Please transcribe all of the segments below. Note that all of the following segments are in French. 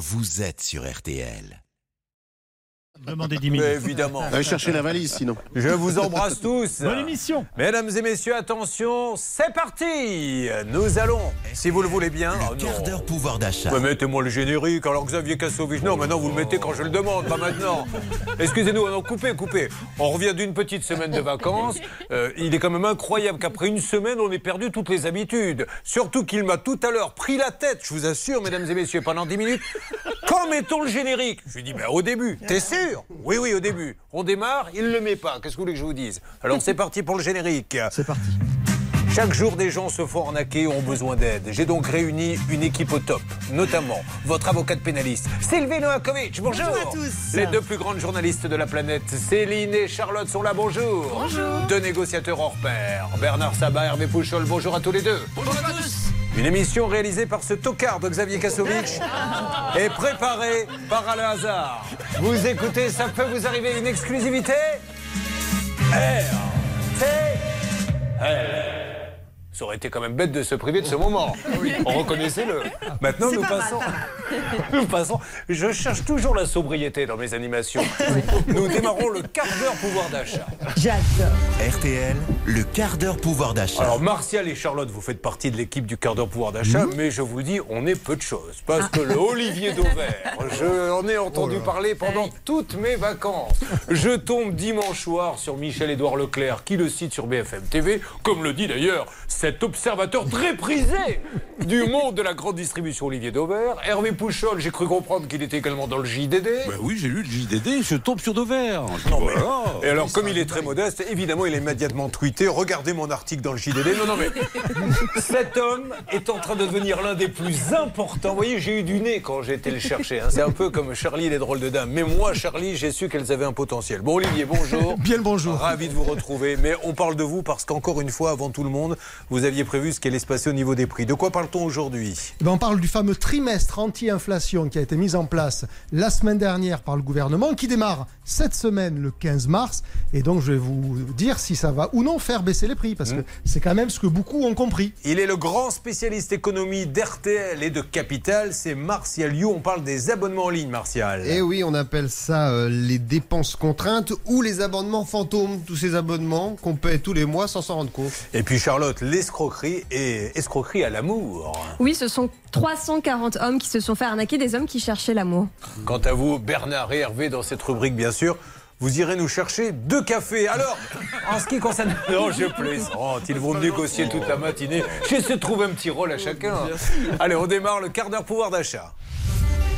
vous êtes sur RTL. Demandez 10 Mais minutes. évidemment. Allez chercher la valise sinon. Je vous embrasse tous. Bonne émission. Mesdames et messieurs, attention, c'est parti Nous allons, si vous le voulez bien... Le quart d'heure pouvoir d'achat. Mettez-moi le générique, alors Xavier Kassovitch. Non, maintenant vous le mettez quand je le demande, pas maintenant. Excusez-nous, non, coupez, coupez. On revient d'une petite semaine de vacances. Euh, il est quand même incroyable qu'après une semaine, on ait perdu toutes les habitudes. Surtout qu'il m'a tout à l'heure pris la tête, je vous assure, mesdames et messieurs, pendant 10 minutes. Quand mettons le générique? Je lui dis, ben, au début. T'es sûr? Oui, oui, au début. On démarre, il ne le met pas. Qu'est-ce que vous voulez que je vous dise Alors c'est parti pour le générique. C'est parti. Chaque jour, des gens se font arnaquer et ont besoin d'aide. J'ai donc réuni une équipe au top, notamment votre avocate pénaliste, Sylvie Noakovic. Bonjour. Bonjour à tous. Les deux plus grandes journalistes de la planète, Céline et Charlotte, sont là. Bonjour. Bonjour. Deux négociateurs hors pair, Bernard Sabat, Hervé Pouchol. Bonjour à tous les deux. Bonjour à tous. Une émission réalisée par ce tocard de Xavier Kassovitch et préparée par Alain Hazard. Vous écoutez, ça peut vous arriver une exclusivité R. Ça aurait été quand même bête de se priver de ce moment. Reconnaissez-le. Maintenant, C'est nous pas passons. Nous passons. Je cherche toujours la sobriété dans mes animations. Nous démarrons le quart d'heure pouvoir d'achat. J'adore. RTL, le quart d'heure pouvoir d'achat. Alors, Martial et Charlotte, vous faites partie de l'équipe du quart d'heure pouvoir d'achat, mais je vous dis, on est peu de choses. Parce que le Olivier Dauvert, je en ai entendu parler pendant toutes mes vacances. Je tombe dimanche soir sur Michel-Édouard Leclerc, qui le cite sur BFM TV, comme le dit d'ailleurs cet observateur très prisé du monde de la grande distribution Olivier Dauvert. Hervé Pouchol, j'ai cru comprendre qu'il était également dans le JDD. Bah oui, j'ai lu le JDD, je tombe sur Dover. Non, mais- Et alors, comme il est très modeste, évidemment, il a immédiatement tweeté Regardez mon article dans le JDD. Non, non, mais cet homme est en train de devenir l'un des plus importants. Vous voyez, j'ai eu du nez quand j'ai été le chercher. hein. C'est un peu comme Charlie et les drôles de dames. Mais moi, Charlie, j'ai su qu'elles avaient un potentiel. Bon, Olivier, bonjour. Bien le bonjour. Ravi de vous retrouver. Mais on parle de vous parce qu'encore une fois, avant tout le monde, vous aviez prévu ce qui allait se passer au niveau des prix. De quoi parle-t-on aujourd'hui? Eh ben, on parle du fameux trimestre anti-inflation qui a été mis en place la semaine dernière par le gouvernement, qui démarre cette semaine le 15 mars. Et donc je vais vous dire si ça va ou non faire baisser les prix, parce que c'est quand même ce que beaucoup ont compris. Il est le grand spécialiste économie d'RTL et de Capital. C'est Martial You. On parle des abonnements en ligne, Martial. Et oui, on appelle ça euh, les dépenses contraintes ou les abonnements fantômes. Tous ces abonnements qu'on paie tous les mois sans s'en rendre compte. Et puis Charlotte, l'escroquerie et escroquerie à l'amour. Oui, ce sont 340 hommes qui se sont fait arnaquer, des hommes qui cherchaient l'amour. Quant à vous, Bernard et Hervé, dans cette rubrique, bien sûr, vous irez nous chercher deux cafés. Alors, en ce qui concerne... Non, je plaisante. Ils vont négocier toute la matinée. J'essaie de trouver un petit rôle à chacun. Allez, on démarre le quart d'heure pouvoir d'achat.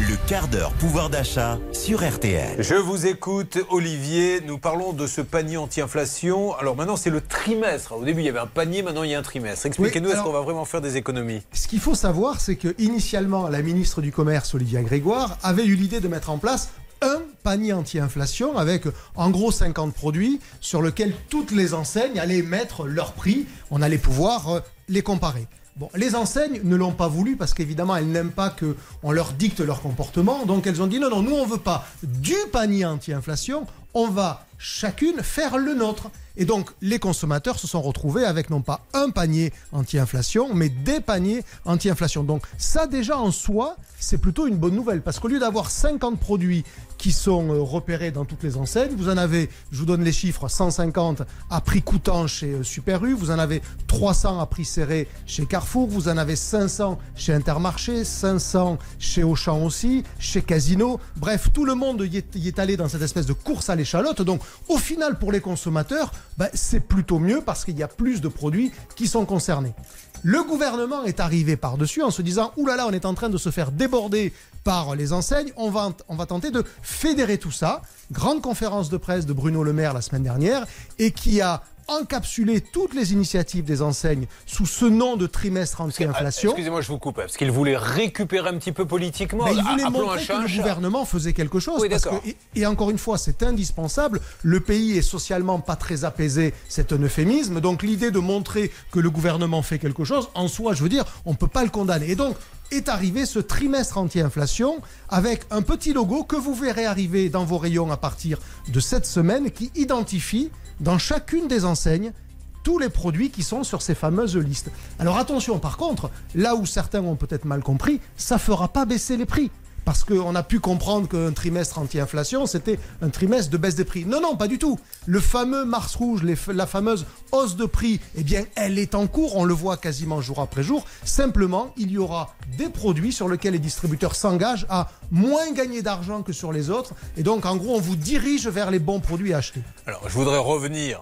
Le quart d'heure pouvoir d'achat sur RTL. Je vous écoute, Olivier. Nous parlons de ce panier anti-inflation. Alors maintenant, c'est le trimestre. Au début, il y avait un panier, maintenant, il y a un trimestre. Expliquez-nous, Oui, est-ce qu'on va vraiment faire des économies? Ce qu'il faut savoir, c'est que initialement, la ministre du Commerce, Olivia Grégoire, avait eu l'idée de mettre en place un panier anti-inflation avec en gros 50 produits sur lequel toutes les enseignes allaient mettre leur prix. On allait pouvoir euh, les comparer. Les enseignes ne l'ont pas voulu parce qu'évidemment elles n'aiment pas que on leur dicte leur comportement. Donc elles ont dit non non nous on veut pas du panier anti-inflation, on va chacune faire le nôtre. Et donc les consommateurs se sont retrouvés avec non pas un panier anti-inflation, mais des paniers anti-inflation. Donc ça déjà en soi, c'est plutôt une bonne nouvelle parce qu'au lieu d'avoir 50 produits qui sont euh, repérés dans toutes les enseignes, vous en avez, je vous donne les chiffres, 150 à prix coûtant chez euh, Super U, vous en avez 300 à prix serré chez Carrefour, vous en avez 500 chez Intermarché, 500 chez Auchan aussi, chez Casino. Bref, tout le monde y est, allé dans cette espèce de course à l'échalote. Donc au final, pour les consommateurs, ben, c'est plutôt mieux parce qu'il y a plus de produits qui sont concernés. Le gouvernement est arrivé par-dessus en se disant là, on est en train de se faire déborder par les enseignes, on va, on va tenter de fédérer tout ça. Grande conférence de presse de Bruno Le Maire la semaine dernière et qui a encapsulé toutes les initiatives des enseignes sous ce nom de trimestre anti-inflation. Ah, Excusez-moi, je vous coupe, parce qu'il voulait récupérer un petit peu politiquement. Mais il voulait Appelons un montrer que le gouvernement faisait quelque chose. Oui, parce que- et, et encore une fois, c'est indispensable. Le pays est socialement pas très apaisé, c'est un euphémisme. Donc l'idée de montrer que le gouvernement fait quelque chose, en soi, je veux dire, on ne peut pas le condamner. Et donc est arrivé ce trimestre anti-inflation avec un petit logo que vous verrez arriver dans vos rayons à partir de cette semaine qui identifie dans chacune des enseignes tous les produits qui sont sur ces fameuses listes. Alors attention par contre, là où certains ont peut-être mal compris, ça fera pas baisser les prix. Parce qu'on a pu comprendre qu'un trimestre anti-inflation, c'était un trimestre de baisse des prix. Non, non, pas du tout. Le fameux Mars rouge, la fameuse hausse de prix, eh bien, elle est en cours, on le voit quasiment jour après jour. Simplement, il y aura des produits sur lesquels les distributeurs s'engagent à moins gagner d'argent que sur les autres. Et donc, en gros, on vous dirige vers les bons produits à acheter. Alors, je voudrais revenir.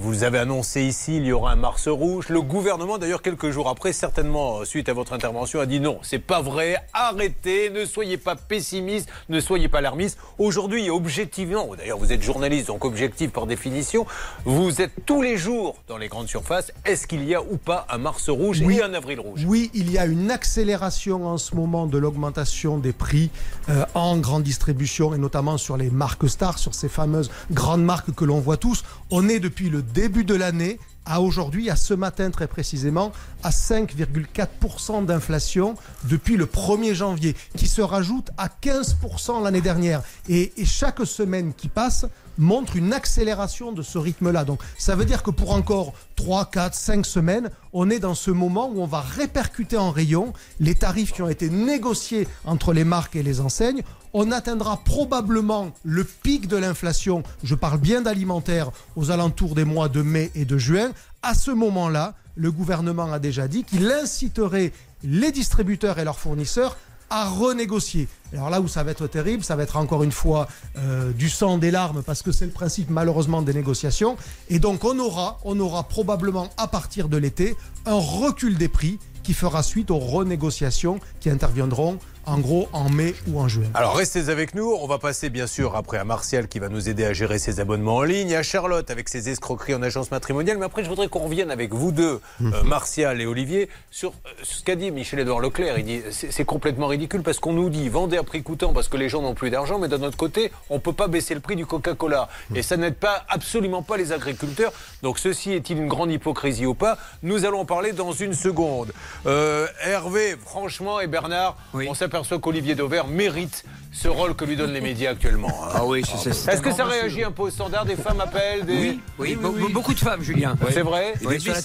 Vous avez annoncé ici, il y aura un Mars rouge. Le gouvernement, d'ailleurs, quelques jours après, certainement euh, suite à votre intervention, a dit non, c'est pas vrai. Arrêtez, ne soyez pas pessimiste, ne soyez pas alarmiste. Aujourd'hui, objectivement, d'ailleurs, vous êtes journaliste, donc objectif par définition. Vous êtes tous les jours dans les grandes surfaces. Est-ce qu'il y a ou pas un Mars rouge Oui. et un avril rouge? Oui, il y a une accélération en ce moment de l'augmentation des prix euh, en grande distribution et notamment sur les marques stars, sur ces fameuses grandes marques que l'on voit tous. On est depuis le début de l'année à aujourd'hui, à ce matin très précisément, à 5,4% d'inflation depuis le 1er janvier, qui se rajoute à 15% l'année dernière. Et, chaque semaine qui passe montre une accélération de ce rythme-là. Donc ça veut dire que pour encore 3, 4, 5 semaines, on est dans ce moment où on va répercuter en rayon les tarifs qui ont été négociés entre les marques et les enseignes. On atteindra probablement le pic de l'inflation, je parle bien d'alimentaire, aux alentours des mois de mai et de juin. À ce moment-là, le gouvernement a déjà dit qu'il inciterait les distributeurs et leurs fournisseurs à renégocier. Alors là où ça va être terrible, ça va être encore une fois euh, du sang, des larmes, parce que c'est le principe malheureusement des négociations. Et donc on aura, on aura probablement à partir de l'été un recul des prix qui fera suite aux renégociations qui interviendront en gros en mai ou en juin. Alors restez avec nous, on va passer bien sûr après à Martial qui va nous aider à gérer ses abonnements en ligne, à Charlotte avec ses escroqueries en agence matrimoniale, mais après je voudrais qu'on revienne avec vous deux, euh, Martial et Olivier, sur euh, ce qu'a dit Michel-Édouard Leclerc. Il dit c'est complètement ridicule parce qu'on nous dit vendez à prix coûtant parce que les gens n'ont plus d'argent, mais d'un autre côté, on peut pas baisser le prix du Coca-Cola. Et ça n'aide pas absolument pas les agriculteurs. Donc ceci est-il une grande hypocrisie ou pas? Nous allons en parler dans une seconde. Euh, Hervé, franchement, et Bernard, on s'aperçoit qu'Olivier Dauvert mérite ce rôle que lui donnent les médias actuellement. hein. Ah oui, c'est- c'est Est-ce que ça réagit un peu au standard Des femmes appellent des... Oui, oui, be- be- beaucoup de femmes, Julien. C'est vrai des, messages,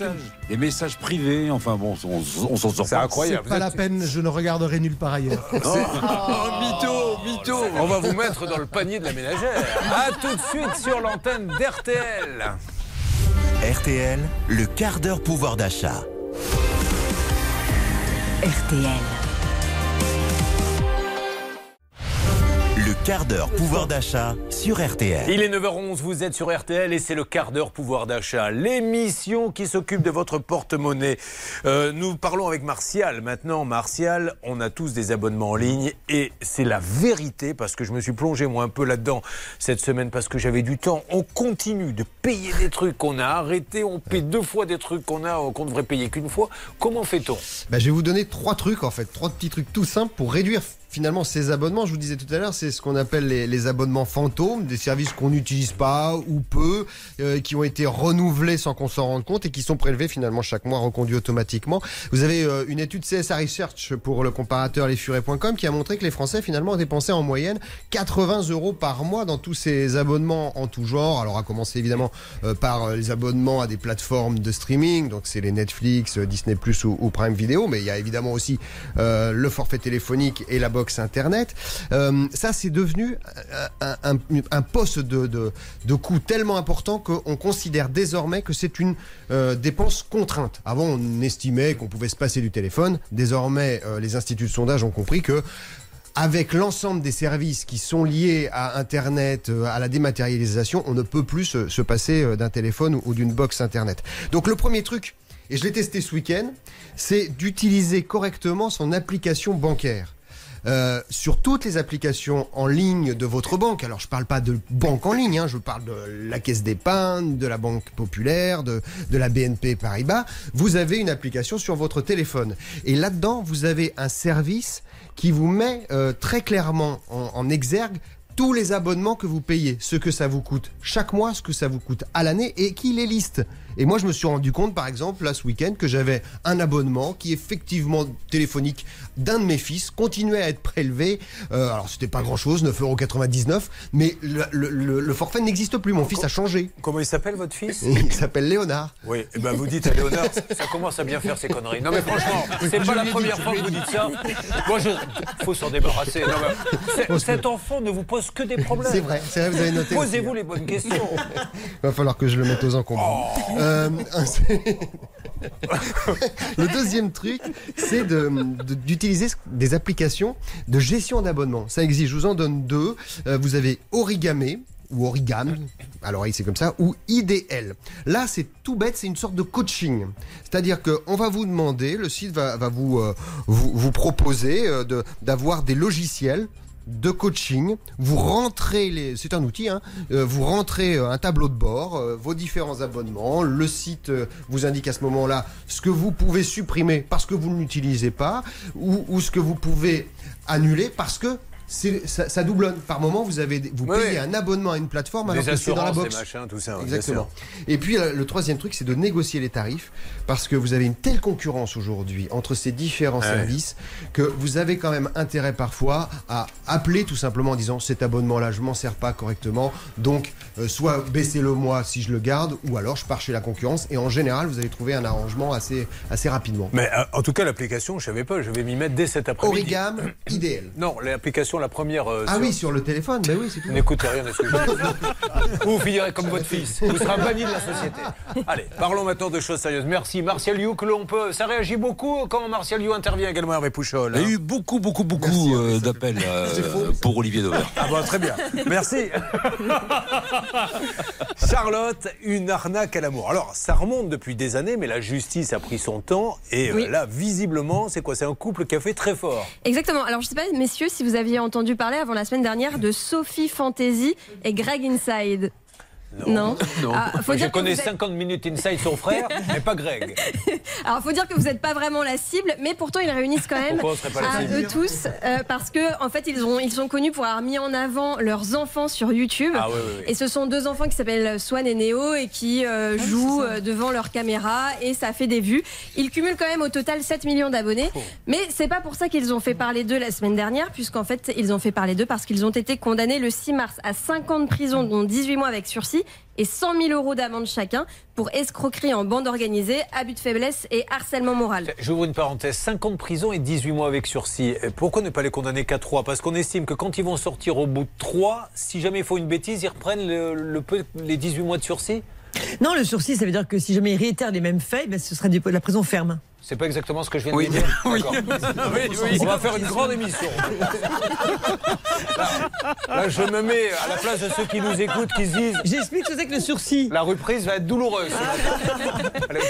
des messages privés, enfin bon, on, on s'en sort C'est pas. incroyable. C'est pas Vous la peine, je ne regarderai nulle part ailleurs. Oh, mytho, mytho On va vous mettre dans le panier de la ménagère. A tout de suite sur l'antenne d'RTL. RTL, le quart d'heure pouvoir d'achat. RTL. Quart d'heure pouvoir d'achat sur RTL. Il est 9h11, vous êtes sur RTL et c'est le quart d'heure pouvoir d'achat, l'émission qui s'occupe de votre porte-monnaie. Euh, nous parlons avec Martial maintenant. Martial, on a tous des abonnements en ligne et c'est la vérité parce que je me suis plongé moi un peu là-dedans cette semaine parce que j'avais du temps. On continue de payer des trucs qu'on a arrêtés, on paie deux fois des trucs qu'on a qu'on devrait payer qu'une fois. Comment fait-on? Bah, je vais vous donner trois trucs en fait, trois petits trucs tout simples pour réduire finalement ces abonnements. Je vous disais tout à l'heure, c'est ce qu'on appelle les, abonnements fantômes, des services qu'on n'utilise pas ou peu, euh, qui ont été renouvelés sans qu'on s'en rende compte et qui sont prélevés finalement chaque mois, reconduits automatiquement. Vous avez euh, une étude CSA Research pour le comparateur lesfurets.com qui a montré que les Français finalement dépensaient en moyenne 80 euros par mois dans tous ces abonnements en tout genre. Alors à commencer évidemment euh, par euh, les abonnements à des plateformes de streaming, donc c'est les Netflix, euh, Disney Plus ou, ou Prime Video, mais il y a évidemment aussi euh, le forfait téléphonique et la box internet. Euh, ça c'est devenu un, un, poste de, coût tellement important qu'on considère désormais que c'est une euh, dépense contrainte. Avant on estimait qu'on pouvait se passer du téléphone, désormais euh, les instituts de sondage ont compris que avec l'ensemble des services qui sont liés à Internet, euh, à la dématérialisation, on ne peut plus se, se passer euh, d'un téléphone ou d'une box Internet. Donc le premier truc, et je l'ai testé ce week-end, c'est d'utiliser correctement son application bancaire. Euh, sur toutes les applications en ligne de votre banque. Alors je parle pas de banque en ligne, hein, je parle de la caisse d'épargne, de la banque populaire, de, de la BNP Paribas. Vous avez une application sur votre téléphone. Et là-dedans, vous avez un service qui vous met euh, très clairement en, en exergue tous les abonnements que vous payez, ce que ça vous coûte chaque mois, ce que ça vous coûte à l'année et qui les liste. Et moi, je me suis rendu compte, par exemple, là ce week-end, que j'avais un abonnement qui, effectivement, téléphonique d'un de mes fils, continuait à être prélevé. Euh, alors, c'était pas grand-chose, 9,99€, mais le, le- le- le forfait n'existe plus. Mon fils a changé. Comment il s'appelle votre fils Il s'appelle Léonard. Oui, eh ben vous dites à Léonard, ça, commence à bien faire ces conneries. Non mais franchement, c'est pas la première fois que vous dites ça. Moi, je faut s'en débarrasser. Non, mais c'est- cet enfant ne vous pose que des problèmes. C'est vrai, c'est vrai, vous avez noté. Posez-vous hein. les bonnes questions. Va falloir que je le mette aux encombrants. Oh. Euh, le deuxième truc, c'est d'utiliser des applications de gestion d'abonnement. Ça existe, je vous en donne deux. Euh, vous avez Origame ou Origami, l'oreille c'est comme ça, ou IDL. Là c'est tout bête, c'est une sorte de coaching. C'est-à-dire qu'on va vous demander, le site va, euh, vous, proposer d'avoir des logiciels de coaching. Vous rentrez les, c'est un outil, hein, euh, vous rentrez euh, un tableau de bord, euh, vos différents abonnements. Le site vous indique à ce moment-là ce que vous pouvez supprimer parce que vous ne l'utilisez pas, ou, ce que vous pouvez annuler parce que ça, ça doublonne. Par moment, vous avez, vous payez oui. un abonnement à une plateforme alors que c'est dans la box. machins, tout ça. Exactement. Et puis euh, le troisième truc, c'est de négocier les tarifs parce que vous avez une telle concurrence aujourd'hui entre ces différents Ah services que vous avez quand même intérêt parfois à appeler tout simplement en disant cet abonnement-là, je m'en sers pas correctement, donc euh, soit baissez-le moi si je le garde, ou alors je pars chez la concurrence. Et en général, vous allez trouver un arrangement assez assez rapidement. Mais euh, en tout cas, l'application, je savais pas, je vais m'y mettre dès cet après-midi. Origam, idéal. Non, l'application, la première. euh, Ah sur- oui, sur le téléphone, ben oui, c'est tout. N'écoutez rien de ce que je dis. Vous finirez comme votre fils. Vous serez banni de la société. Allez, parlons maintenant de choses sérieuses. Merci. Martial You, que l'on peut. Ça réagit beaucoup quand Martial You intervient également Hervé Pouchol. Il y a hein. eu beaucoup, beaucoup, beaucoup euh, d'appels euh, pour Olivier Dauvert. Ah bon, très bien. Merci. Charlotte, une arnaque à l'amour. Alors, ça remonte depuis des années, mais la justice a pris son temps. Et euh, Oui. là, visiblement, c'est quoi? C'est un couple qui a fait très fort. Exactement. Alors, je sais pas, messieurs, si vous aviez entendu parler avant la semaine dernière de Sophie Fantasy et Greg Inside. Non. Ah, faut Je dire connais vous êtes- 50 minutes inside son frère, mais pas Greg. Alors, faut dire que vous n'êtes pas vraiment la cible, mais pourtant ils réunissent quand même à eux tous, euh, parce que en fait ils ont ils sont connus pour avoir mis en avant leurs enfants sur YouTube. Ah oui, oui, oui. Et ce sont deux enfants qui s'appellent Swan et Neo et qui euh, jouent euh, devant leur caméra et ça fait des vues. Ils cumulent quand même au total 7 millions d'abonnés. Mais c'est pas pour ça qu'ils ont fait parler d'eux la semaine dernière, puisqu'en fait ils ont fait parler d'eux parce qu'ils ont été condamnés le 6 mars à 5 ans de prison, dont 18 mois avec sursis et 100 000 euros d'amende chacun pour escroquerie en bande organisée, abus de faiblesse et harcèlement moral. J'ouvre une parenthèse 5 ans de prison et 18 mois avec sursis. Et Pourquoi ne pas les condamner qu'à 3 Parce qu'on estime que quand ils vont sortir au bout de 3, si jamais il faut une bêtise, ils reprennent le, le peu- les 18 mois de sursis? Non, le sursis, ça veut dire que si jamais il réitère les mêmes faits, ben, ce sera de la prison ferme. C'est pas exactement ce que je viens Oui. de dire D'accord. On va faire une grande émission. Là, là, je me mets à la place de ceux qui nous écoutent, qui se disent J'explique ce que c'est que le sursis. la reprise va être douloureuse.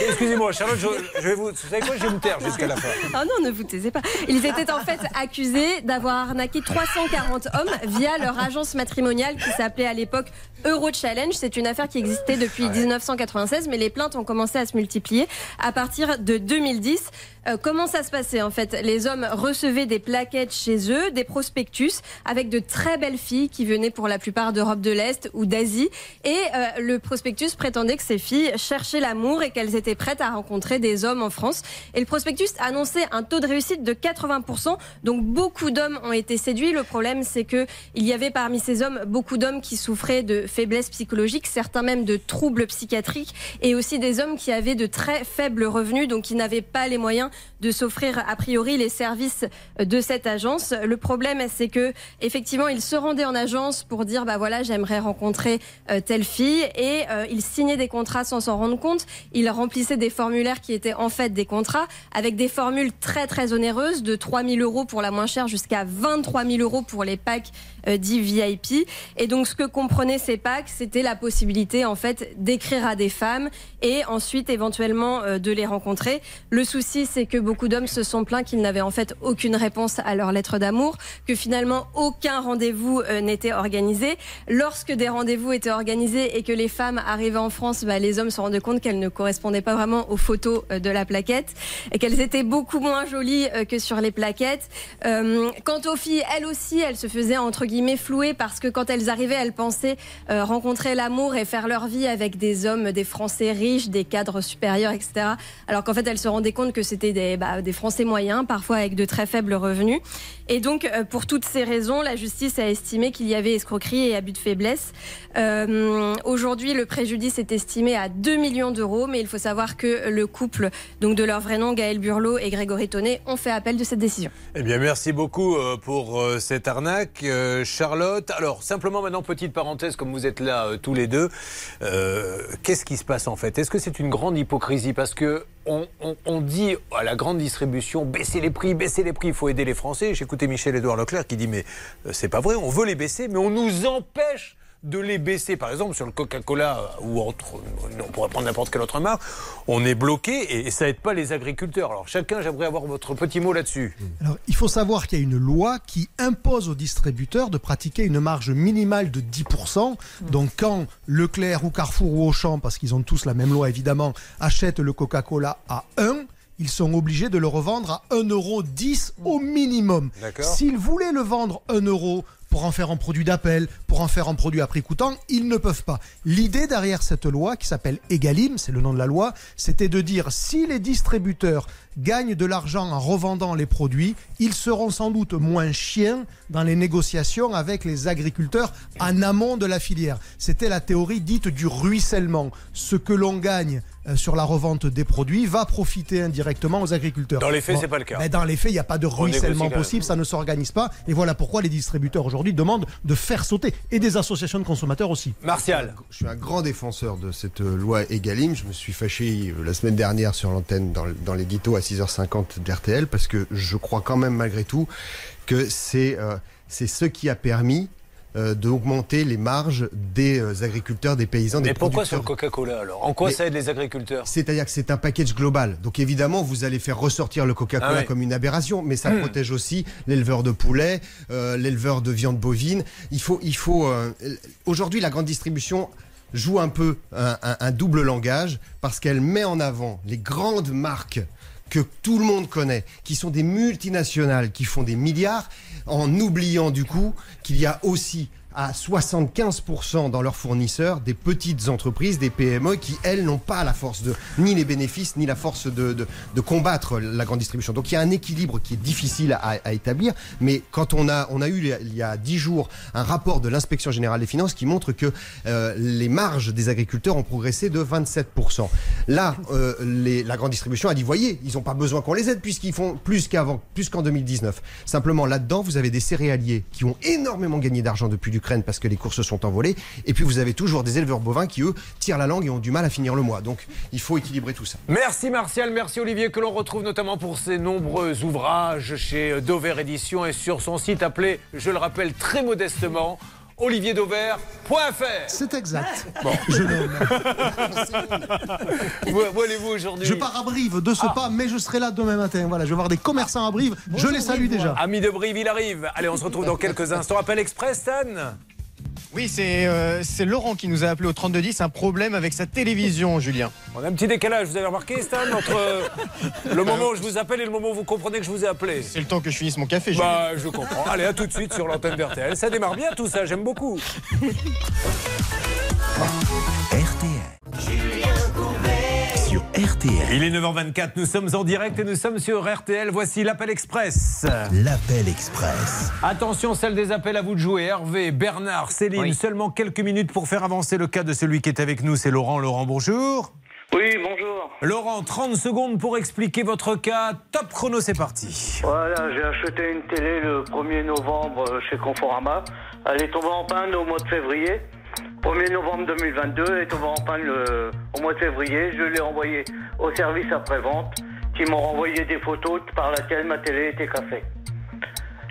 Excusez-moi, Charlotte, je, je vais vous. Vous savez quoi Je vais me taire jusqu'à la fin. Ah non, ne vous taisez pas. Ils étaient en fait accusés d'avoir arnaqué 340 hommes via leur agence matrimoniale qui s'appelait à l'époque Euro Challenge. C'est une affaire qui existait depuis 1996, mais les plaintes ont commencé à se multiplier à partir de 2010. Euh, comment ça se passait en fait Les hommes recevaient des plaquettes chez eux, des prospectus avec de très belles filles qui venaient pour la plupart d'Europe de l'Est ou d'Asie. Et euh, le prospectus prétendait que ces filles cherchaient l'amour et qu'elles étaient prêtes à rencontrer des hommes en France. Et le prospectus annonçait un taux de réussite de 80%. Donc beaucoup d'hommes ont été séduits. Le problème, c'est que il y avait parmi ces hommes beaucoup d'hommes qui souffraient de faiblesses psychologiques, certains même de troubles psychiatriques, et aussi des hommes qui avaient de très faibles revenus, donc qui n'avaient pas les moyens de s'offrir a priori les services de cette agence. Le problème, c'est que effectivement, ils se rendaient en agence pour dire bah voilà, j'aimerais rencontrer euh, telle fille, et euh, ils signaient des contrats sans s'en rendre compte. Ils remplissaient des formulaires qui étaient en fait des contrats avec des formules très très onéreuses de 3 000 euros pour la moins chère jusqu'à 23 000 euros pour les packs euh, dits VIP. Et donc, ce que comprenaient ces packs, c'était la possibilité en fait d'écrire à des femmes et ensuite éventuellement euh, de les rencontrer. Le Le souci, c'est que beaucoup d'hommes se sont plaints qu'ils n'avaient en fait aucune réponse à leur lettre d'amour, que finalement aucun rendez-vous euh, n'était organisé. Lorsque des rendez-vous étaient organisés et que les femmes arrivaient en France, bah, les hommes se rendaient compte qu'elles ne correspondaient pas vraiment aux photos euh, de la plaquette et qu'elles étaient beaucoup moins jolies euh, que sur les plaquettes. Euh, quant aux filles, elles aussi, elles se faisaient entre guillemets flouer parce que quand elles arrivaient, elles pensaient euh, rencontrer l'amour et faire leur vie avec des hommes, des Français riches, des cadres supérieurs, etc. Alors qu'en fait, elles se rendaient compte que c'était des, bah, des Français moyens, parfois avec de très faibles revenus. Et donc, euh, pour toutes ces raisons, la justice a estimé qu'il y avait escroquerie et abus de faiblesse. Euh, Aujourd'hui, le préjudice est estimé à 2 millions d'euros, mais il faut savoir que le couple, donc de leur vrai nom, Gaël Burlot et Grégory Tonnet, ont fait appel de cette décision. Eh bien, merci beaucoup pour cette arnaque, Charlotte. Alors, simplement maintenant, petite parenthèse, comme vous êtes là euh, tous les deux, euh, qu'est-ce qui se passe en fait? Est-ce que c'est une grande hypocrisie? Parce que on, on- dit à la grande distribution, baissez les prix, baissez les prix, il faut aider les Français. J'écoutais Michel-Édouard Leclerc qui dit, mais euh, c'est pas vrai, on veut les baisser, mais on nous empêche de les baisser. Par exemple, sur le Coca-Cola euh, ou entre, on pourrait prendre n'importe quelle autre marque, on est bloqué et ça aide pas les agriculteurs. Alors chacun, j'aimerais avoir votre petit mot là-dessus. Alors, il faut savoir qu'il y a une loi qui impose aux distributeurs de pratiquer une marge minimale de 10%. Donc, quand Leclerc ou Carrefour ou Auchan, parce qu'ils ont tous la même loi évidemment, achètent le Coca-Cola à 1, ils sont obligés de le revendre à 1,10€ au minimum. D'accord. S'ils voulaient le vendre 1 euro pour en faire un produit d'appel, pour en faire un produit à prix coûtant, ils ne peuvent pas. L'idée derrière cette loi, qui s'appelle Egalim, c'est le nom de la loi, c'était de dire si les distributeurs gagnent de l'argent en revendant les produits, ils seront sans doute moins chiens dans les négociations avec les agriculteurs en amont de la filière. C'était la théorie dite du ruissellement. Ce que l'on gagne euh, sur la revente des produits va profiter indirectement aux agriculteurs. Dans les faits, c'est pas le cas. mais dans les faits, il n'y a pas de ruissellement possible, ça ne s'organise pas. Et voilà pourquoi les distributeurs aujourd'hui demandent de faire sauter. Et des associations de consommateurs aussi. Martial. Je suis un grand défenseur de cette euh, loi Egalim. Je me suis fâché euh, la semaine dernière sur l'antenne dans, dans l'édito à 6h50 de RTL parce que je crois quand même malgré tout que c'est euh, c'est ce qui a permis euh, d'augmenter les marges des euh, agriculteurs, des paysans, des Mais pourquoi sur le producteurs. Coca-Cola alors? En quoi Mais- ça aide les agriculteurs? C'est-à-dire que c'est un package global. Donc évidemment, vous allez faire ressortir le Coca-Cola Ah ouais. comme une aberration, mais ça Hmm. protège aussi l'éleveur de poulet, euh, l'éleveur de viande bovine. Il faut, il faut. Aujourd'hui, la grande distribution joue un peu un, un- un double langage parce qu'elle met en avant les grandes marques que tout le monde connaît, qui sont des multinationales, qui font des milliards, en oubliant du coup qu'il y a aussi à 75% dans leurs fournisseurs des petites entreprises, des PME qui, elles, n'ont pas la force de, ni les bénéfices, ni la force de, de, combattre la grande distribution. Donc il y a un équilibre qui est difficile à, établir, mais quand on a, on a eu il y a 10 jours un rapport de l'inspection générale des finances qui montre que euh, les marges des agriculteurs ont progressé de 27%. Là, euh, la grande distribution a dit, voyez, ils n'ont pas besoin qu'on les aide puisqu'ils font plus qu'avant, plus qu'en 2019. Simplement, là-dedans, vous avez des céréaliers qui ont énormément gagné d'argent depuis parce que les courses se sont envolées. Et puis, vous avez toujours des éleveurs bovins qui, eux, tirent la langue et ont du mal à finir le mois. Donc, il faut équilibrer tout ça. Merci Martial, merci Olivier, que l'on retrouve notamment pour ses nombreux ouvrages chez Dover Édition et sur son site appelé, je le rappelle très modestement, olivierdover.fr. C'est exact. Je l'aime. Où, où allez-vous aujourd'hui? Je pars à Brive de ce pas, mais je serai là demain matin. Voilà, je vais voir des commerçants à Brive. je les salue déjà. Ami de Brive, il arrive. Allez, on se retrouve dans quelques instants. Appel express, Stan Oui, c'est euh, c'est Laurent qui nous a appelé au 3210, un problème avec sa télévision, Julien. On a un petit décalage, vous avez remarqué, Stan, entre euh, le moment où je vous appelle et le moment où vous comprenez que je vous ai appelé C'est le temps que je finisse mon café, Julien. Bah, je comprends. Allez, à tout de suite sur l'antenne d'RTL. Ça démarre bien tout ça, j'aime beaucoup. RTL. Sur RTL. Il est 9h24, nous sommes en direct et nous sommes sur RTL. Voici l'appel express. L'appel express. Attention, celle des appels à vous de jouer. Hervé, Bernard, Céline, Oui. seulement quelques minutes pour faire avancer le cas de celui qui est avec nous. C'est Laurent. Laurent, bonjour. Oui, bonjour. Laurent, 30 secondes pour expliquer votre cas. Top chrono, c'est parti. Voilà, j'ai acheté une télé le 1er novembre euh, chez Conforama. Elle est tombée en panne au mois de février. 1er novembre 2022, elle est tombée en panne le- au mois de février. Je l'ai envoyée au service après-vente qui m'ont renvoyé des photos par laquelle ma télé était cassée.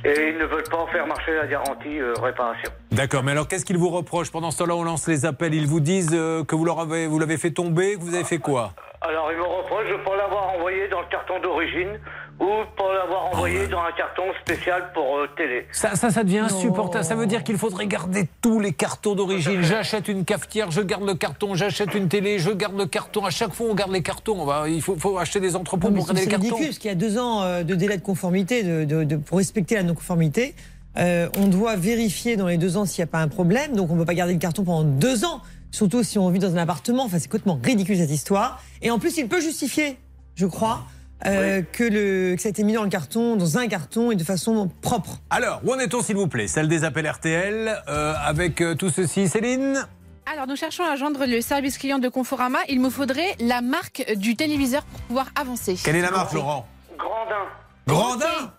Et ils ne veulent pas faire marcher la garantie euh, réparation. D'accord, mais alors qu'est-ce qu'ils vous reprochent? Pendant ce temps-là, on lance les appels. Ils vous disent euh, que vous leur avez, vous l'avez fait tomber, que vous avez fait quoi? Alors, il me reproche de ne pas l'avoir envoyé dans le carton d'origine ou pas l'avoir envoyé dans un carton spécial pour euh, télé. Ça, ça, ça devient insupportable. Ça veut dire qu'il faudrait garder tous les cartons d'origine. J'achète une cafetière, je garde le carton. J'achète une télé, je garde le carton. À chaque fois, on garde les cartons. On va, il faut, faut acheter des entrepôts Non, pour garder c'est les cartons. ridicule, parce qu'il y a deux ans euh, de délai de conformité, de, de- de- pour respecter la non-conformité. Euh, on doit vérifier dans les deux ans s'il n'y a pas un problème, donc on ne peut pas garder le carton pendant deux ans, surtout si on vit dans un appartement. Enfin, c'est complètement ridicule cette histoire. Et en plus, il peut justifier, je crois, euh, que, le, que ça a été mis dans le carton, dans un carton et de façon propre. Alors, où en est-on, s'il vous plaît? Celle des appels RTL, euh, avec euh, tout ceci, Céline? Alors, nous cherchons à joindre le service client de Conforama. Il me faudrait la marque du téléviseur pour pouvoir avancer. Quelle est la marque, Laurent? Grandin. Grandin?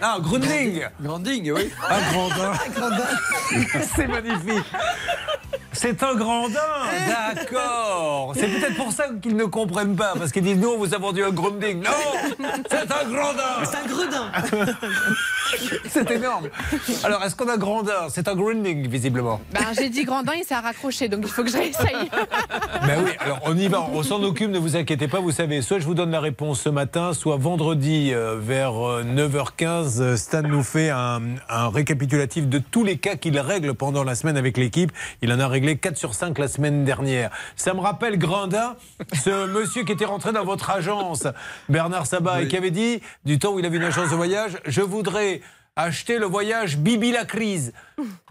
Ah, Grunding. Granding, oui. Ah, Grandin. C'est magnifique c'est un grandin, d'accord. C'est peut-être pour ça qu'ils ne comprennent pas, parce qu'ils disent nous on vous a vendu un grunding. Non, c'est un grandin. C'est un gredin. C'est énorme. Alors est-ce qu'on a grandin? C'est un grunding visiblement. Ben, j'ai dit Grandin, il s'est raccroché, donc il faut que je réessaye. Ben oui, alors on y va, on s'en occupe, ne vous inquiétez pas, vous savez, soit je vous donne la réponse ce matin, soit vendredi euh, vers euh, 9h15, euh, Stan nous fait un, un récapitulatif de tous les cas qu'il règle pendant la semaine avec l'équipe. Il en a réglé 4 sur 5 la semaine dernière. Ça me rappelle Grandin, ce monsieur qui était rentré dans votre agence, Bernard Sabat, et qui avait dit, du temps où il avait une agence de voyage, je voudrais acheter le voyage Bibi la crise.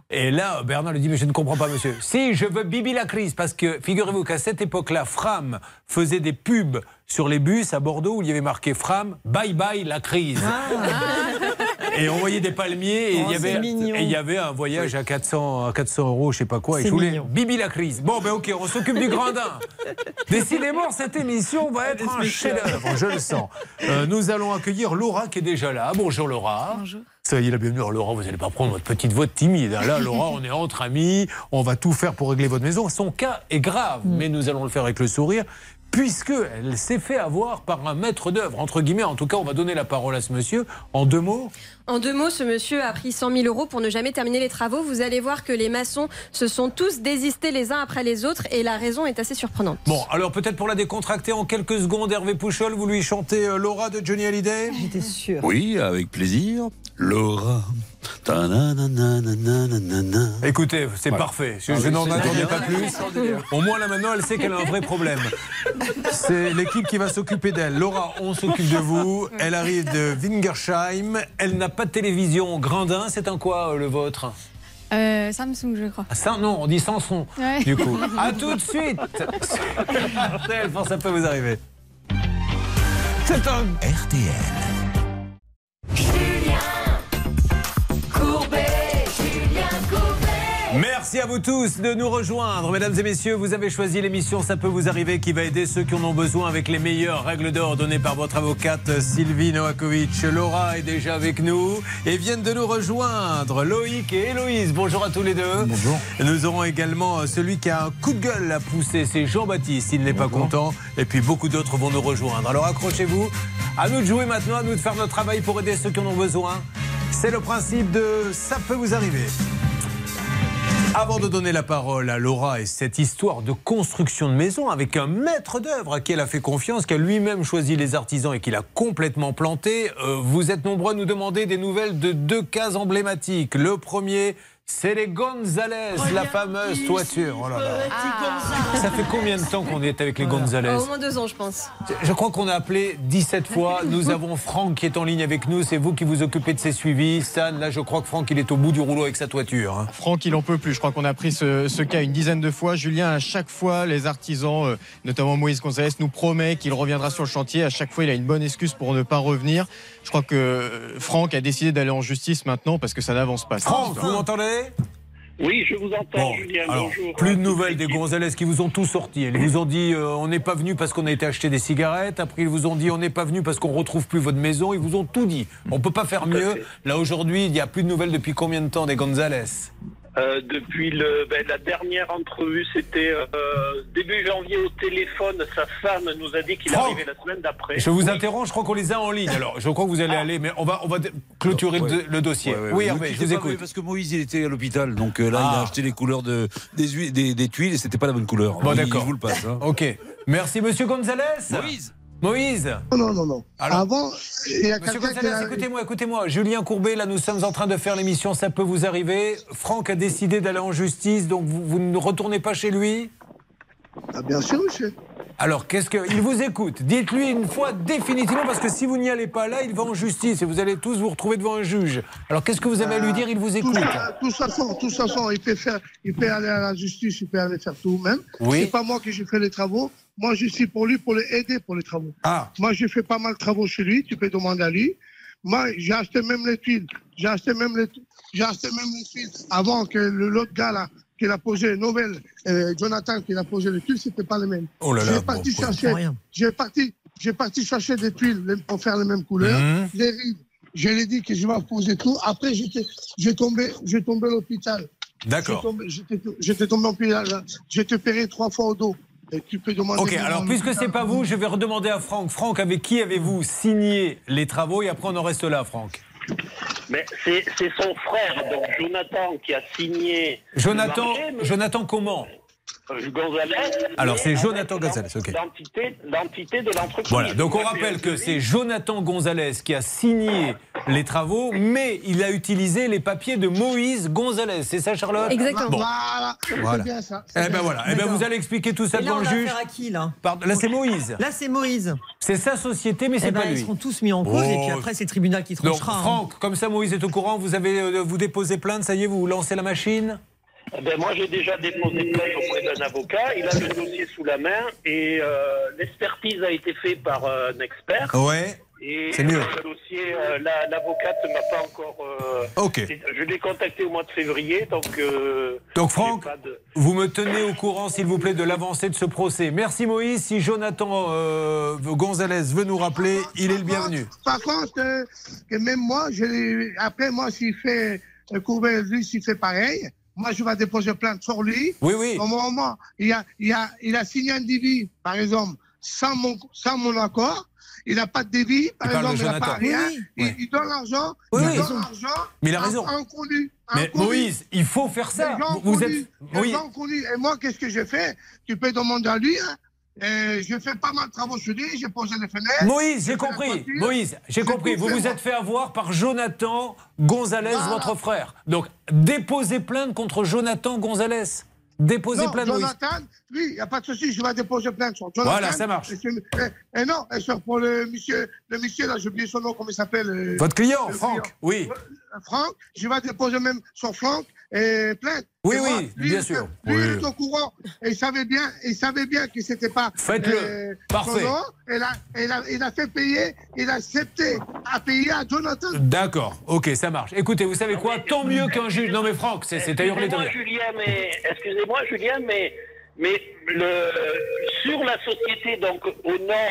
Et là, Bernard lui dit, mais je ne comprends pas, monsieur. Si, je veux Bibi la crise, parce que figurez-vous qu'à cette époque-là, Fram faisait des pubs sur les bus à Bordeaux où il y avait marqué Fram, bye bye la crise. Et on voyait des palmiers et Oh, il y avait c'est mignon. et il y avait un voyage à 400 à 400 euros, je sais pas quoi. Et je voulais mignon. Bibi la crise. Bon, ben ok, on s'occupe du grandin. Décidément, cette émission va être un chef-d'œuvre, je le sens. Euh, nous allons accueillir Laura qui est déjà là. Bonjour Laura. Bonjour. Soyez la bienvenue. Alors, Laura, vous n'allez pas prendre votre petite voix de timide. hein. Là, Laura, on est entre amis. On va tout faire pour régler votre maison. Son cas est grave, mais nous allons le faire avec le sourire. Puisque elle s'est fait avoir par un maître d'œuvre, entre guillemets. En tout cas, on va donner la parole à ce monsieur. En deux mots, En deux mots, ce monsieur a pris 100 000 euros pour ne jamais terminer les travaux. Vous allez voir que les maçons se sont tous désistés les uns après les autres et la raison est assez surprenante. Bon, alors peut-être pour la décontracter en quelques secondes, Hervé Pouchol, vous lui chantez euh, Laura de Johnny Hallyday? J'étais sûre. Oui, avec plaisir. Laura. Écoutez, c'est Voilà. parfait. Je, Ah je oui, n'en attendais pas plus. Au moins là maintenant, elle sait qu'elle a un vrai problème. C'est l'équipe qui va s'occuper d'elle. Laura, on s'occupe de vous. Elle arrive de Wingersheim. Elle n'a pas de télévision. Grandin, c'est un quoi euh, le vôtre? Euh, Samsung, je crois. Ah, Ça, non, on dit Samson. Ouais. Du coup, à tout de suite. RTL, pense ça peut vous arriver. C'est un RTL. Merci à vous tous de nous rejoindre. Mesdames et messieurs, vous avez choisi l'émission Ça peut vous arriver qui va aider ceux qui en ont besoin avec les meilleures règles d'or données par votre avocate Sylvie Novakovic. Laura est déjà avec nous et viennent de nous rejoindre Loïc et Héloïse. Bonjour à tous les deux. Bonjour. Nous aurons également euh, celui qui a un coup de gueule à pousser, c'est Jean-Baptiste. Il n'est pas content. Et puis beaucoup d'autres vont nous rejoindre. Alors accrochez-vous. À nous de jouer maintenant, à nous de faire notre travail pour aider ceux qui en ont besoin. C'est le principe de Ça peut vous arriver. Avant de donner la parole à Laura et cette histoire de construction de maison avec un maître d'œuvre à qui elle a fait confiance, qui a lui-même choisi les artisans et qui l'a complètement planté, euh, vous êtes nombreux à nous demander des nouvelles de deux cas emblématiques. Le premier, c'est les Gonzalez, la fameuse toiture. Oh là là. Ça fait combien de temps qu'on est avec les Gonzalez Oh, au moins deux ans, je pense. je crois qu'on a appelé 17 fois. Nous avons Franck qui est en ligne avec nous. C'est vous qui vous occupez de ses suivis. Stan, là, je crois que Franck, il est au bout du rouleau avec sa toiture. hein. Franck, il en peut plus. Je crois qu'on a pris ce, ce cas une dizaine de fois. Julien, à chaque fois, les artisans, euh, notamment Moïse Gonzalez, nous promet qu'il reviendra sur le chantier. À chaque fois, il a une bonne excuse pour ne pas revenir. Je crois que euh, Franck a décidé d'aller en justice maintenant parce que ça n'avance pas. Franck, vous m'entendez? Oui, je vous entends, Bon, Julien. alors, bonjour. plus de nouvelles des Gonzalez qui vous ont tout sorti. Ils vous ont dit euh, on n'est pas venu parce qu'on a été acheter des cigarettes. Après, ils vous ont dit on n'est pas venu parce qu'on retrouve plus votre maison. Ils vous ont tout dit. On peut pas faire mieux. Là, aujourd'hui, il n'y a plus de nouvelles depuis combien de temps des Gonzalez? Euh, depuis le, ben, la dernière entrevue, c'était euh, début janvier au téléphone. Sa femme nous a dit qu'il Franck, arrivait la semaine d'après. Je vous interromps, je crois qu'on les a en ligne. Alors, je crois que vous allez aller, mais on va, on va clôturer le, le dossier. Ouais, ouais, oui. Hervé, je vous écoute. oui, Parce que Moïse, il était à l'hôpital, donc euh, là, il Ah. a acheté les couleurs de, des, huiles- des, des tuiles et c'était pas la bonne couleur. Bon, d'accord. Je vous le passe. hein. Ok. Merci, monsieur Gonzalez. Moïse. Moïse. Non, non, non. Alors, Avant, il y a Monsieur quelqu'un qui Gonzalez, a... écoutez-moi, écoutez-moi. Julien Courbet, là, nous sommes en train de faire l'émission, ça peut vous arriver. Franck a décidé d'aller en justice, donc vous, vous ne retournez pas chez lui Ah, bien sûr, monsieur. Alors, qu'est-ce que. Il vous écoute. Dites-lui une fois définitivement, parce que si vous n'y allez pas là, il va en justice et vous allez tous vous retrouver devant un juge. Alors, qu'est-ce que vous avez à lui dire? Il vous écoute. tout ça tout ça. Il peut faire, il peut aller à la justice, il peut aller faire tout même. Oui. C'est pas moi qui j'ai fait les travaux. Moi, je suis pour lui pour l'aider pour les travaux. Ah. Moi, j'ai fait pas mal de travaux chez lui. Tu peux demander à lui. Moi, j'ai acheté même les tuiles. J'ai acheté même les, j'ai acheté même les tuiles avant que le- l'autre gars là, qui l'a posé nouvelles, euh, Jonathan qui l'a posé les tuiles, c'était pas les mêmes. Oh là là, J'ai parti chercher, Rien. j'ai parti, j'ai parti chercher des tuiles les- pour faire les mêmes couleurs, Mhm. les rides. Je lui ai dit que je vais poser tout. Après, j'étais, j'ai tombé, j'ai tombé à l'hôpital. D'accord. Tombé- J'étais j'étais tombé en l'hôpital. J'étais opéré trois fois au dos. Et tu peux demander. Ok, alors puisque c'est pas vous, je vais redemander à Franck. Franck, avec qui avez-vous signé les travaux Et après, on en reste là, Franck. Mais c'est c'est son frère, donc Jonathan, qui a signé. Jonathan, le marché, mais- Jonathan comment? Euh, Gonzalez. Alors, c'est Jonathan Gonzalez, ok. L'entité l'entité de l'entreprise. Voilà, donc on rappelle que c'est Jonathan Gonzalez qui a signé les travaux, mais il a utilisé les papiers de Moïse Gonzalez. C'est ça, Charlotte? Exactement. Bon. Voilà, Voilà. c'est bien ça. Eh ben bien voilà, eh ben vous allez expliquer tout ça devant le juge. à qui, là? Pardon, là, c'est Moïse. Là, c'est Moïse. C'est sa société, mais c'est Eh ben, pas ils lui. seront tous mis en cause et puis Oh. après, c'est le tribunal qui Donc, tranchera. hein. Franck, comme ça, Moïse est au courant. Vous avez euh, vous déposez plainte, ça y est, vous lancez la machine? Eh Ben, moi, j'ai déjà déposé plainte auprès d'un avocat. Il a le dossier sous la main et euh, l'expertise a été faite par euh, un expert. Ouais. Et C'est mieux. Le dossier, euh, la- l'avocate ne m'a pas encore. euh, Ok. Je l'ai contacté au mois de février, donc. euh, Donc, Franck, de- Vous me tenez au courant, s'il vous plaît, de l'avancée de ce procès. Merci Moïse. Si Jonathan euh, Gonzalez veut nous rappeler, il est le bienvenu. Par contre, euh, que même moi, je après moi, s'il fait euh, Courbet, lui, s'il fait pareil, moi, je vais déposer plainte sur lui. Oui, oui. Au moment, il a, il a, il a signé un devis, par exemple, sans mon, sans mon accord. Il n'a pas de devis, par Il exemple, il n'a pas rien. Oui, Il, oui. il donne l'argent. Oui, il oui. donne l'argent. Mais il a raison. En connu. en Mais connu. Moïse, il faut faire ça. Les gens Vous, connus, êtes. les Oui. gens connus. Et moi, qu'est-ce que j'ai fait? Tu peux demander à lui. hein. Je fais pas mal de travaux chez lui. J'ai posé les fenêtres. Moïse, j'ai compris. Moïse, j'ai compris. Vous vous moi. êtes fait avoir par Jonathan Gonzalez, Voilà. votre frère. Donc, déposez plainte contre Jonathan Gonzalez. Déposez Non, plainte, Moïse. Jonathan, lui, il n'y a pas de souci, je vais déposer plainte sur Jonathan. Voilà, ça marche. Et, non, et sur pour le monsieur, le monsieur là, j'ai oublié son nom, comment il s'appelle euh, Votre client, Franck. client. Oui. Euh, Franck, je vais déposer même sur Franck et plainte. Oui, oui, lui, bien il- sûr. Lui, Oui. il est au courant. Et il savait bien, il savait bien que c'était pas. euh, Faites-le. Parfait. son nom. Et là, et là, il a fait payer, il a accepté à payer à Jonathan. D'accord, ok, ça marche. Écoutez, vous savez quoi? Tant mieux qu'un juge. Non, mais Franck, c'est c'est à hurler de. Julien, mais excusez-moi, Julien, mais mais le sur la société donc au nom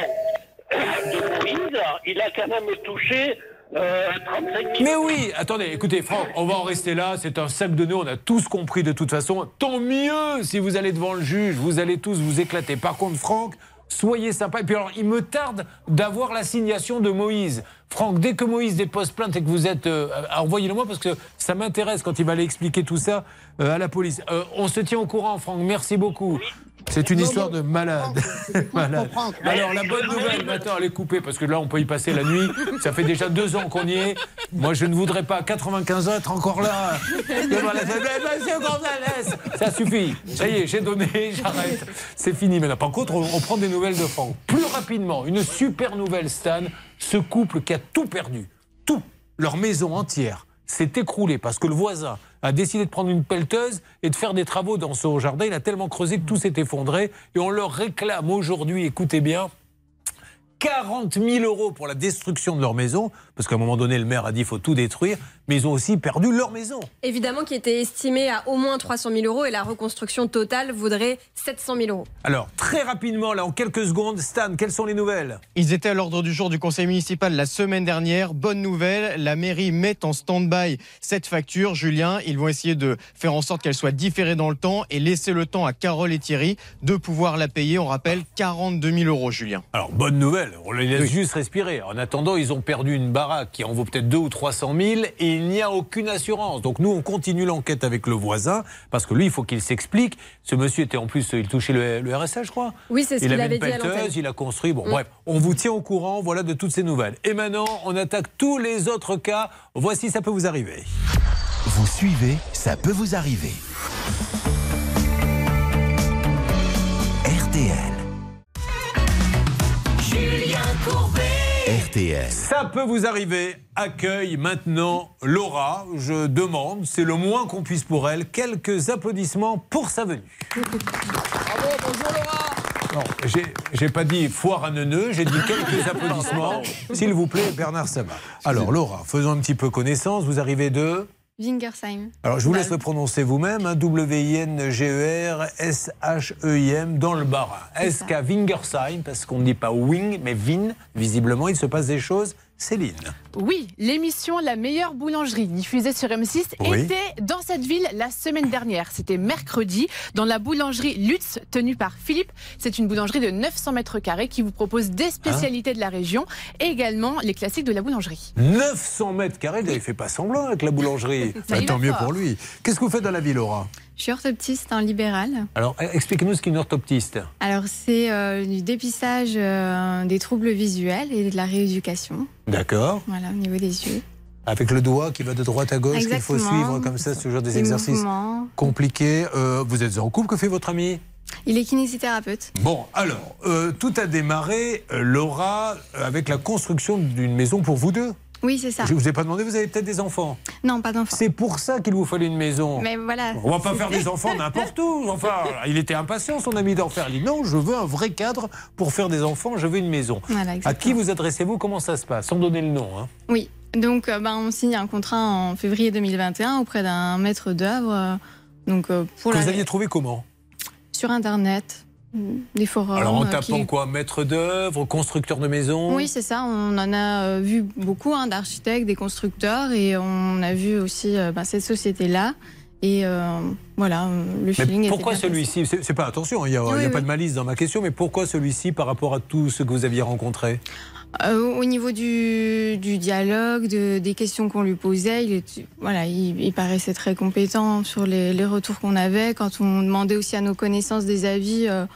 de Moïse, il a quand même touché euh, 35 000. Mais oui, attendez, écoutez, Franck, on va en rester là. C'est un sac de nœuds, on a tous compris de toute façon. Tant mieux si vous allez devant le juge, vous allez tous vous éclater. Par contre, Franck, soyez sympa. Et puis alors, il me tarde d'avoir l'assignation de Moïse. Franck, dès que Moïse dépose plainte et que vous êtes. euh, Envoyez-le moi parce que ça m'intéresse quand il va aller expliquer tout ça euh, à la police. Euh, on se tient au courant, Franck. Merci beaucoup. C'est une histoire de malade. malade. Alors, la bonne nouvelle, maintenant, elle est coupée parce que là, on peut y passer la nuit. Ça fait déjà deux ans qu'on y est. Moi, je ne voudrais pas, à 95 ans, être encore là. devant la télé. Mais Monsieur Gonzalez Ça suffit. Ça y est, j'ai donné, j'arrête. C'est fini maintenant. Par contre, on, on prend des nouvelles de Franck. Plus rapidement, une super nouvelle, Stan. Ce couple qui a tout perdu. Tout. Leur maison entière s'est écroulée parce que le voisin a décidé de prendre une pelleteuse et de faire des travaux dans son jardin. Il a tellement creusé que tout s'est effondré. Et on leur réclame aujourd'hui, écoutez bien, 40 000 euros pour la destruction de leur maison, parce qu'à un moment donné, le maire a dit qu'il faut tout détruire, mais ils ont aussi perdu leur maison. Évidemment, qui était estimé à au moins 300 000 euros et la reconstruction totale vaudrait 700 000 euros. Alors, très rapidement, là, en quelques secondes, Stan, quelles sont les nouvelles? Ils étaient à l'ordre du jour du conseil municipal la semaine dernière. Bonne nouvelle, la mairie met en stand-by cette facture. Julien, ils vont essayer de faire en sorte qu'elle soit différée dans le temps et laisser le temps à Carole et Thierry de pouvoir la payer. On rappelle 42 000 euros, Julien. Alors, bonne nouvelle, on les laisse juste respirer. En attendant, ils ont perdu une baraque qui en vaut peut-être 2 ou 300 000 et il n'y a aucune assurance. Donc nous, on continue l'enquête avec le voisin parce que lui, il faut qu'il s'explique. Ce monsieur était en plus, il touchait le, le RSA, je crois. Oui, c'est ce Il qu'il avait avait une dit à l'antenne. pelleteuse, il a construit. Bon, Mm. bref, on vous tient au courant, voilà de toutes ces nouvelles. Et maintenant, on attaque tous les autres cas. Voici, ça peut vous arriver. Vous suivez, ça peut vous arriver. RTL. RTL. Ça peut vous arriver. Accueille maintenant Laura. Je demande, c'est le moins qu'on puisse pour elle, quelques applaudissements pour sa venue. Bravo, bonjour Laura. Non, j'ai- j'ai pas dit foire à neuneux, j'ai dit quelques applaudissements. S'il vous plaît, Bernard Sabat. Alors, Laura, faisons un petit peu connaissance. Vous arrivez de. Wingersheim. Alors, je vous laisse le prononcer vous-même. hein, W-I-N-G-E-R-S-H-E-I-M dans le Bas-Rhin. Est-ce qu'à Wingersheim, parce qu'on ne dit pas wing, mais vin, visiblement, il se passe des choses Céline. Oui, l'émission La meilleure boulangerie, diffusée sur M6, Oui. était dans cette ville la semaine dernière. C'était mercredi, dans la boulangerie Lutz, tenue par Philippe. C'est une boulangerie de 900 mètres carrés qui vous propose des spécialités de la région et également les classiques de la boulangerie. 900 mètres carrés, il fait pas semblant avec la boulangerie. Y Tant mieux fort. pour lui. Qu'est-ce que vous faites dans la vie, Laura Je suis orthoptiste en libéral. Alors, eh, expliquez-nous ce qu'est une orthoptiste. Alors, c'est euh, du dépistage euh, des troubles visuels et de la rééducation. D'accord. Voilà, au niveau des yeux. Avec le doigt qui va de droite à gauche, qu'il faut suivre comme ça, ce genre des exercices mouvements. compliqués. Euh, vous êtes en couple, que fait votre ami? Il est kinésithérapeute. Bon, alors, euh, tout a démarré, euh, Laura, euh, avec la construction d'une maison pour vous deux. Oui, c'est ça. Je vous ai pas demandé, vous avez peut-être des enfants. Non, pas d'enfant. C'est pour ça qu'il vous fallait une maison. Mais voilà. On va pas faire des enfants n'importe où. Enfin, il était impatient, son ami d'en faire. Il dit non, je veux un vrai cadre pour faire des enfants, je veux une maison. Voilà, à qui vous adressez-vous? Comment ça se passe? Sans donner le nom. hein. Oui. Donc, euh, ben, on signe un contrat en février 2021 auprès d'un maître d'œuvre. euh, donc, euh, pour Que la... vous aviez trouvé comment? Sur Internet, des forums. Alors en euh, tapant qui- quoi? Maître d'œuvre, constructeur de maison? Oui, c'est ça. On en a euh, vu beaucoup hein, d'architectes, des constructeurs, et on a vu aussi euh, ben, cette société-là. Et euh, voilà, le feeling Mais pourquoi celui-ci? C'est pas attention, il n'y a, y a Oui, pas de malice dans ma question, mais pourquoi celui-ci par rapport à tous ceux que vous aviez rencontrés Euh, Au niveau du, du dialogue, de- des questions qu'on lui posait, il, voilà, il, il paraissait très compétent sur les, les retours qu'on avait. Quand on demandait aussi à nos connaissances des avis, euh,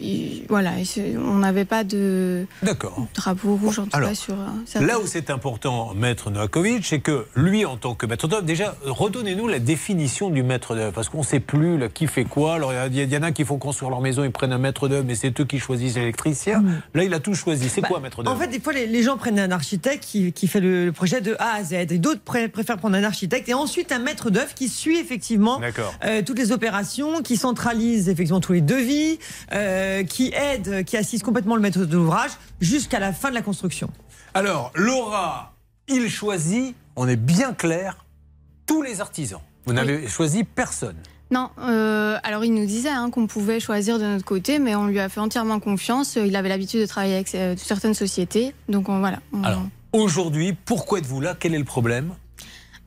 il- voilà, on n'avait pas de D'accord. drapeau rouge en tout Alors, cas sur. euh, certains- Là où c'est important, maître Novakovic, c'est que lui, en tant que maître d'œuvre, déjà, redonnez-nous la définition du maître d'œuvre, parce qu'on ne sait plus là, qui fait quoi. Alors, il y, en a qui font construire leur maison, ils prennent un maître d'œuvre, mais c'est eux qui choisissent l'électricien. Là, il a tout choisi. C'est quoi, maître d'œuvre? En fait, des fois, les, les gens prennent un architecte qui, qui fait le, le projet de A à Z, et d'autres pré- préfèrent prendre un architecte, et ensuite un maître d'œuvre qui suit effectivement euh, toutes les opérations, qui centralise effectivement tous les devis, euh, qui aide, qui assiste complètement le maître d'ouvrage jusqu'à la fin de la construction. Alors, Laura, il choisit, on est bien clair, tous les artisans. Vous n'avez choisi personne. Non, euh, alors il nous disait hein, qu'on pouvait choisir de notre côté, mais on lui a fait entièrement confiance. Il avait l'habitude de travailler avec euh, certaines sociétés, donc on- voilà. on- Alors, aujourd'hui, pourquoi êtes-vous là? Quel est le problème?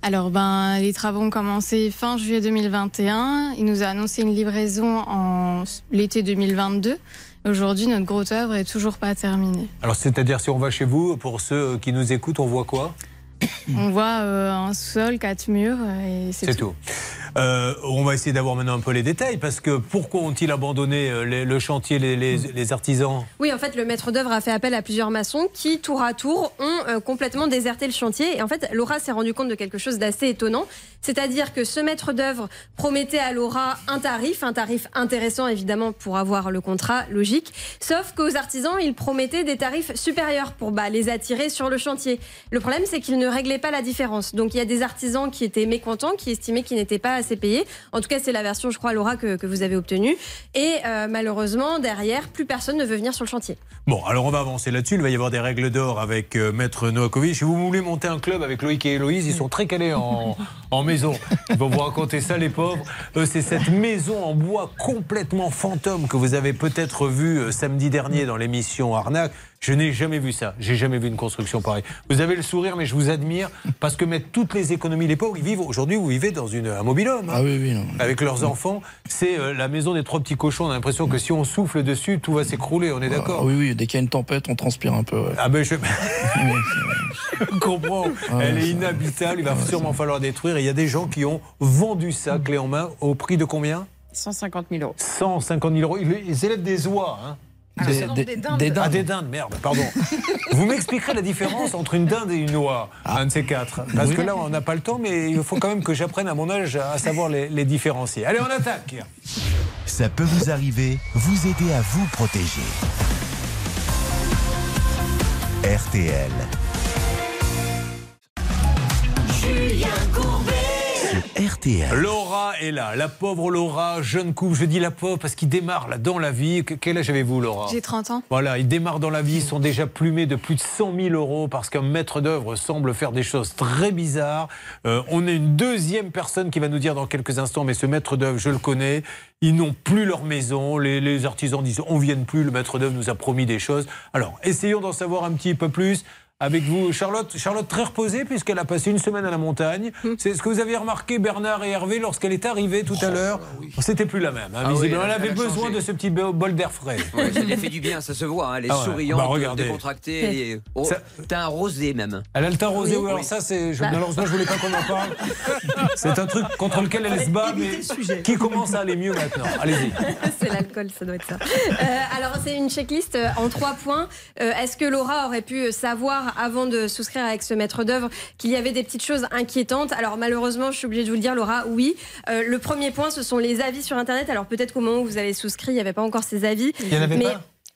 Alors, ben, les travaux ont commencé fin juillet 2021. Il nous a annoncé une livraison en l'été 2022. Aujourd'hui, notre grosse œuvre est toujours pas terminée. Alors, c'est-à-dire, si on va chez vous, pour ceux qui nous écoutent, on voit quoi? On voit euh, un sol, quatre murs, euh, et c'est C'est tout. tout. Euh, on va essayer d'avoir maintenant un peu les détails, parce que pourquoi ont-ils abandonné euh, les- le chantier, les, les- les artisans? Oui, en fait, le maître d'œuvre a fait appel à plusieurs maçons qui, tour à tour, ont euh, complètement déserté le chantier. Et en fait, Laura s'est rendu compte de quelque chose d'assez étonnant. C'est-à-dire que ce maître d'œuvre promettait à Laura un tarif, un tarif intéressant évidemment pour avoir le contrat, logique. Sauf qu'aux artisans, il promettait des tarifs supérieurs pour bah, les attirer sur le chantier. Le problème, c'est qu'il ne réglait pas la différence. Donc il y a des artisans qui étaient mécontents, qui estimaient qu'ils n'étaient pas assez payé. En tout cas, c'est la version, je crois, Laura, que, vous avez obtenue. Et euh, malheureusement, derrière, plus personne ne veut venir sur le chantier. Bon, alors on va avancer là-dessus. Il va y avoir des règles d'or avec euh, Maître Novakovic. Si vous voulez monter un club avec Loïc et Héloïse, ils sont très calés en, en maison. Ils vont vous raconter ça, les pauvres. Eux, c'est cette maison en bois complètement fantôme que vous avez peut-être vu euh, samedi dernier dans l'émission Arnaque. Je n'ai jamais vu ça. J'ai jamais vu une construction pareille. Vous avez le sourire, mais je vous admire parce que mettre toutes les économies, les pauvres, ils vivent aujourd'hui, vous vivez dans une, un mobil-home. Ah oui, oui. non. Avec leurs enfants, c'est euh, la maison des trois petits cochons. On a l'impression que si on souffle dessus, tout va s'écrouler. On est d'accord Ah oui, oui, dès qu'il y a une tempête, on transpire un peu. ouais. Ah ben je, je comprends. Elle est inhabitable. Il va sûrement falloir détruire. Et il y a des gens qui ont vendu ça clé en main au prix de combien? 150 000 euros. 150 000 euros. Ils, ils élèvent des oies. Hein. Ah, Des- des- des dindes. Des dindes. Ah, des dindes, merde, pardon. Vous m'expliquerez la différence entre une dinde et une oie, un de ces quatre. Parce que là, on n'a pas le temps, mais il faut quand même que j'apprenne à mon âge à savoir les, les différencier. Allez, on attaque Ça peut vous arriver, vous aider à vous protéger. RTL. Julien. RTL. Laura est là, la pauvre Laura, jeune couple. Je dis la pauvre parce qu'il démarre là dans la vie. Que- Quel âge avez-vous, Laura? J'ai 30 ans. Voilà, ils démarrent dans la vie, ils sont déjà plumés de plus de 100 000 euros parce qu'un maître d'œuvre semble faire des choses très bizarres. Euh, on a une deuxième personne qui va nous dire dans quelques instants, mais ce maître d'œuvre, je le connais, ils n'ont plus leur maison. Les, les artisans disent, on vient plus, le maître d'œuvre nous a promis des choses. Alors, essayons d'en savoir un petit peu plus. Avec vous, Charlotte. Charlotte très reposée puisqu'elle a passé une semaine à la montagne. C'est ce que vous avez remarqué, Bernard et Hervé, lorsqu'elle est arrivée tout à l'heure. C'était plus la même. hein, Ah oui, elle avait besoin changé. de ce petit bol d'air frais. Ouais, ça lui fait du bien, ça se voit. hein, Elle est Ah ouais. souriante, Bah, décontractée. elle est- Oh, T'as un rosé même. Elle a le teint rosé, oui, alors ça, c'est. je- Bah. Malheureusement, je voulais pas qu'on en parle. C'est un truc contre lequel elle se bat, mais qui commence à aller mieux maintenant. Allez-y. c'est l'alcool, ça doit être ça. Euh, alors, c'est une checklist euh, en trois points. Euh, Est-ce que Laura aurait pu savoir, avant de souscrire avec ce maître d'œuvre, qu'il y avait des petites choses inquiétantes Alors, malheureusement, je suis obligée de vous le dire, Laura, oui. Euh, le premier point, ce sont les avis sur Internet. Alors, peut-être qu'au moment où vous avez souscrit, il n'y avait pas encore ces avis. mais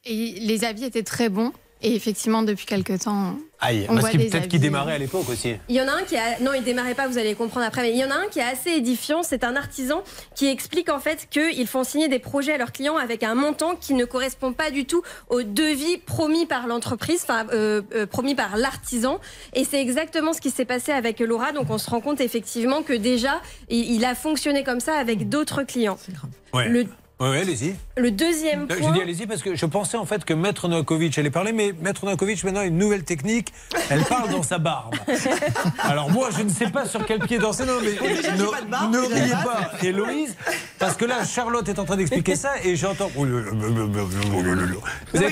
Et les avis étaient très bons. Et effectivement, depuis quelques temps, Aïe, on parce qu'il des peut-être qu'il avis. démarrait à l'époque aussi. Il y en a un qui a non, il démarrait pas, vous allez comprendre après, mais il y en a un qui est assez édifiant. C'est un artisan qui explique en fait qu'ils font signer des projets à leurs clients avec un montant qui ne correspond pas du tout au devis promis par l'entreprise, enfin euh, euh, promis par l'artisan. Et c'est exactement ce qui s'est passé avec Laura. Donc on se rend compte effectivement que déjà il, il a fonctionné comme ça avec d'autres clients. Ouais. Le, Ouais, allez-y. le deuxième Euh, J'ai point. dit allez-y parce que je pensais en fait que Maître Novakovic allait parler, mais Maître Novakovic maintenant a une nouvelle technique. Elle parle dans sa barbe. Alors moi, je ne sais pas sur quel pied danser. Non, mais j'ai ne, pas pas, Héloïse, parce que là, Charlotte est en train d'expliquer ça et j'entends. Vous avez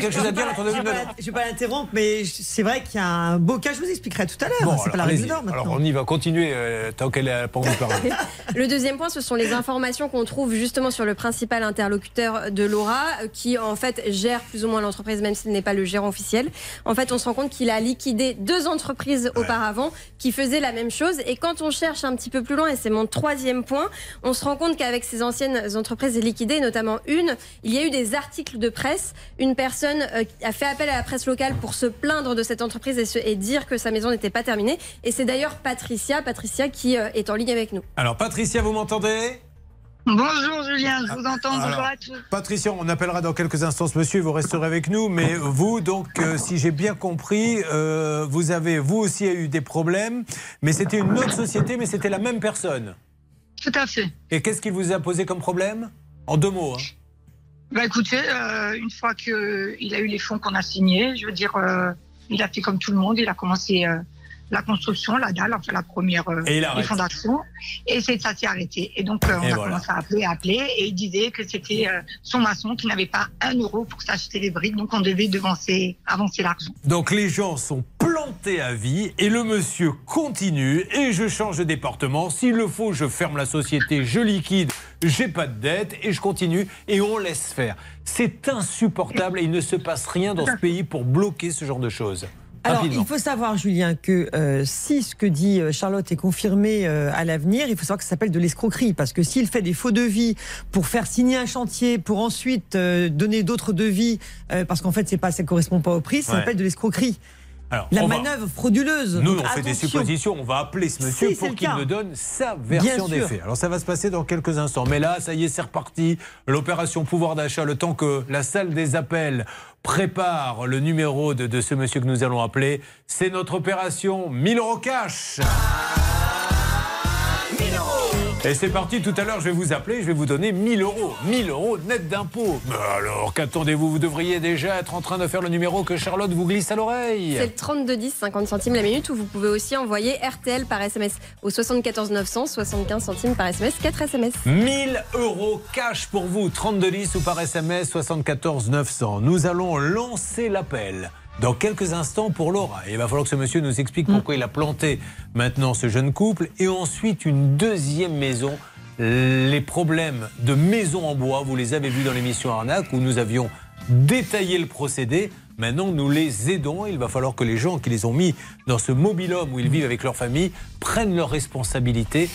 quelque chose à dire Je ne vais pas l'interrompre, mais c'est vrai qu'il y a un beau cas, je vous expliquerai tout à l'heure. Bon, c'est pas la alors, règle maintenant. Alors on y va, continuer euh, tant qu'elle n'a pas envie de parler. Le deuxième point, ce sont les informations qu'on trouve justement sur le principal interlocuteur de Laura, euh, qui en fait gère plus ou moins l'entreprise, même s'il n'est pas le gérant officiel. En fait, on se rend compte qu'il a liquidé deux entreprises auparavant qui faisaient la même chose. Et quand on cherche un petit peu plus loin, et c'est mon troisième point, on se rend compte qu'avec ces anciennes entreprises liquidées, notamment une, il y a eu des articles de presse. Une personne euh, a fait appel à la presse locale pour se plaindre de cette entreprise et, se- et dire que sa maison n'était pas terminée. Et c'est d'ailleurs Patricia, Patricia qui euh, est en ligne avec nous. Alors Patricia, vous m'entendez? Bonjour Julien, je vous entends. Bonjour Alors, à tous. Patricia, on appellera dans quelques instants ce monsieur, vous resterez avec nous, mais vous, donc, euh, si j'ai bien compris, euh, vous avez, vous aussi, eu des problèmes, mais c'était une autre société, mais c'était la même personne. Tout à fait. Et qu'est-ce qu'il vous a posé comme problème? En deux mots. hein. Bah écoutez, euh, une fois qu'il a eu les fonds qu'on a signés, je veux dire, euh, il a fait comme tout le monde, il a commencé euh, la construction, la dalle, enfin la première, euh, Et les fondations, et c'est ça s'est arrêté. Et donc euh, on Et a voilà. commencé à appeler, à appeler, et il disait que c'était euh, son maçon qui n'avait pas un euro pour s'acheter les briques, donc on devait devancer, avancer l'argent. Donc les gens sont plantés à vie et le monsieur continue et je change de département. S'il le faut, je ferme la société, je liquide, j'ai pas de dette et je continue et on laisse faire. C'est insupportable et il ne se passe rien dans ce pays pour bloquer ce genre de choses. Alors, Rapidement. il faut savoir, Julien, que euh, si ce que dit euh, Charlotte est confirmé euh, à l'avenir, il faut savoir que ça s'appelle de l'escroquerie. Parce que s'il fait des faux devis pour faire signer un chantier, pour ensuite euh, donner d'autres devis, euh, parce qu'en fait, c'est pas, ça correspond pas au prix, ça Ouais. s'appelle de l'escroquerie. Alors, la va- manœuvre frauduleuse. Nous, Donc, on fait des suppositions. On va appeler ce monsieur Si, pour qu'il nous donne sa version Bien des faits. Alors, ça va se passer dans quelques instants. Mais là, ça y est, c'est reparti. L'opération pouvoir d'achat, le temps que la salle des appels prépare le numéro de, de ce monsieur que nous allons appeler, c'est notre opération 1000 euros cash. Et c'est parti, tout à l'heure je vais vous appeler, je vais vous donner 1000 euros. 1000 euros net d'impôts. Mais alors, qu'attendez-vous? Vous devriez déjà être en train de faire le numéro que Charlotte vous glisse à l'oreille. C'est le 32 10, 50 centimes la minute, où vous pouvez aussi envoyer RTL par SMS au 74 900, 75 centimes par SMS, 4 SMS. 1000 euros cash pour vous, 3210 ou par SMS 74 900. Nous allons lancer l'appel dans quelques instants pour Laura. Et il va falloir que ce monsieur nous explique pourquoi il a planté maintenant ce jeune couple et ensuite une deuxième maison. Les problèmes de maison en bois, vous les avez vus dans l'émission Arnaque où nous avions détaillé le procédé. Maintenant, nous les aidons. Il va falloir que les gens qui les ont mis dans ce mobil-home où ils vivent avec leur famille prennent leurs responsabilités.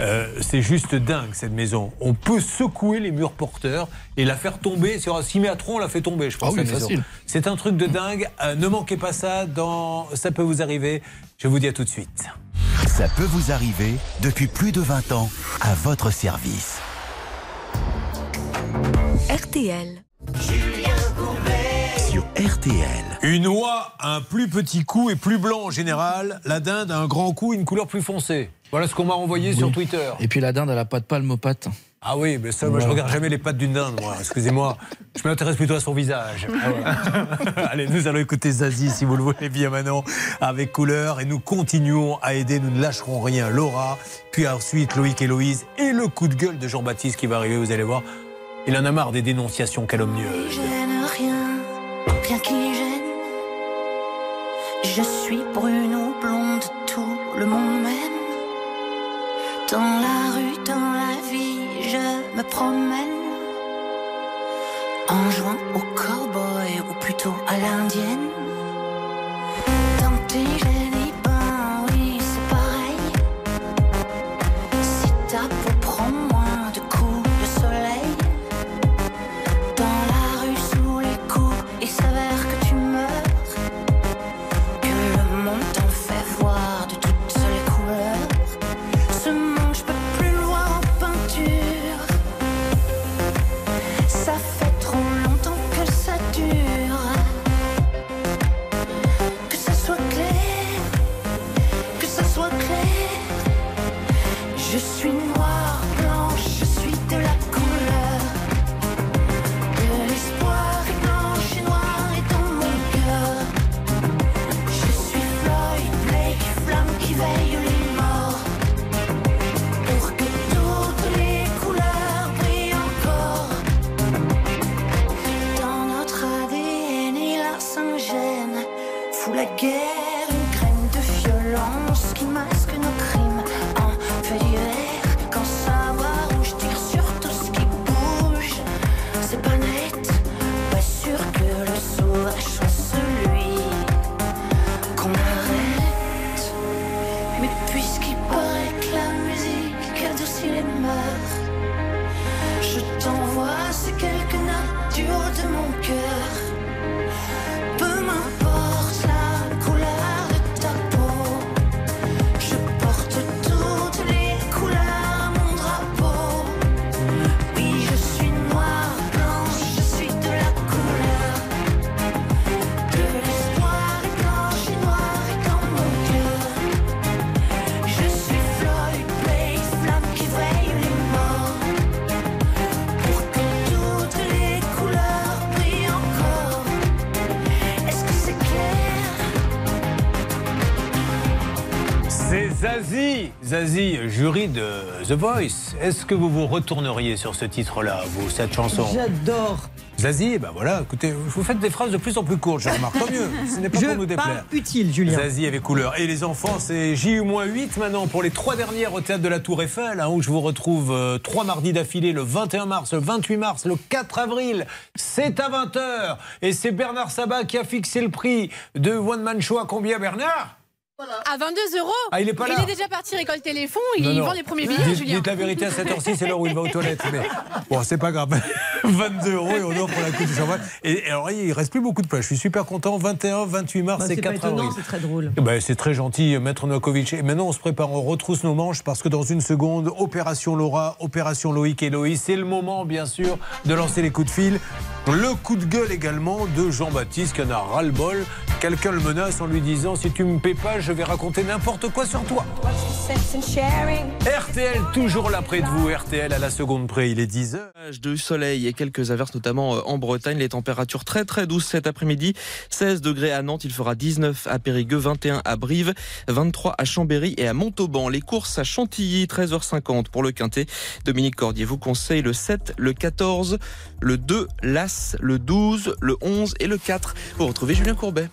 Euh, c'est juste dingue cette maison. On peut secouer les murs porteurs et la faire tomber. Sur un 6 mètres à tronc, on la fait tomber, je pense. Ah oui, facile. C'est un truc de dingue. Euh, ne manquez pas ça. Dans Ça peut vous arriver. Je vous dis à tout de suite. Ça peut vous arriver depuis plus de 20 ans à votre service. RTL. Sur RTL. Une oie a un plus petit cou et plus blanc en général. La dinde a un grand cou et une couleur plus foncée. Voilà ce qu'on m'a envoyé sur Twitter. Et puis la dinde, elle a pas de palme aux pattes. Ah oui, mais ça, moi, je regarde jamais les pattes d'une dinde, moi. Excusez-moi. Je m'intéresse plutôt à son visage. Allez, nous allons écouter Zazie, si vous le voulez bien maintenant, avec couleur. Et nous continuons à aider, nous ne lâcherons rien. Laura, puis ensuite Loïc et Loïse. Et le coup de gueule de Jean-Baptiste qui va arriver, vous allez voir. Il en a marre des dénonciations calomnieuses. Rien qui gêne. Je suis brune ou blonde, tout le monde m'aime. Dans la rue, dans la vie, je me promène. En jouant au cowboy ou plutôt à l'indienne. Fout la guerre, Zazie, Zazie, jury de The Voice. Est-ce que vous vous retourneriez sur ce titre-là, vous, cette chanson? J'adore. Zazie, ben voilà, écoutez, vous faites des phrases de plus en plus courtes, je remarque. Tant mieux, ce n'est pas Je pour nous déplaire. utile, Julien. Zazie avec couleur. Et les enfants, c'est J-8 maintenant pour les trois dernières au théâtre de la Tour Eiffel, hein, où je vous retrouve euh, trois mardis d'affilée, le 21 mars, le 28 mars, le 4 avril. C'est à 20h. Et c'est Bernard Sabat qui a fixé le prix de One Man Show à combien, Bernard? À 22 euros Ah, il est pas là. Il est déjà parti récolter les fonds, il Non, non. vend les premiers billets, Dites- Julien. Dites la vérité à cette heure-ci, c'est l'heure où il va aux toilettes. Mais bon, c'est pas grave. 22 euros et on offre la coupe du champagne. Et, et alors, il reste plus beaucoup de place. Je suis super content. 21, 28 mars Bah, c'est pas 4 étonnant, avril. c'est très drôle. Eh ben, c'est très gentil, Maître Novakovic. Et maintenant, on se prépare, on retrousse nos manches parce que dans une seconde, opération Laura, opération Loïc et Loïs. C'est le moment, bien sûr, de lancer les coups de fil. Le coup de gueule également de Jean-Baptiste qui en a ras-le-bol. Quelqu'un le menace en lui disant Si tu me paies pas, je vais raconter n'importe quoi sur toi. RTL, toujours là près de vous. RTL à la seconde près, il est 10 h Du soleil et quelques averses, notamment euh, en Bretagne. Les températures très très douces cet après-midi. 16 degrés à Nantes, il fera 19 à Périgueux, 21 à Brive, 23 à Chambéry et à Montauban. Les courses à Chantilly, 13h50 pour le Quintet. Dominique Cordier vous conseille le 7, le 14, le 2, l'As, le 12, le 11 et le 4 pour retrouver Julien Courbet.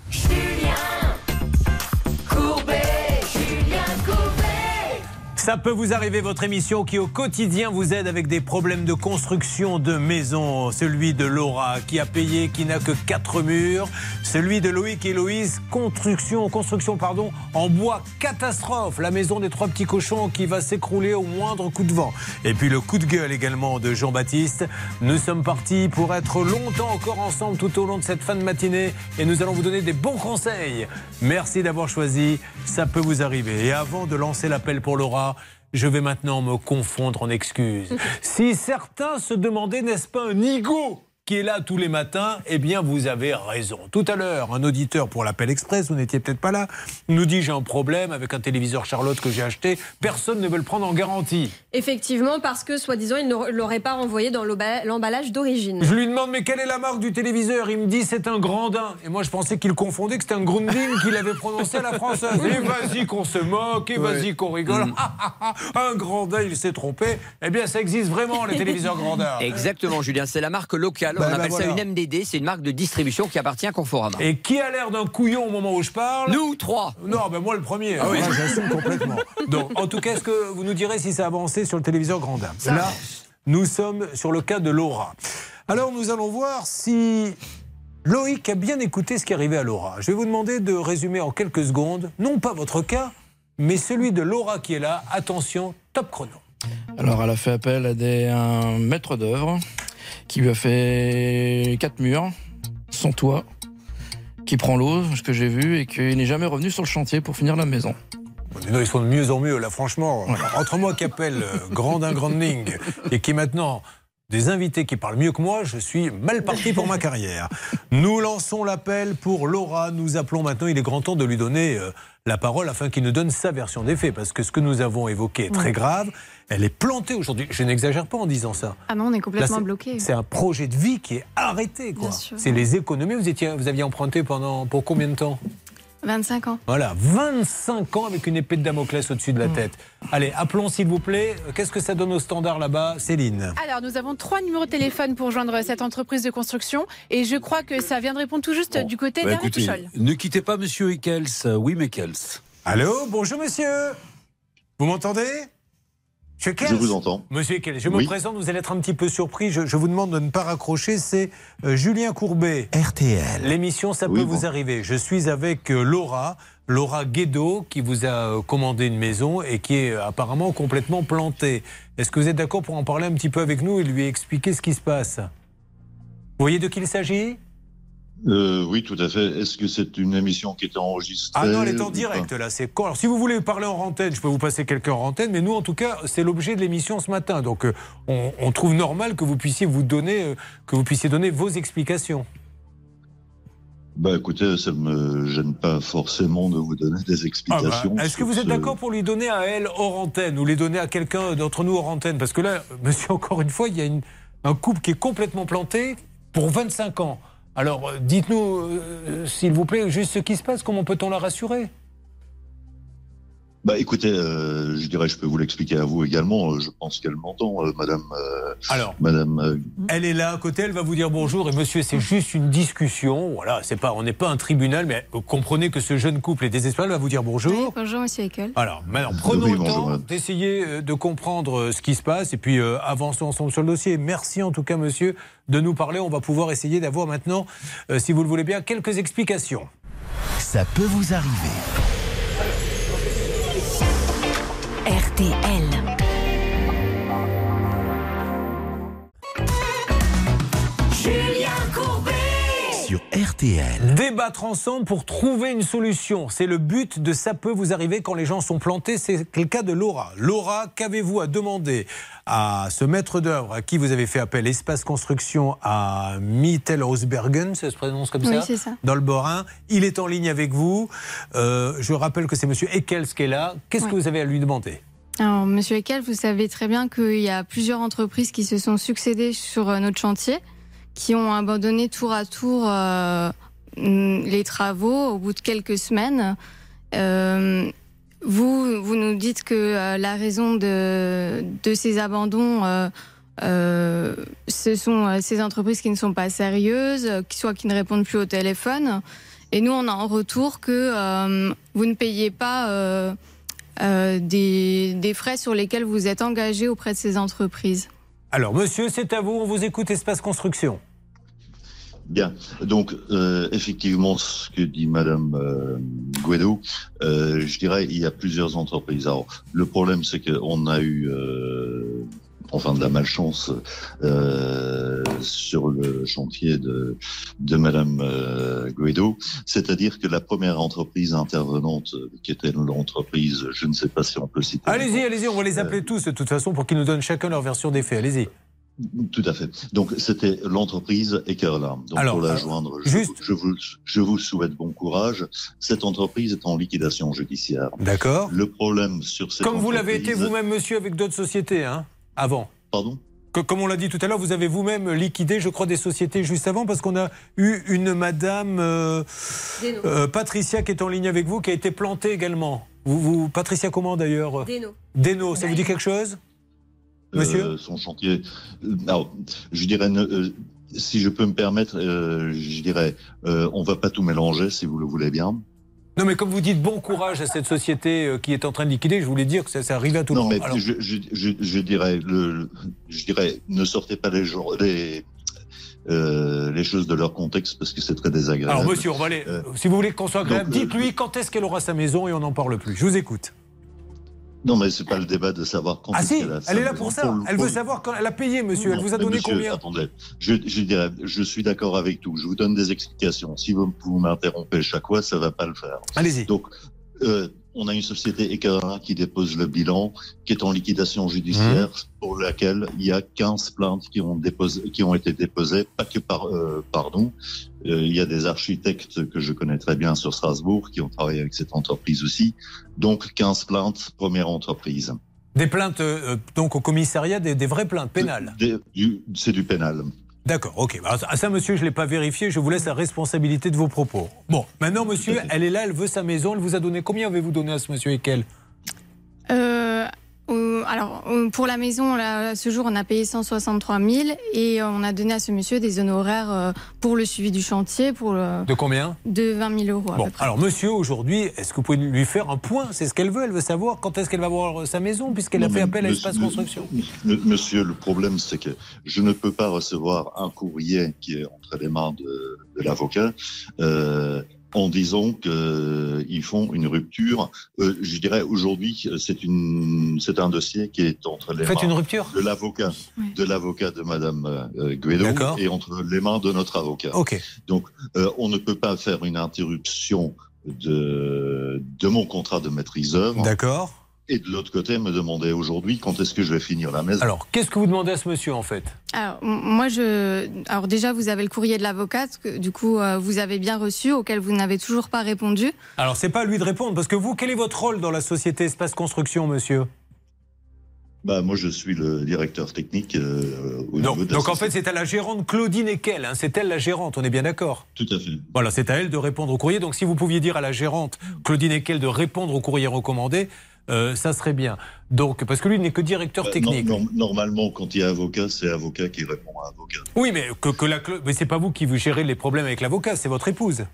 Ça peut vous arriver, votre émission qui au quotidien vous aide avec des problèmes de construction de maison. Celui de Laura qui a payé, qui n'a que quatre murs. Celui de Loïc et Loïs, construction, construction pardon, en bois catastrophe. La maison des trois petits cochons qui va s'écrouler au moindre coup de vent. Et puis le coup de gueule également de Jean-Baptiste. Nous sommes partis pour être longtemps encore ensemble tout au long de cette fin de matinée et nous allons vous donner des bons conseils. Merci d'avoir choisi. Ça peut vous arriver. Et avant de lancer l'appel pour Laura, je vais maintenant me confondre en excuses. Si certains se demandaient, n'est-ce pas un nigo qui est là tous les matins, eh bien vous avez raison. Tout à l'heure, un auditeur pour l'appel express, vous n'étiez peut-être pas là, nous dit j'ai un problème avec un téléviseur Charlotte que j'ai acheté, personne ne veut le prendre en garantie. Effectivement, parce que soi-disant, il ne l'aurait pas renvoyé dans l'emballage d'origine. Je lui demande mais quelle est la marque du téléviseur? Il me dit c'est un Grandin. Et moi je pensais qu'il confondait que c'était un Grundin qu'il avait prononcé à la française. Et vas-y qu'on se moque, et vas-y qu'on rigole. Mm. Ah, ah, ah, un Grandin, il s'est trompé. Eh bien ça existe vraiment les téléviseurs Grandin. Exactement, Julien. C'est la marque locale. Bah, On bah, appelle voilà. ça une MDD. C'est une marque de distribution qui appartient à Conforama. Et qui a l'air d'un couillon au moment où je parle Nous, trois. Non, ben moi le premier. Ah oui. Moi, J'assume complètement. Donc, en tout cas, est-ce que vous nous direz si ça a avancé sur le téléviseur Grandin? Ça Là, nous sommes sur le cas de Laura. Alors, nous allons voir si Loïc a bien écouté ce qui arrivait à Laura. Je vais vous demander de résumer en quelques secondes, non pas votre cas, mais celui de Laura qui est là. Attention, top chrono. Alors, elle a fait appel à des, un maître d'œuvre qui lui a fait quatre murs, son toit, qui prend l'eau, ce que j'ai vu, et qui n'est jamais revenu sur le chantier pour finir la maison. Non, ils sont de mieux en mieux, là, franchement. Entre moi qui appelle euh, Grandin Granding et qui maintenant des invités qui parlent mieux que moi, je suis mal parti pour ma carrière. Nous lançons l'appel pour Laura. Nous appelons maintenant, il est grand temps de lui donner euh, la parole afin qu'il nous donne sa version des faits. Parce que ce que nous avons évoqué est très grave. Elle est plantée aujourd'hui. Je n'exagère pas en disant ça. Ah non, on est Là, complètement bloqué. C'est un projet de vie qui est arrêté. C'est les économies. Vous, étiez, vous aviez emprunté pendant pour combien de temps? 25 ans. voilà, 25 ans avec une épée de Damoclès au-dessus de la tête. Allez, appelons s'il vous plaît. Qu'est-ce que ça donne au standard là-bas Céline Alors, nous avons trois numéros de téléphone pour joindre cette entreprise de construction. Et je crois que ça vient de répondre tout juste du côté Bah, Pouchol. ne quittez pas Monsieur Eckels. Oui, Meckels. Allô, bonjour monsieur. Vous m'entendez? Monsieur Kels Je vous entends. Monsieur Kels, je me Oui. présente, vous allez être un petit peu surpris. Je, je vous demande de ne pas raccrocher. C'est euh, Julien Courbet. RTL. L'émission Ça Oui, peut bon. vous arriver. Je suis avec euh, Laura. Laura Guédo qui vous a euh, commandé une maison et qui est apparemment complètement plantée. Est-ce que vous êtes d'accord pour en parler un petit peu avec nous et lui expliquer ce qui se passe? Vous voyez de qui il s'agit? Euh, oui, tout à fait. Est-ce que c'est une émission qui est enregistrée Ah non, elle est en direct là, c'est. Alors si vous voulez parler en antenne, je peux vous passer quelqu'un en antenne, mais nous en tout cas, c'est l'objet de l'émission ce matin. Donc euh, on, on trouve normal que vous puissiez vous donner, euh, que vous puissiez donner vos explications. Bah écoutez, ça me gêne pas forcément de vous donner des Ah bah, explications. Est-ce que vous êtes ce- d'accord pour lui donner à elle hors antenne ou les donner à quelqu'un d'entre nous hors antenne? Parce que là, monsieur, encore une fois, il y a une- un couple qui est complètement planté pour 25 ans. Alors euh, dites-nous, euh, s'il vous plaît, juste ce qui se passe, comment peut-on la rassurer? Bah écoutez, euh, je dirais, je peux vous l'expliquer à vous également. Euh, Je pense qu'elle m'entend, euh, Madame. euh, Alors, Madame. euh, Elle est là à côté, elle va vous dire bonjour et monsieur, c'est juste une discussion. Voilà, c'est pas, on n'est pas un tribunal, mais vous comprenez que ce jeune couple est désespéré, elle va vous dire bonjour. Bonjour, monsieur Eckel. Alors, maintenant, prenons Oui, le bonjour, temps d'essayer de comprendre ce qui se passe et puis euh, avançons ensemble sur le dossier. Merci en tout cas, monsieur, de nous parler. On va pouvoir essayer d'avoir maintenant, euh, si vous le voulez bien, quelques explications. Ça peut vous arriver. RTL. Julien Courbet. Sur RTL. Débattre ensemble pour trouver une solution. C'est le but de Ça peut vous arriver quand les gens sont plantés. C'est le cas de Laura. Laura, qu'avez-vous à demander à ce maître d'œuvre à qui vous avez fait appel, Espace Construction à Mittelhausbergen, ça se prononce comme Oui, ça? c'est ça. Dans le Bas-Rhin. Il est en ligne avec vous. Euh, je rappelle que c'est monsieur Eckels qui est là. Qu'est-ce que vous avez à lui demander? Alors, Monsieur Ekel, vous savez très bien qu'il y a plusieurs entreprises qui se sont succédées sur euh, notre chantier, qui ont abandonné tour à tour euh, mm, les travaux au bout de quelques semaines. Euh, vous, nous dites que la raison de, de ces abandons, ce sont ces entreprises qui ne sont pas sérieuses, qui soit qui ne répondent plus au téléphone. Et nous, on a en retour que vous ne payez pas euh, des, des frais sur lesquels vous êtes engagé auprès de ces entreprises. Alors, monsieur, c'est à vous. On vous écoute, Espace Construction. Bien. Donc, euh, effectivement, ce que dit Madame euh, euh, je dirais, il y a plusieurs entreprises. Alors, le problème, c'est qu'on a eu, euh, enfin, de la malchance euh, sur le chantier de, de Madame euh, Guido. C'est-à-dire que la première entreprise intervenante, euh, qui était l'entreprise, je ne sais pas si on peut citer. Allez-y, allez-y, on va les appeler tous de toute façon pour qu'ils nous donnent chacun leur version des faits. Allez-y. Tout à fait. Donc c'était l'entreprise Ekerlam. Donc Alors, pour la euh, joindre, je, juste- vous- je vous, je vous souhaite bon courage. Cette entreprise est en liquidation judiciaire. D'accord. Le problème sur cette Comme vous l'avez été vous-même, monsieur, avec d'autres sociétés, hein, avant. Pardon? Que- Comme on l'a dit tout à l'heure, vous avez vous-même liquidé, je crois, des sociétés juste avant, parce qu'on a eu une madame euh, euh, Patricia qui est en ligne avec vous, qui a été plantée également. Vous, vous Patricia comment d'ailleurs? Deno. Deno, ça vous dit quelque chose? Monsieur? Euh, son chantier. Alors, je dirais, ne- euh, si je peux me permettre, euh, je dirais, euh, on va pas tout mélanger, si vous le voulez bien. Non, mais comme vous dites bon courage à cette société euh, qui est en train de liquider, je voulais dire que ça, ça arrive à tout le non, monde. mais Alors, je, je, je, je dirais, le, je dirais, ne sortez pas les, jours- les, euh, les choses de leur contexte parce que c'est très désagréable. alors, monsieur, on va aller. Euh, si vous voulez qu'on soit agréable, dites-lui quand est-ce qu'elle aura sa maison et on n'en parle plus. Je vous écoute. Non, mais c'est pas le débat de savoir quand Ah si, sa elle est là pour ça. le- Elle veut savoir quand elle a payé, monsieur. Elle vous a donné monsieur, combien Attendez, je, je dirais, je suis d'accord avec tout. Je vous donne des explications. Si vous, vous m'interrompez chaque fois, ça va pas le faire. Allez-y. Donc, euh, on a une société Ecara qui dépose le bilan, qui est en liquidation judiciaire, Mmh. pour laquelle il y a 15 plaintes qui ont, déposé, qui ont été déposées, pas que par, euh, par nous. Euh, il y a des architectes que je connais très bien sur Strasbourg qui ont travaillé avec cette entreprise aussi. Donc, 15 plaintes, première entreprise. Des plaintes, euh, donc au commissariat, des, des vraies plaintes pénales. C'est du pénal. D'accord, ok. Bah, ça, monsieur, je ne l'ai pas vérifié. Je vous laisse la responsabilité de vos propos. Bon, maintenant, monsieur, elle est là, elle veut sa maison. Elle vous a donné combien avez-vous donné à ce monsieur Ekel Euh, alors, pour la maison, là, à ce jour, on a payé 163 000 et euh, on a donné à ce monsieur des honoraires euh, pour le suivi du chantier pour le- De combien? De 20 000 euros. à Bon, peu près. alors monsieur, aujourd'hui, est-ce que vous pouvez lui faire un point? C'est ce qu'elle veut. Elle veut savoir quand est-ce qu'elle va avoir sa maison, puisqu'elle a fait appel à monsieur- Espace Construction. Monsieur, le problème, c'est que je ne peux pas recevoir un courrier qui est entre les mains de, de l'avocat euh, en disant qu'ils font une rupture. Euh, je dirais aujourd'hui, c'est une, c'est un dossier qui est entre les Faites mains une rupture de l'avocat, de l'avocat de Madame euh, et entre les mains de notre avocat. Donc, euh, on ne peut pas faire une interruption de, de mon contrat de maîtrise œuvre. D'accord. Et de l'autre côté, me demander aujourd'hui quand est-ce que je vais finir la maison. Alors, qu'est-ce que vous demandez à ce monsieur, en fait? Alors, moi, je. Alors, déjà, vous avez le courrier de l'avocate, que du coup, euh, vous avez bien reçu, auquel vous n'avez toujours pas répondu. Alors, c'est pas à lui de répondre, parce que vous, quel est votre rôle dans la société Espace Construction, monsieur? Bah, moi, je suis le directeur technique euh, au Non. niveau de la Donc, en fait, c'est à la gérante Claudine Ekel. hein. C'est elle la gérante, on est bien d'accord? Tout à fait. Voilà, c'est à elle de répondre au courrier. Donc, si vous pouviez dire à la gérante Claudine Ekel de répondre au courrier recommandé, euh, ça serait bien. Donc, parce que lui n'est que directeur Bah, technique. non- non- normalement, quand il y a avocat, c'est avocat qui répond à avocat. Oui, mais que, que la mais c'est pas vous qui vous gérez les problèmes avec l'avocat, c'est votre épouse.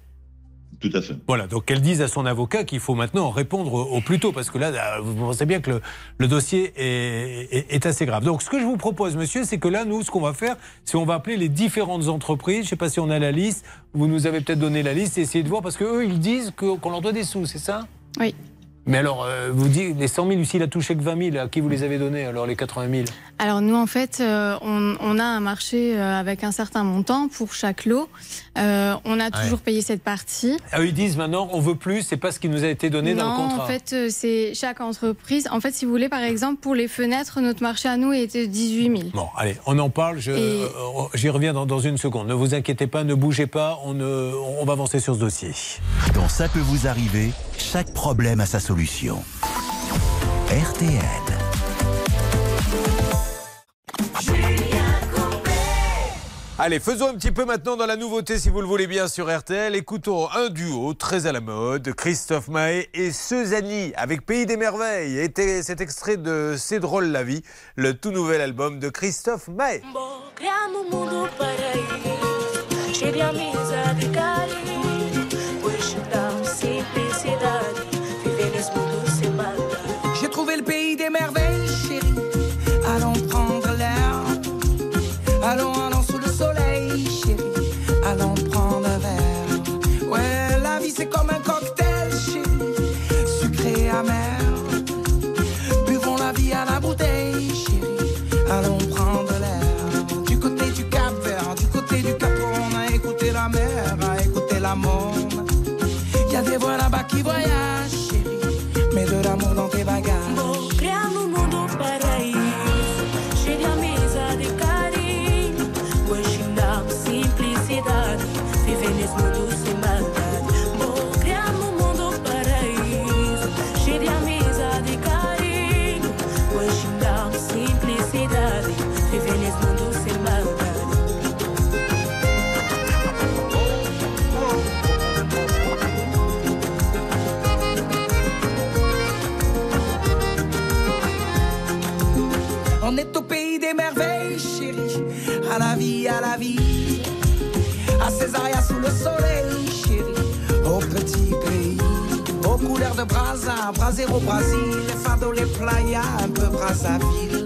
Tout à fait. Voilà, donc qu'elle dise à son avocat qu'il faut maintenant répondre au, plus tôt, parce que là, vous pensez bien que le, le dossier est, est- est assez grave. Donc, ce que je vous propose, monsieur, c'est que là, nous, ce qu'on va faire, c'est on va appeler les différentes entreprises. Je ne sais pas si on a la liste. Vous nous avez peut-être donné la liste et essayer de voir, parce qu'eux, ils disent qu'on leur doit des sous, c'est ça? Oui. Mais alors, euh, vous dites, les 100 000, s'il a touché que 20 000, à qui vous les avez donnés, alors les 80 000 Alors nous, en fait, euh, on, on a un marché euh, avec un certain montant pour chaque lot. Euh, on a toujours payé cette partie. Ah, Ils disent maintenant, on veut plus, c'est pas ce qui nous a été donné non, dans le contrat. en fait, c'est chaque entreprise. En fait, si vous voulez, par exemple, pour les fenêtres, notre marché à nous est de 18 000. Bon, allez, on en parle, Et- euh, j'y reviens dans, dans une seconde. Ne vous inquiétez pas, ne bougez pas, on, ne- on va avancer sur ce dossier. Dans Ça peut vous arriver, chaque problème a sa solution. RTL. Allez, faisons un petit peu maintenant dans la nouveauté, si vous le voulez bien, sur RTL. Écoutons un duo très à la mode, Christophe Maé et Suzanne avec Pays des Merveilles. Et cet extrait de C'est drôle la vie, le tout nouvel album de Christophe Maé. Trouvé de Brasa, Brasero, Brasil. Les fados, les playas, un peu Brazzaville.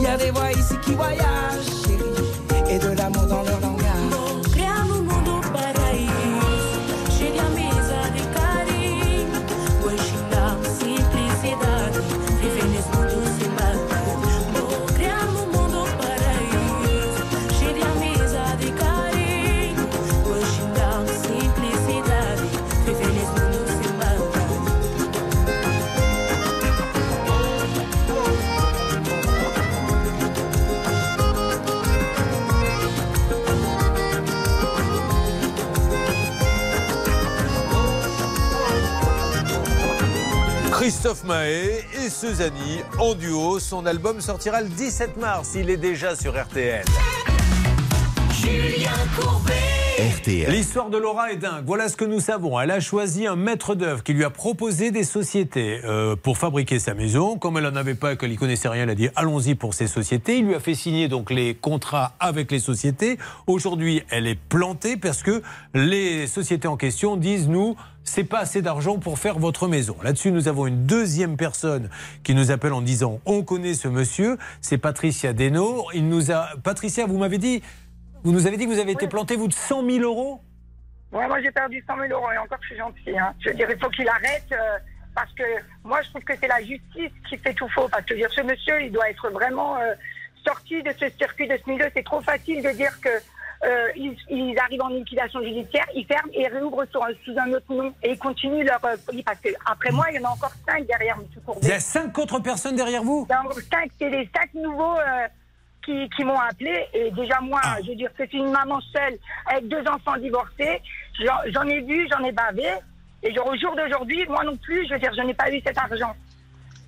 Y a des voix ici qui voyagent, chérie. Et de l'amour dans leur Christophe Mahé et Suzanne en duo. Son album sortira le 17 mars. Il est déjà sur RTL. Julien Courbet. RTL. L'histoire de Laura est dingue. Voilà ce que nous savons. Elle a choisi un maître d'œuvre qui lui a proposé des sociétés euh, pour fabriquer sa maison. Comme elle n'en avait pas, qu'elle n'y connaissait rien, elle a dit allons-y pour ces sociétés. Il lui a fait signer donc les contrats avec les sociétés. Aujourd'hui, elle est plantée parce que les sociétés en question disent nous. C'est pas assez d'argent pour faire votre maison. Là-dessus, nous avons une deuxième personne qui nous appelle en disant on connaît ce monsieur, c'est Patricia Deno. Il nous a Patricia, vous m'avez dit vous nous avez dit que vous avez été planté, vous, de 100 000 euros? Ouais, moi j'ai perdu 100 000 euros et encore je suis gentil. Hein. Je veux dire, il faut qu'il arrête euh, parce que moi je trouve que c'est la justice qui fait tout faux. Parce que dire, ce monsieur, il doit être vraiment euh, sorti de ce circuit, de ce milieu. C'est trop facile de dire que euh, ils, ils arrivent en liquidation judiciaire, ils ferment et réouvrent sur, sous un autre nom et ils continuent leur euh, folie. Parce que après moi, il y en a encore cinq derrière M. Courbet. Il y a cinq autres personnes derrière vous? Il y en a encore cinq, c'est les cinq nouveaux euh, qui, qui m'ont appelé. Et déjà, moi, Ah. je veux dire, c'est une maman seule avec deux enfants divorcés. J'en ai vu, j'en ai bavé. Et genre, au jour d'aujourd'hui, moi non plus, je veux dire, je n'ai pas eu cet argent.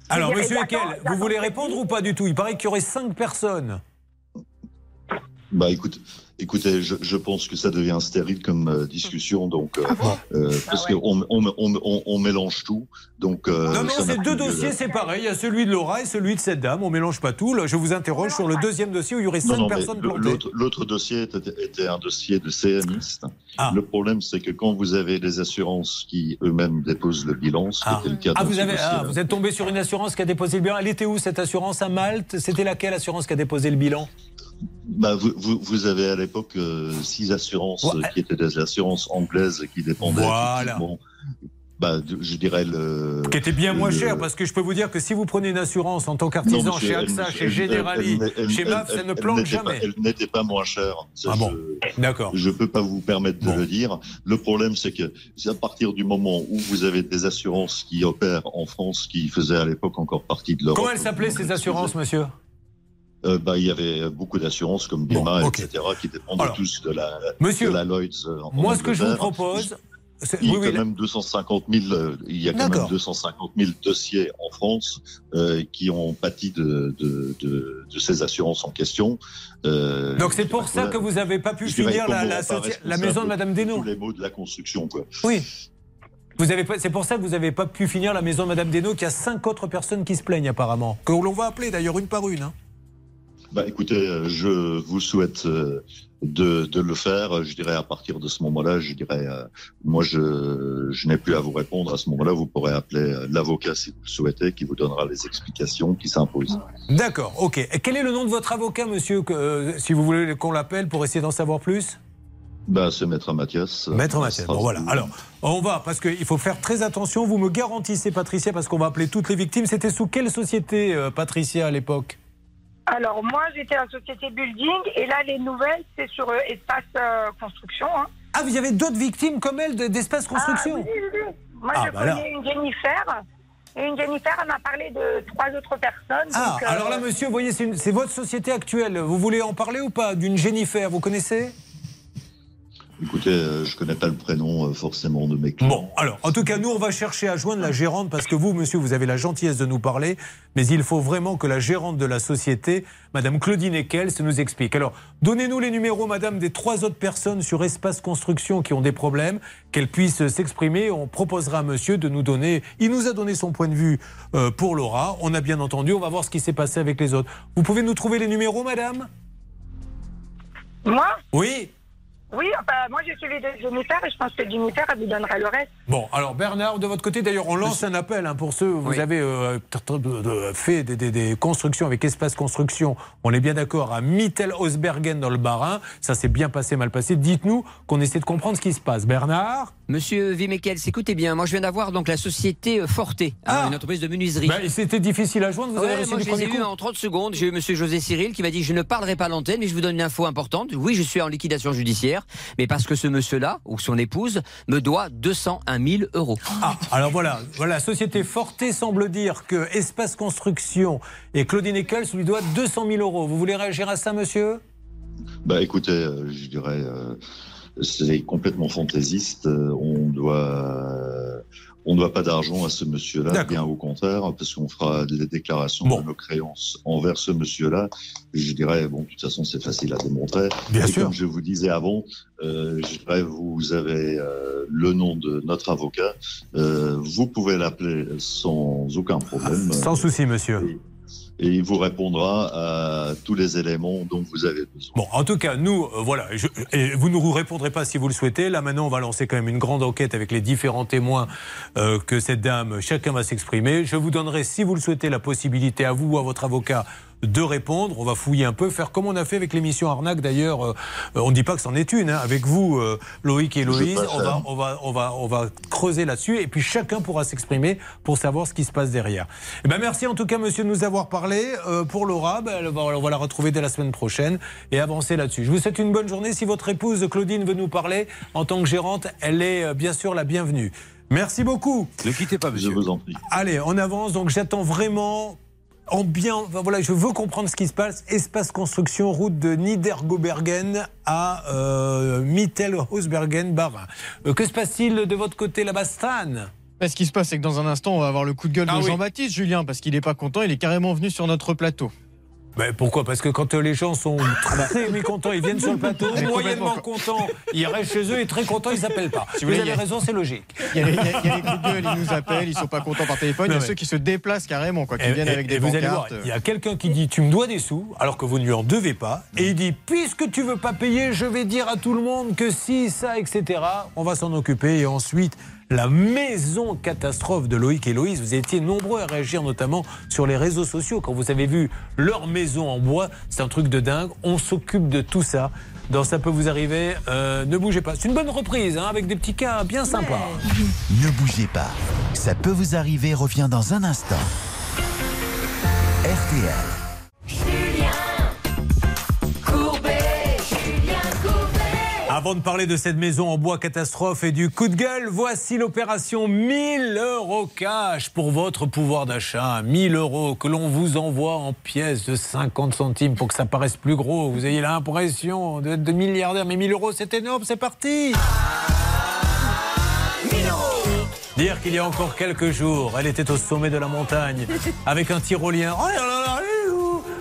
Alors, dire, monsieur Ekel, vous voulez répondre ou pas du tout? Il paraît qu'il y aurait cinq personnes. Bah écoute, écoutez, je, je pense que ça devient stérile comme euh, discussion, donc euh, Ah euh, parce qu'on on, on, on, on mélange tout, donc. euh, non, non, c'est deux dossiers d'être. séparés. Il y a celui de Laura et celui de cette dame. On mélange pas tout. Là, je vous interroge sur le deuxième dossier où il y aurait Non, cinq non, mais personnes plantées. l'autre- L'autre dossier était, était un dossier de CNiste. Ah. Le problème, c'est que quand vous avez des assurances qui eux-mêmes déposent le bilan, ce qui Ah, était le cas Ah, vous, avez, ah, vous êtes tombé sur une assurance qui a déposé le bilan. Elle était où cette assurance à Malte? C'était laquelle assurance qui a déposé le bilan? Bah, vous, vous, vous avez à l'époque euh, six assurances Ouais. qui étaient des assurances anglaises qui dépendaient Voilà. bah, je dirais le. Qui était bien moins cher, parce que je peux vous dire que si vous prenez une assurance en tant qu'artisan chez AXA, elle- chez Generali, elle- elle- chez MAF, ça ne plante n'était pas- jamais. Elle n'était pas moins chère. Ça, Ah bon D'accord. Je peux pas vous permettre de le dire. Le problème, c'est que à partir du moment où vous avez des assurances qui opèrent en France, qui faisaient à l'époque encore partie de l'Europe. Comment elles s'appelaient ces assurances, monsieur? Euh, bah, il y avait beaucoup d'assurances comme BIMA, etc., qui dépendaient Alors, tous de la, monsieur, de la Lloyds. euh, en Moi, ce que je vous propose, c'est- Il y a oui, oui, quand même 250 000, euh, il y a quand même D'accord. 250 000 dossiers en France euh, qui ont pâti de, de, de, de ces assurances en question. Euh, Donc c'est pour ça que vous n'avez pas pu finir la, maison de Madame Desnaux. Tous les mots de la construction, quoi. Oui. Vous avez pas- c'est pour ça que vous n'avez pas pu finir la maison de Madame Desnaux, qu'il y a cinq autres personnes qui se plaignent apparemment, que l'on va appeler d'ailleurs une par une. hein. Bah, écoutez, euh, je vous souhaite euh, de, de le faire. Je dirais à partir de ce moment-là, je dirais, euh, moi, je, je n'ai plus à vous répondre. À ce moment-là, vous pourrez appeler l'avocat si vous le souhaitez, qui vous donnera les explications qui s'imposent. D'accord, ok. Et quel est le nom de votre avocat, monsieur, que, euh, si vous voulez qu'on l'appelle pour essayer d'en savoir plus? Bah, c'est Maître Mathias. Maître Mathias. Bon, voilà. Alors, on va, parce qu'il faut faire très attention. Vous me garantissez, Patricia, parce qu'on va appeler toutes les victimes. C'était sous quelle société, euh, Patricia, à l'époque? Alors, moi, j'étais à la société Building, et là, les nouvelles, c'est sur euh, Espace euh, Construction. hein. Ah, vous avez d'autres victimes comme elle de- d'Espace Construction Ah, oui, oui, oui. Moi, Ah, je bah là. connais une Jennifer. Et une Jennifer, elle m'a parlé de trois autres personnes. Ah, donc, euh, alors là, monsieur, vous voyez, c'est une- c'est votre société actuelle. Vous voulez en parler ou pas D'une Jennifer, vous connaissez? Écoutez, euh, je connais pas le prénom euh, forcément de mes clients. Bon, alors, en tout cas, nous, on va chercher à joindre la gérante parce que vous, monsieur, vous avez la gentillesse de nous parler, mais il faut vraiment que la gérante de la société, Madame Claudine Eckels, nous explique. Alors, donnez-nous les numéros, Madame, des trois autres personnes sur Espace Construction qui ont des problèmes, qu'elles puissent s'exprimer. On proposera à monsieur de nous donner. Il nous a donné son point de vue euh, pour Laura. On a bien entendu. On va voir ce qui s'est passé avec les autres. Vous pouvez nous trouver les numéros, Madame? Moi? Oui. Oui, enfin, moi, j'ai celui de Jennifer, et je pense que Jennifer, elle vous donnerait le reste. Bon, alors Bernard, de votre côté, d'ailleurs, on lance un appel hein, pour ceux, vous avez euh, fait des, des- des constructions avec Espace Construction, on est bien d'accord, à Mittel-Osbergen dans le Bas-Rhin, ça s'est bien passé, mal passé. Dites-nous qu'on essaie de comprendre ce qui se passe. Bernard? Monsieur Vimekels, écoutez bien, moi je viens d'avoir donc la société euh, Forte, hein, une entreprise de menuiserie. Ben, C'était difficile à joindre, vous avez réussi moi, du je les ai coup en 30 secondes. J'ai eu monsieur José Cyril qui m'a dit Je ne parlerai pas à l'antenne, mais je vous donne une info importante. Oui, je suis en liquidation judiciaire, mais parce que ce monsieur-là, ou son épouse, me doit 201 000 euros. Ah, alors voilà, voilà, Société Forte semble dire que Espace Construction et Claudine Eccles lui doivent 200 000 euros. Vous voulez réagir à ça, monsieur? Bah écoutez, euh, je dirais, euh, c'est complètement fantaisiste. Euh, on doit, euh, on ne doit pas d'argent à ce monsieur-là, bien au contraire, parce qu'on fera des déclarations de nos créances envers ce monsieur-là. Je dirais, bon, de toute façon, c'est facile à démontrer. Bien Et sûr. Comme je vous disais avant, euh, je dirais, vous avez euh, le nom de notre avocat. Euh, vous pouvez l'appeler sans aucun problème. Sans souci, monsieur. Et il vous répondra à tous les éléments dont vous avez besoin. Bon, en tout cas, nous, euh, voilà, et vous ne nous répondrez pas si vous le souhaitez. Là, maintenant, on va lancer quand même une grande enquête avec les différents témoins euh, que cette dame, chacun va s'exprimer. Je vous donnerai, si vous le souhaitez, la possibilité à vous ou à votre avocat de répondre. On va fouiller un peu, faire comme on a fait avec l'émission Arnaque d'ailleurs. euh, on ne dit pas que c'en est une. hein. Avec vous, euh, Loïc et Loïse, on va, on, va, on, va, on va creuser là-dessus et puis chacun pourra s'exprimer pour savoir ce qui se passe derrière. Eh ben, merci en tout cas, monsieur, de nous avoir parlé. Euh, pour Laura, ben, elle va- on va la retrouver dès la semaine prochaine et avancer là-dessus. Je vous souhaite une bonne journée. Si votre épouse Claudine veut nous parler en tant que gérante, elle est euh, bien sûr la bienvenue. Merci beaucoup. Ne quittez pas, monsieur. Je vous en prie. Allez, on avance. Donc j'attends vraiment en bien. enfin, voilà, je veux comprendre ce qui se passe. Espace construction, route de Niedergobergen à euh, Mittelhausbergen, Bas-Rhin. Euh, que se passe-t-il de votre côté là-bas, Stan? Bah, ce qui se passe, c'est que dans un instant, on va avoir le coup de gueule Ah de oui. Jean-Baptiste, Julien, parce qu'il n'est pas content, il est carrément venu sur notre plateau. Ben, pourquoi? Parce que quand euh, les gens sont très mécontents, ils viennent sur le plateau, Mais moyennement contents, ils restent chez eux et très contents, ils s'appellent pas. Si vous avez a- raison, c'est logique. Il y, a les, il y a- il y a les coups de gueule, ils nous appellent, ils sont pas contents par téléphone. il y a mais- ceux qui se déplacent carrément, quoi, qui Et- viennent et- avec des allez voir, pancartes. il y a quelqu'un qui dit tu me dois des sous alors que vous ne lui en devez pas et il dit puisque tu veux pas payer je vais dire à tout le monde que si ça etc on va s'en occuper et ensuite la maison catastrophe de Loïc et Loïs vous étiez nombreux à réagir notamment sur les réseaux sociaux quand vous avez vu leur maison en bois. C'est un truc de dingue. On s'occupe de tout ça. Dans Ça peut vous arriver, Euh, ne bougez pas. C'est une bonne reprise, hein, avec des petits cas bien sympas. Ne bougez pas. Ça peut vous arriver revient dans un instant. RTL. Avant de parler de cette maison en bois catastrophe et du coup de gueule, voici l'opération 1000 euros cash pour votre pouvoir d'achat. 1000 euros que l'on vous envoie en pièces de 50 centimes pour que ça paraisse plus gros. Vous ayez l'impression d'être de milliardaire. Mais 1000 euros, c'est énorme, c'est parti Dire qu'il y a encore quelques jours, elle était au sommet de la montagne avec un tyrolien. Oh là là là,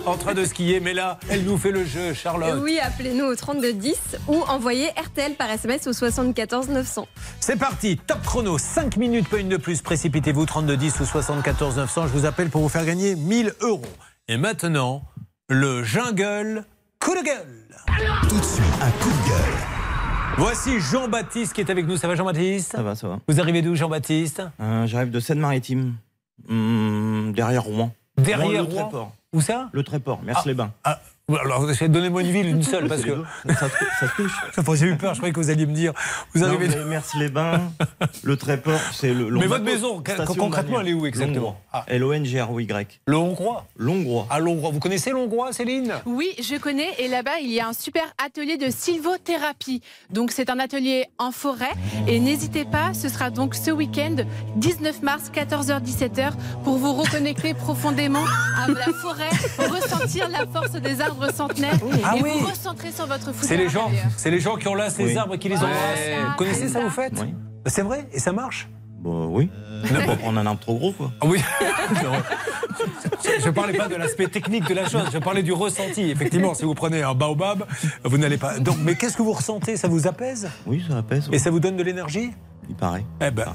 en train de skier, mais là, elle nous fait le jeu, Charlotte. Oui, appelez-nous au 3210 ou envoyez RTL par SMS au 74 900. C'est parti, top chrono, 5 minutes, pas une de plus. Précipitez-vous, 3210 ou 74 900. Je vous appelle pour vous faire gagner 1000 euros. Et maintenant, le jungle coup de gueule. Tout de suite, un coup de gueule. Voici Jean-Baptiste qui est avec nous. Ça va, Jean-Baptiste? Ça va, ça va. Vous arrivez d'où, Jean-Baptiste? Euh, J'arrive de Seine-Maritime, Hum, derrière Rouen. Derrière le Rouen Tréport. Où ça? Le Tréport, merci-les-Bains. Ah, alors, donnez-moi une ville, une seule, parce que. Ça, touche. J'ai eu peur, je croyais que vous alliez me dire. Vous Non, arrivez. mais Merci-les-Bains, le Tréport, c'est le. Mais votre maison, concrètement, elle est où exactement Longrois. Ah. L-O-N-G-R-O-Y. Le Hongrois Longrois. Ah, l'Hongrois. Vous connaissez l'Hongrois, Céline? Oui, je connais. Et là-bas, il y a un super atelier de sylvothérapie. Donc, c'est un atelier en forêt. Et n'hésitez pas, ce sera donc ce week-end, 19 mars, 14h-17h, pour vous reconnecter profondément à la forêt, ressentir la force des arbres centenaires Ah et oui. vous recentrer sur votre C'est les gens, c'est les gens qui ont là ces Oui. arbres et qui les embrassent. Vous connaissez ça, vous faites Oui. C'est vrai Et ça marche Bah oui. On va prendre un arbre trop gros, quoi. Ah oui. Je ne parlais pas de l'aspect technique de la chose, je parlais du ressenti. Effectivement, si vous prenez un baobab, vous n'allez pas. Donc, mais qu'est-ce que vous ressentez? Ça vous apaise? Oui, ça apaise. Et ça vous donne de l'énergie? Il paraît. Eh ben.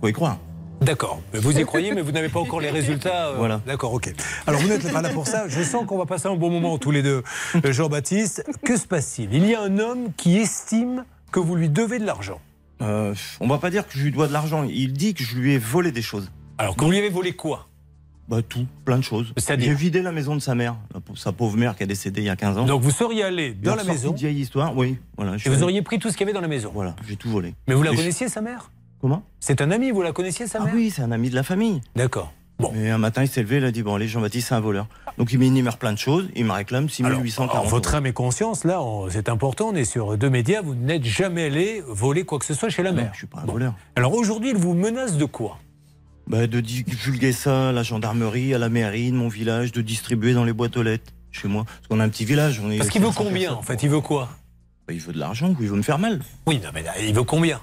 Faut y croire. D'accord. Mais Vous y croyez, mais vous n'avez pas encore les résultats. euh, Voilà. D'accord, ok. Alors vous n'êtes pas là pour ça. Je sens qu'on va passer un bon moment tous les deux. Euh, Jean-Baptiste, que se passe-t-il? Il y a un homme qui estime que vous lui devez de l'argent. Euh, on va pas dire que je lui dois de l'argent. Il dit que je lui ai volé des choses. Alors, que vous lui avez volé quoi? Bah tout, plein de choses. C'est-à-dire J'ai vidé la maison de sa mère, sa pauvre mère qui a décédé il y a 15 ans. Donc vous seriez allé dans la Une maison de vieille histoire, oui. Voilà, je et vous auriez pris tout ce qu'il y avait dans la maison. Voilà, j'ai tout volé. Mais vous la Et je- connaissiez, sa mère? Comment C'est un ami, vous la connaissiez, sa Ah mère oui, c'est un ami de la famille. D'accord. Bon. Et un matin, il s'est levé, il a dit Bon, allez, Jean-Baptiste, c'est un voleur. Donc il m'énumère plein de choses, il me réclame Alors, 6840 alors, votre âme et conscience, là, c'est important, on est sur deux médias, vous n'êtes jamais allé voler quoi que ce soit chez la Non, mère. je suis pas un voleur. Alors aujourd'hui, il vous menace de quoi Bah, de divulguer ça à la gendarmerie, à la mairie de mon village, de distribuer dans les boîtes aux lettres chez moi. Parce qu'on a un petit village. On est Parce qu'il veut 500 combien, personnes. en fait? Il veut quoi? Bah, Il veut de l'argent, ou il veut me faire mal. Oui, non, mais là, il veut combien?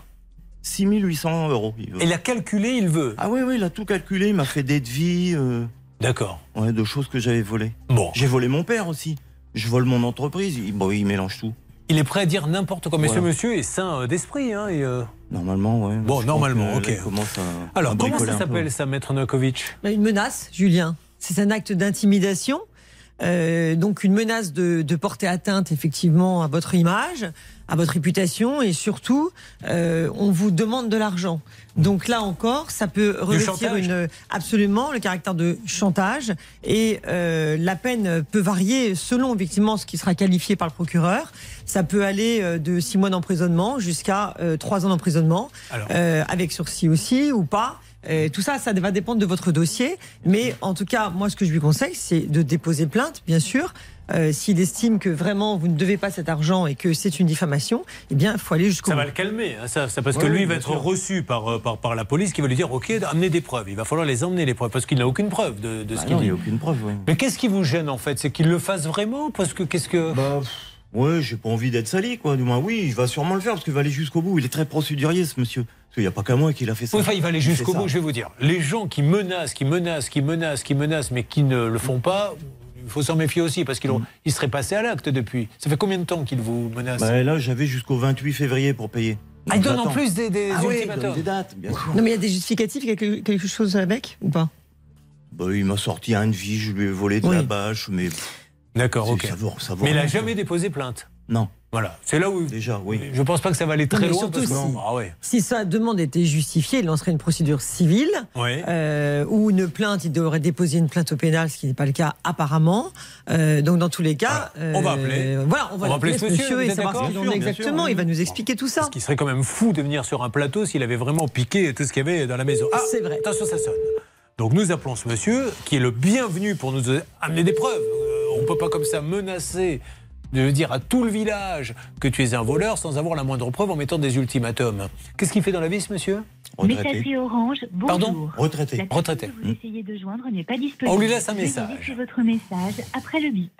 6800 euros. Il veut. Il a calculé, il veut. Ah oui, oui, il a tout calculé, il m'a fait des devis. euh, D'accord. ouais, de choses que j'avais volées. Bon. J'ai volé mon père aussi. Je vole mon entreprise. Il, bon, il mélange tout. Il est prêt à dire n'importe quoi. Mais Voilà. ce monsieur est sain euh, d'esprit. Hein, et, euh, Normalement, ouais. Bon, Je normalement, pense que là, ok. il commence à- Alors, à comment bricoler ça un peu. s'appelle, ça, Maître Novakovic? Bah, Une menace, Julien. C'est un acte d'intimidation. Euh, donc une menace de, de porter atteinte effectivement à votre image, à votre réputation et surtout euh, on vous demande de l'argent. Donc là encore, ça peut revêtir une absolument le caractère de chantage et euh, la peine peut varier selon effectivement ce qui sera qualifié par le procureur. Ça peut aller euh, de six mois d'emprisonnement jusqu'à euh, trois ans d'emprisonnement, euh, avec sursis aussi ou pas. Euh, tout ça, ça va dépendre de votre dossier. Mais en tout cas, moi, ce que je lui conseille, c'est de déposer plainte, bien sûr. Euh, S'il estime que vraiment vous ne devez pas cet argent et que c'est une diffamation, eh bien, il faut aller jusqu'au Ça bout. va le calmer, hein, ça, ça, parce que lui oui, il va être sûr. reçu par, euh, par, par la police qui va lui dire Ok, amenez des preuves. Il va falloir les emmener, les preuves, parce qu'il n'a aucune preuve de, de Bah ce qu'il il dit. n'y a aucune preuve, oui. Mais qu'est-ce qui vous gêne en fait? C'est qu'il le fasse vraiment? Parce que qu'est-ce que. Bah, ouais, j'ai pas envie d'être sali, quoi. Du moins, oui, il va sûrement le faire parce qu'il va aller jusqu'au bout. Il est très procédurier, ce monsieur. Qu'il n'y a pas qu'à moi qui l'a fait ça. Oui, enfin, il va aller jusqu'au bout, je vais vous dire. Les gens qui menacent, qui menacent, qui menacent, qui menacent, mais qui ne le font pas, il faut s'en méfier aussi, parce qu'ils ils seraient passés à l'acte depuis. Ça fait combien de temps qu'ils vous menacent Bah, là, j'avais jusqu'au 28 février pour payer. Ah, il Donc, donne en plus des, des Ah il ultimatums. des dates, bien sûr. Non, mais il y a des justificatifs, quelque, quelque chose avec ou pas? Bah, il m'a sorti un devis, je lui ai volé de Oui. la bâche, mais. D'accord, ok. ça vaut- ça vaut Mais il n'a jamais déposé plainte? Non. Voilà, c'est là où. Déjà, oui. Je pense pas que ça va aller très mais loin. surtout parce que- si- Ah ouais. Si sa demande était justifiée, il lancerait une procédure civile Ouais. euh, ou une plainte. Il devrait déposer une plainte au pénal, ce qui n'est pas le cas apparemment. Euh, donc dans tous les cas, On va euh, appeler. Voilà, on va, On va appeler l'appeler, ce monsieur, et savoir ce qu'il en est exactement. sûr, Il va oui. nous expliquer tout ça. Ce qui serait quand même fou de venir sur un plateau s'il avait vraiment piqué tout ce qu'il y avait dans la maison. Ah, C'est vrai. Attention, ça sonne. Donc nous appelons ce monsieur qui est le bienvenu pour nous amener des preuves. Euh, on ne peut pas comme ça menacer de dire à tout le village que tu es un voleur sans avoir la moindre preuve en mettant des ultimatums. Qu'est-ce qu'il fait dans la vie, ce monsieur? Messagerie Orange, bonjour. Pardon? Retraité. La Retraité. que vous essayez de joindre n'est pas disponible. On lui laisse un message. votre message après le bip.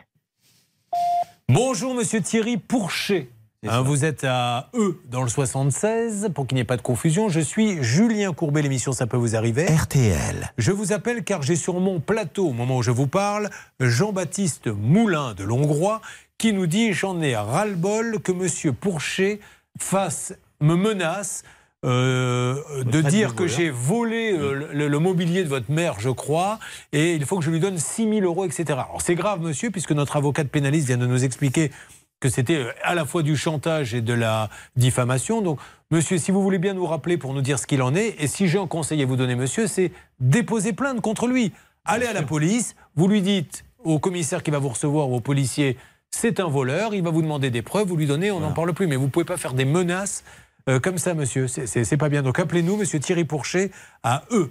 Bonjour, monsieur Thierry Pourchet. Hein, vous êtes à E dans le 76, pour qu'il n'y ait pas de confusion. Je suis Julien Courbet, l'émission Ça peut vous arriver. RTL. Je vous appelle car j'ai sur mon plateau, au moment où je vous parle, Jean-Baptiste Moulin de Longrois, qui nous dit J'en ai ras-le-bol que monsieur Pourchet fasse, me menace. euh, de dire que j'ai volé euh, le, le mobilier de votre mère, je crois, et il faut que je lui donne 6 000 euros, etc. Alors c'est grave, monsieur, puisque notre avocat de pénaliste vient de nous expliquer que c'était euh, à la fois du chantage et de la diffamation. Donc, monsieur, si vous voulez bien nous rappeler pour nous dire ce qu'il en est, et si j'ai un conseil à vous donner, monsieur, c'est déposer plainte contre lui. Allez à la police, vous lui dites au commissaire qui va vous recevoir ou au policier, c'est un voleur, il va vous demander des preuves, vous lui donnez, on n'en parle plus. Mais vous ne pouvez pas faire des menaces euh, comme ça, monsieur. C'est- pas bien. Donc appelez-nous, monsieur Thierry Pourchet, à eux.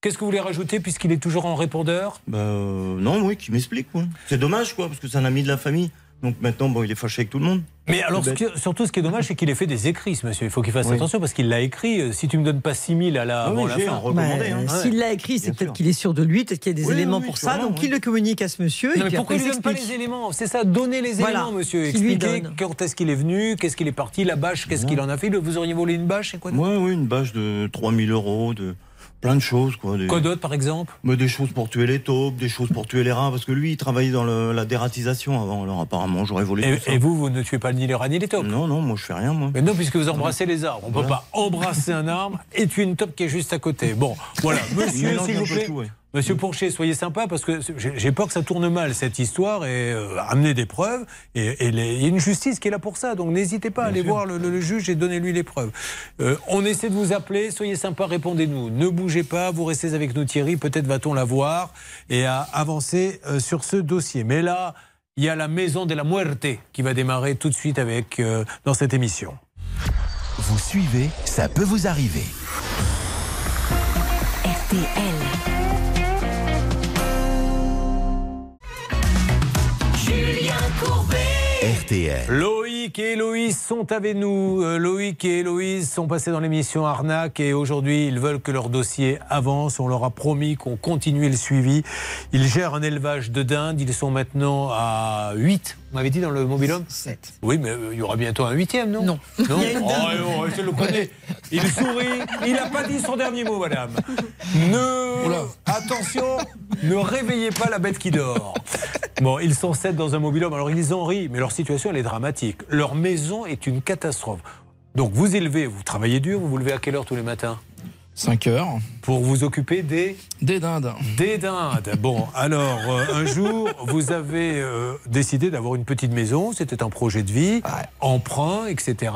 Qu'est-ce que vous voulez rajouter puisqu'il est toujours en répondeur? Bah, euh, non, oui, qui m'explique. C'est dommage, quoi, parce que c'est un ami de la famille. Donc maintenant, bon, il est fâché avec tout le monde. Mais alors, ce qui- surtout, ce qui est dommage, c'est qu'il ait fait des écrits, ce monsieur. Il faut qu'il fasse Oui. attention parce qu'il l'a écrit. Euh, Si tu me donnes pas 6 000 à la, oui, la fin. un recommandé, hein. Bah, S'il l'a écrit, c'est peut-être qu'il est sûr de lui, peut-être qu'il y a des Oui, éléments oui, pour ça. sûrement, Donc oui. qu'il le communique à ce monsieur. Non, et puis pourquoi il ne donne pas les éléments C'est ça, donner les Voilà. éléments, monsieur. Donne. quand est-ce qu'il est venu, qu'est-ce qu'il est parti, la bâche, qu'est-ce qu'il en a fait. Vous auriez volé une bâche, c'est quoi Oui, oui, une bâche de 3000 euros, de plein de choses. Quoi, des... Quoi d'autre, par exemple? Mais Des choses pour tuer les taupes, des choses pour tuer les rats, parce que lui, il travaillait dans le- la dératisation avant. Alors apparemment, j'aurais volé et, tout ça. et vous, vous ne tuez pas ni les rats ni les taupes? Non, non, moi je fais rien, moi. Mais non, puisque vous embrassez les arbres. On ne peut pas embrasser un arbre et tuer une taupe qui est juste à côté. Bon, voilà. Monsieur, s'il vous plaît. tout, ouais. Monsieur Pourchet, soyez sympa parce que j'ai peur que ça tourne mal cette histoire et euh, amener des preuves. Et il y a une justice qui est là pour ça. Donc n'hésitez pas à aller voir le, le- le juge et donnez-lui les preuves. Euh, on essaie de vous appeler. Soyez sympa, répondez-nous. Ne bougez pas. Vous restez avec nous, Thierry. Peut-être va-t-on la voir et à avancer euh, sur ce dossier. Mais là, il y a la maison de la muerte qui va démarrer tout de suite avec euh, dans cette émission. Vous suivez, ça peut vous arriver. Julien Loïc et Héloïse sont avec nous. Euh, Loïc et Héloïse sont passés dans l'émission Arnaque et aujourd'hui ils veulent que leur dossier avance. On leur a promis qu'on continuait le suivi. Ils gèrent un élevage de dindes. Ils sont maintenant à 8. M'avez dit dans le mobilhome 7. Oui, mais euh, il y aura bientôt un huitième, non Non. Non Il y a une Oh, dinde. oh, je le connais. Il sourit. Il n'a pas dit son dernier mot, madame. Ne. Attention, ne réveillez pas la bête qui dort. Bon, ils sont sept dans un mobilhome. Alors, ils en rient, mais leur situation, elle est dramatique. Leur maison est une catastrophe. Donc, vous élevez, vous travaillez dur, vous vous levez à quelle heure tous les matins 5 heures. Pour vous occuper des Des dindes. Des dindes. Bon, alors, euh, un jour, vous avez euh, décidé d'avoir une petite maison. C'était un projet de vie, emprunt, etc.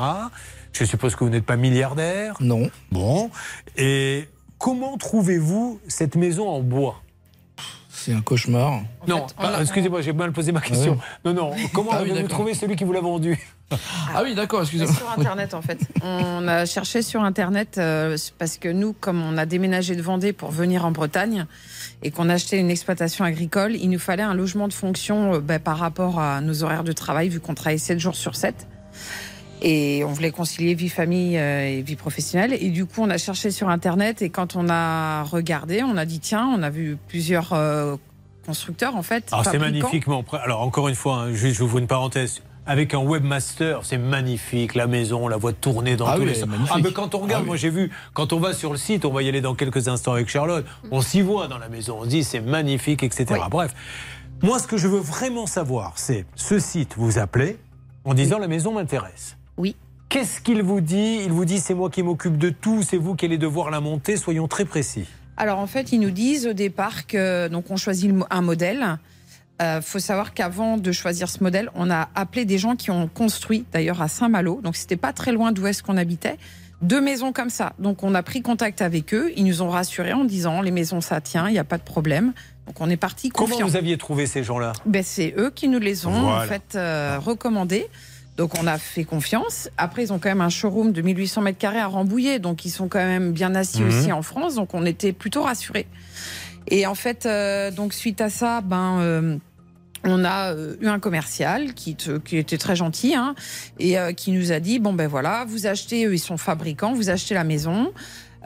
Je suppose que vous n'êtes pas milliardaire. Non. Bon. Et comment trouvez-vous cette maison en bois? C'est un cauchemar. Non, ah, excusez-moi, j'ai mal posé ma question. Non, non. Comment Ah oui, avez-vous d'accord. trouvé celui qui vous l'a vendu Ah oui, d'accord, excusez-moi. Sur Internet, en fait. On a cherché sur Internet euh, parce que nous, comme on a déménagé de Vendée pour venir en Bretagne et qu'on a acheté une exploitation agricole, il nous fallait un logement de fonction euh, bah, par rapport à nos horaires de travail, vu qu'on travaillait 7 jours sur 7. Et on voulait concilier vie famille euh, et vie professionnelle. Et du coup, on a cherché sur Internet et quand on a regardé, on a dit tiens, on a vu plusieurs euh, constructeurs en fait. Alors, c'est magnifiquement prêt. Alors, encore une fois, hein, juste, je vous une parenthèse. Avec un webmaster, c'est magnifique. La maison, on la voit tourner dans Ah tous oui, les c'est sens. magnifique. Ah, mais quand on regarde, Ah oui. moi j'ai vu, quand on va sur le site, on va y aller dans quelques instants avec Charlotte, on s'y voit dans la maison. On se dit c'est magnifique, etc. Bref, moi ce que je veux vraiment savoir, c'est ce site, vous appelez en disant la maison m'intéresse. Oui. Qu'est-ce qu'il vous dit? Il vous dit c'est moi qui m'occupe de tout, c'est vous qui allez devoir la monter. Soyons très précis. Alors en fait, ils nous disent au départ que donc on choisit un modèle. Il faut savoir qu'avant de choisir ce modèle, on a appelé des gens qui ont construit, d'ailleurs à Saint-Malo, donc c'était pas très loin d'où est-ce qu'on habitait, deux maisons comme ça. Donc on a pris contact avec eux, ils nous ont rassurés en disant les maisons ça tient, il n'y a pas de problème. Donc on est parti Comment confiant. vous aviez trouvé ces gens-là? Ben, c'est eux qui nous les ont Voilà. en fait euh, recommandés. Donc on a fait confiance. Après ils ont quand même un showroom de 1800 mètres carrés à Rambouillet, donc ils sont quand même bien assis Mhm. aussi en France, donc on était plutôt rassurés. Et en fait, euh, donc suite à ça, ben euh, on a euh, eu un commercial qui, te- qui était très gentil hein, et euh, qui nous a dit bon ben voilà, vous achetez, eux ils sont fabricants, vous achetez la maison.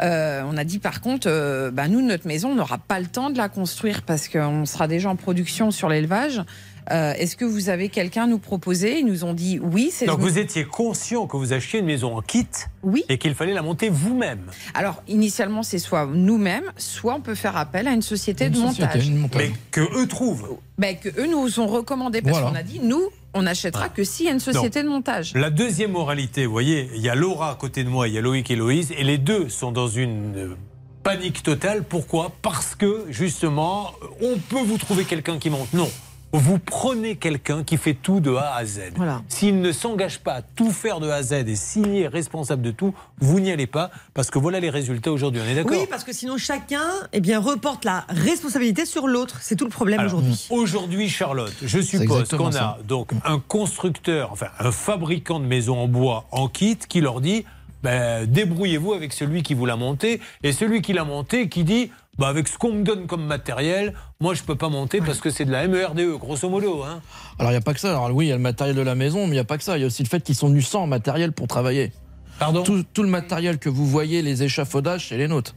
Euh, on a dit par contre, euh, ben, nous notre maison, on n'aura pas le temps de la construire parce qu'on sera déjà en production sur l'élevage. Euh, Est-ce que vous avez quelqu'un à nous proposer? Ils nous ont dit oui. c'est Donc vous étiez conscient que vous achetiez une maison en kit Oui. et qu'il fallait la monter vous-même. Alors initialement c'est soit nous-mêmes, soit on peut faire appel à une société, de, société montage. Mais que eux trouvent. Ben, que eux nous ont recommandé parce Voilà. qu'on a dit nous on n'achètera que s'il y a une société Non. de montage. La deuxième moralité, vous voyez, il y a Laura à côté de moi, il y a Loïc et Loïse, et les deux sont dans une euh, panique totale. Pourquoi? Parce que, justement, on peut vous trouver quelqu'un qui monte. Non. Vous prenez quelqu'un qui fait tout de A à Z. S'il ne s'engage pas à tout faire de A à Z et s'il est responsable de tout, vous n'y allez pas parce que voilà les résultats aujourd'hui. On est d'accord Oui, parce que sinon chacun eh bien, reporte la responsabilité sur l'autre. C'est tout le problème Alors, aujourd'hui. Aujourd'hui, Charlotte, je suppose qu'on a ça. donc un constructeur, enfin un fabricant de maisons en bois en kit qui leur dit ben, débrouillez-vous avec celui qui vous l'a monté et celui qui l'a monté qui dit bah, avec ce qu'on me donne comme matériel, moi je peux pas monter parce que c'est de la MERDE, E, grosso modo. Hein. Alors, il n'y a pas que ça. Alors, oui, il y a le matériel de la maison, mais il n'y a pas que ça. Il y a aussi le fait qu'ils sont venus sans matériel pour travailler. Pardon? Tout, tout le matériel que vous voyez, les échafaudages, c'est les nôtres.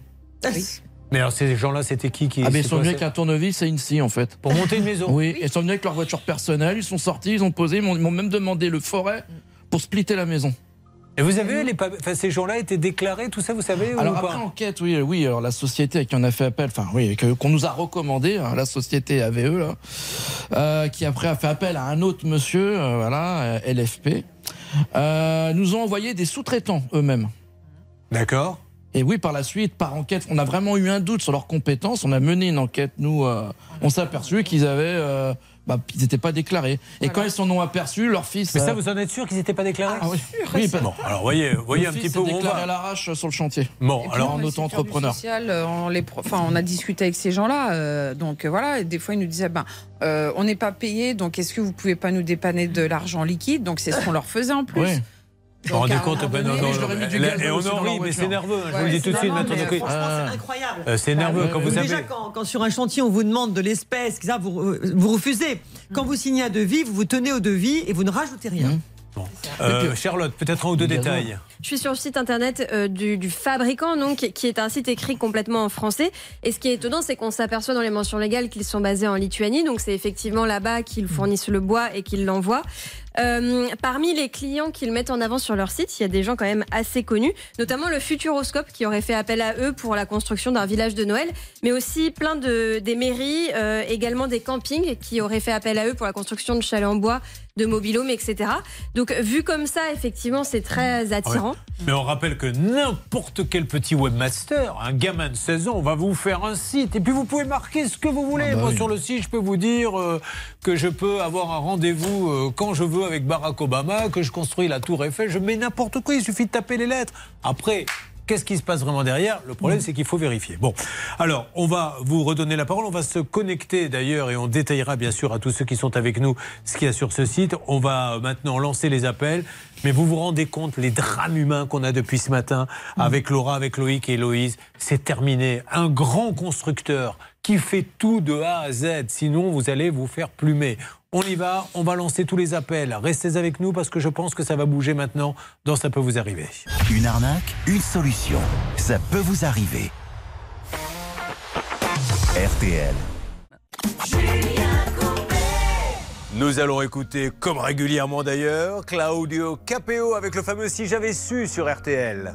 Mais alors ces gens-là, c'était qui qui Ah, mais ils sont venus avec un tournevis et une scie, en fait. Pour monter une maison Oui, ils sont venus avec leur voiture personnelle, ils sont sortis, ils ont posé, ils m'ont même demandé le forêt pour splitter la maison. Et vous avez les pa- enfin, ces gens-là étaient déclarés, tout ça, vous savez ou Alors pas après enquête, oui, oui. Alors la société à qui on a fait appel, enfin oui, qu'on nous a recommandé, hein, la société AVE là, euh, qui après a fait appel à un autre monsieur, euh, voilà, euh, LFP, euh, nous ont envoyé des sous-traitants eux-mêmes. D'accord. Et oui, par la suite, par enquête, on a vraiment eu un doute sur leurs compétences. On a mené une enquête. Nous, euh, on s'est aperçu qu'ils avaient, euh, bah, ils n'étaient pas déclarés. Et quand ils s'en ont aperçu, leur fils. Mais ça, euh, vous en êtes sûr qu'ils n'étaient pas déclarés Ah oui. Oui, Bon, alors voyez, voyez le un fils petit peu où on déclaré va. à l'arrache sur le chantier. Bon, puis, alors en auto-entrepreneur. social, euh, on, les pro- enfin, on a discuté avec ces gens-là. euh, donc euh, voilà, et des fois ils nous disaient ben, euh, on n'est pas payé, donc est-ce que vous pouvez pas nous dépanner de l'argent liquide? Donc c'est ce qu'on leur faisait en plus. Oui. Vous vous rendez compte ben, non, non, non, et on en rit, mais c'est nerveux. je vous le dis c'est tout de suite, c'est incroyable. Euh, c'est nerveux quand vous Déjà, avez. quand, quand sur un chantier on vous demande de l'espèce, euh, vous refusez. Quand vous signez un devis, vous vous tenez au devis et vous ne rajoutez rien. Euh, Charlotte, peut-être un ou deux détails. Je suis sur le site internet euh, du, du fabricant, donc, qui est un site écrit complètement en français. Et ce qui est étonnant, c'est qu'on s'aperçoit dans les mentions légales qu'ils sont basés en Lituanie. Donc, c'est effectivement là-bas qu'ils fournissent le bois et qu'ils l'envoient. Euh, parmi les clients qu'ils mettent en avant sur leur site, il y a des gens quand même assez connus, notamment le Futuroscope qui aurait fait appel à eux pour la construction d'un village de Noël, mais aussi plein de des mairies, euh, également des campings qui auraient fait appel à eux pour la construction de chalets en bois, de mobilhomes, etc. Donc vu comme ça, effectivement, c'est très attirant. Ouais. Mais on rappelle que n'importe quel petit webmaster, un gamin de 16 ans, va vous faire un site et puis vous pouvez marquer ce que vous voulez. Ah bah Moi, oui. sur le site, je peux vous dire euh, que je peux avoir un rendez-vous euh, quand je veux avec Barack Obama, que je construis la Tour Eiffel. Je mets n'importe quoi, il suffit de taper les lettres. Après. Qu'est-ce qui se passe vraiment derrière? Le problème, c'est qu'il faut vérifier. Bon, alors, on va vous redonner la parole. On va se connecter d'ailleurs et on détaillera bien sûr à tous ceux qui sont avec nous ce qu'il y a sur ce site. On va maintenant lancer les appels. Mais vous vous rendez compte les drames humains qu'on a depuis ce matin avec Laura, avec Loïc et Héloïse C'est terminé. Un grand constructeur qui fait tout de A à Z. Sinon, vous allez vous faire plumer. On y va, on va lancer tous les appels. Restez avec nous parce que je pense que ça va bouger maintenant dans Ça peut vous arriver. Une arnaque, une solution. Ça peut vous arriver. RTL. Nous allons écouter, comme régulièrement d'ailleurs, Claudio Capeo avec le fameux Si j'avais su sur RTL.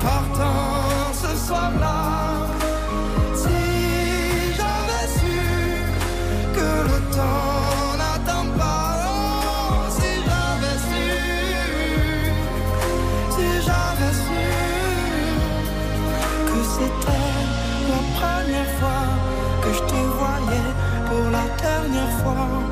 Partant ce soir-là, si j'avais su que le temps n'attend pas, oh, si j'avais su, si j'avais su que c'était la première fois que je te voyais pour la dernière fois.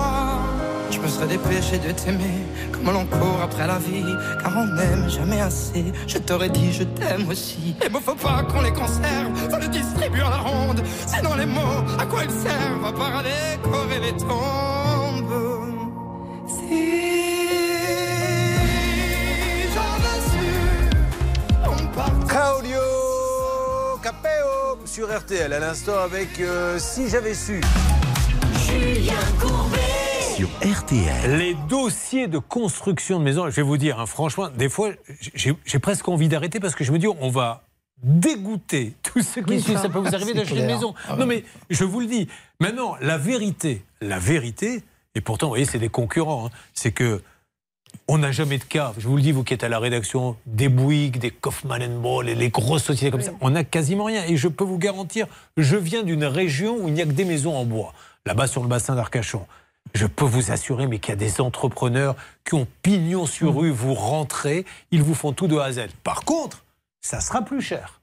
Serais dépêché de t'aimer comme l'on court après la vie, car on n'aime jamais assez. Je t'aurais dit je t'aime aussi. Les mots faut pas qu'on les conserve, faut les distribuer à la ronde. Sinon les mots, à quoi ils servent À part à décorer les tombes. Si j'avais su, on part. Claudio Capeo sur RTL à l'instant avec euh, Si j'avais su. Julien Courbet. RTL. Les dossiers de construction de maisons, je vais vous dire, hein, franchement, des fois, j'ai presque envie d'arrêter parce que je me dis, on va dégoûter tous ceux qui Oui, suivent. ça, Ça peut vous arriver d'acheter une maison. Ah ouais. Non, mais je vous le dis. Maintenant, la vérité, la vérité, et pourtant, vous voyez, c'est des concurrents, hein, c'est que on n'a jamais de cas, je vous le dis, vous qui êtes à la rédaction, des Bouygues, des Kaufmann Ball, et les grosses sociétés comme ça, on n'a quasiment rien. Et je peux vous garantir, je viens d'une région où il n'y a que des maisons en bois, là-bas sur le bassin d'Arcachon. Je peux vous assurer, mais qu'il y a des entrepreneurs qui ont pignon sur rue, vous rentrez, ils vous font tout de A à Z. Par contre, ça sera plus cher.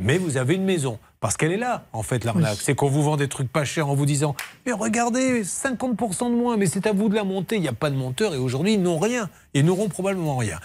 Mais vous avez une maison. Parce qu'elle est là, en fait, l'arnaque. C'est qu'on vous vend des trucs pas chers en vous disant Mais regardez, 50% de moins, mais c'est à vous de la monter. Il n'y a pas de monteur et aujourd'hui, ils n'ont rien. Ils n'auront probablement rien.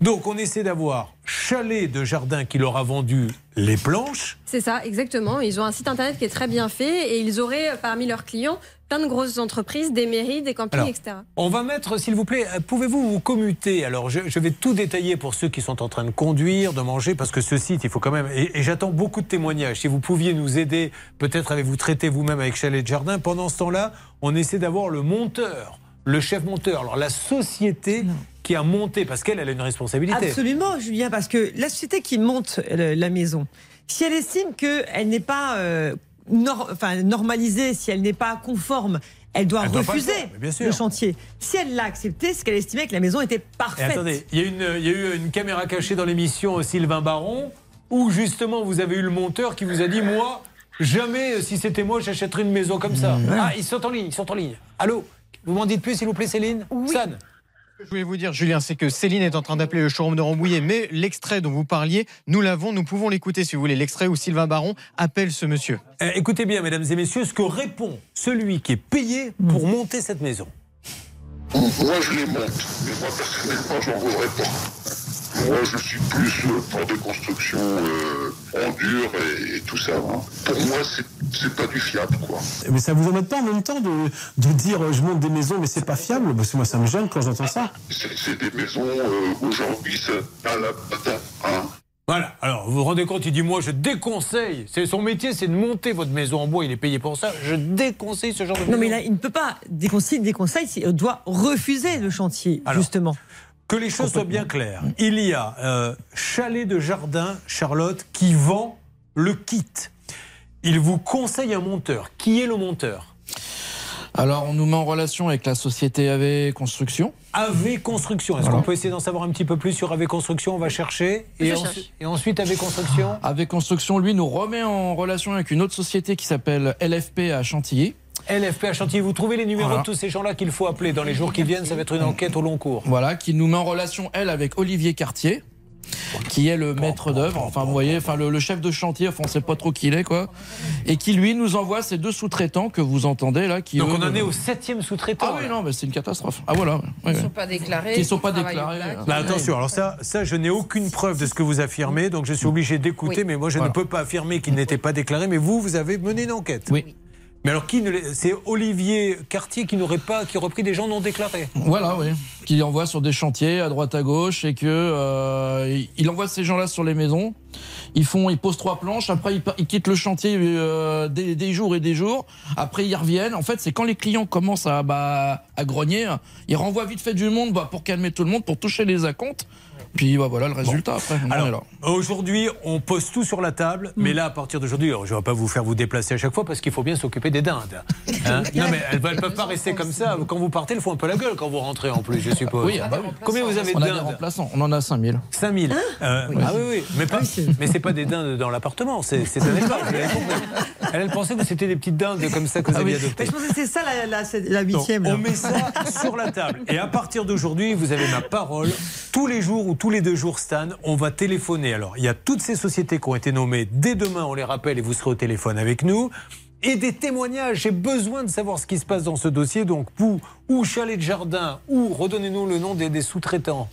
Donc, on essaie d'avoir Chalet de Jardin qui leur a vendu les planches. C'est ça, exactement. Ils ont un site internet qui est très bien fait et ils auraient euh, parmi leurs clients plein de grosses entreprises, des mairies, des campings, Alors, etc. On va mettre, s'il vous plaît, euh, pouvez-vous vous commuter? Alors, je, je vais tout détailler pour ceux qui sont en train de conduire, de manger, parce que ce site, il faut quand même. Et, et j'attends beaucoup de témoignages. Si vous pouviez nous aider, peut-être avez-vous traité vous-même avec Chalet de Jardin. Pendant ce temps-là, on essaie d'avoir le monteur, le chef monteur. Alors, la société qui a monté, parce qu'elle, elle a une responsabilité. Absolument, Julien, parce que la société qui monte euh, la maison, si elle estime qu'elle n'est pas euh, nor- enfin, normalisée, si elle n'est pas conforme, elle doit Elle doit pas le refuser faire, le chantier. Si elle l'a accepté, c'est qu'elle estimait que la maison était Et parfaite. attendez, il y, a une- il y a eu une caméra cachée dans l'émission euh, Sylvain Baron, où justement vous avez eu le monteur qui vous a dit Moi, jamais, euh, si c'était moi, j'achèterais une maison comme ça. Ah, ils sont en ligne, ils sont en ligne. Allô? Vous m'en dites plus, s'il vous plaît, Céline? San Ce que je voulais vous dire, Julien, c'est que Céline est en train d'appeler le showroom de Rambouillet, mais l'extrait dont vous parliez, nous l'avons, nous pouvons l'écouter si vous voulez. L'extrait où Sylvain Baron appelle ce monsieur. Euh, Écoutez bien, mesdames et messieurs, ce que répond celui qui est payé pour monter cette maison. Moi, je les monte, mais moi, personnellement, j'en voudrais pas. Moi, je suis plus euh, pour des constructions euh, en dur et, et tout ça. hein. Pour moi, c'est- c'est pas du fiable, quoi. Mais ça vous embête pas en même temps de, de dire euh, je monte des maisons mais c'est pas fiable? Parce que moi ça me gêne quand j'entends ça. C'est des maisons, euh, aujourd'hui, c'est à la patate. Hein. Voilà, alors vous vous rendez compte, il dit Moi, je déconseille. C'est son métier, c'est de monter votre maison en bois, il est payé pour ça. Je déconseille ce genre de maison. Non, mais là, il ne peut pas déconseiller des conseils, il doit refuser le chantier, Alors, justement. Que les choses soient bien claires. Il y a euh, Chalet de Jardin, Charlotte, qui vend le kit. Il vous conseille un monteur. Qui est le monteur? Alors, on nous met en relation avec la société AV Construction. AV Construction. Est-ce Voilà. qu'on peut essayer d'en savoir un petit peu plus sur AV Construction? On va chercher. Et, cherche. et ensuite, AV Construction? AV Construction, lui, nous remet en relation avec une autre société qui s'appelle LFP à Chantilly. LFP à Chantilly. Vous trouvez les numéros Voilà. de tous ces gens-là qu'il faut appeler dans les jours qui viennent Ça va être une enquête au long cours. Voilà, qui nous met en relation, elle, avec Olivier Cartier, qui est le maître d'œuvre, enfin, vous voyez, enfin, le, le chef de chantier, enfin, on sait pas trop qui il est, quoi. Et qui, lui, nous envoie ces deux sous-traitants que vous entendez, là, qui. Donc eux, on en ne- est au septième sous-traitant. Ah oui, non, mais c'est une catastrophe. Ah voilà. ouais, Ils ouais. sont pas déclarés. Qui sont pas déclarés. black. Bah, attention, alors ça, ça, je n'ai aucune preuve de ce que vous affirmez, donc je suis obligé d'écouter, Oui. mais moi je Voilà. ne peux pas affirmer qu'il n'était pas déclaré, mais vous, vous avez mené une enquête. Oui. Mais alors, qui c'est Olivier Cartier qui n'aurait pas, qui aurait pris des gens non déclarés. Voilà, oui. Qui envoie sur des chantiers à droite à gauche et que euh, il envoie ces gens-là sur les maisons. Ils font, ils posent trois planches. Après, ils quittent le chantier euh, des, des jours et des jours. Après, ils reviennent. En fait, c'est quand les clients commencent à, bah, à grogner, ils renvoient vite fait du monde bah, pour calmer tout le monde, pour toucher les acomptes. Puis bah, voilà le résultat. Après. Alors, aujourd'hui, on pose tout sur la table, mais là, à partir d'aujourd'hui, alors, je ne vais pas vous faire vous déplacer à chaque fois parce qu'il faut bien s'occuper des dindes. Hein non, mais elles ne peuvent pas rester comme ça. Quand vous partez, elles font un peu la gueule quand vous rentrez en plus, je suppose. Oui, ah bah oui. Combien vous avez de on a des dindes remplaçants. On en a 5000. 5000. Euh, Ah oui, oui. Mais, pas, mais c'est pas des dindes dans l'appartement, c'est c'est un élevage. vous avez compris. Elle, elle pensait que c'était des petites dindes comme ça que vous Ah aviez oui. adoptées. Mais je pensais que c'est ça la, la, la huitième. On met ça sur la table. Et à partir d'aujourd'hui, vous avez ma parole. Tous les jours ou tous les deux jours, Stan, on va téléphoner. Alors, il y a toutes ces sociétés qui ont été nommées. Dès demain, on les rappelle et vous serez au téléphone avec nous. Et des témoignages. J'ai besoin de savoir ce qui se passe dans ce dossier. Donc, vous, ou Chalet de Jardin, ou redonnez-nous le nom des, des sous-traitants.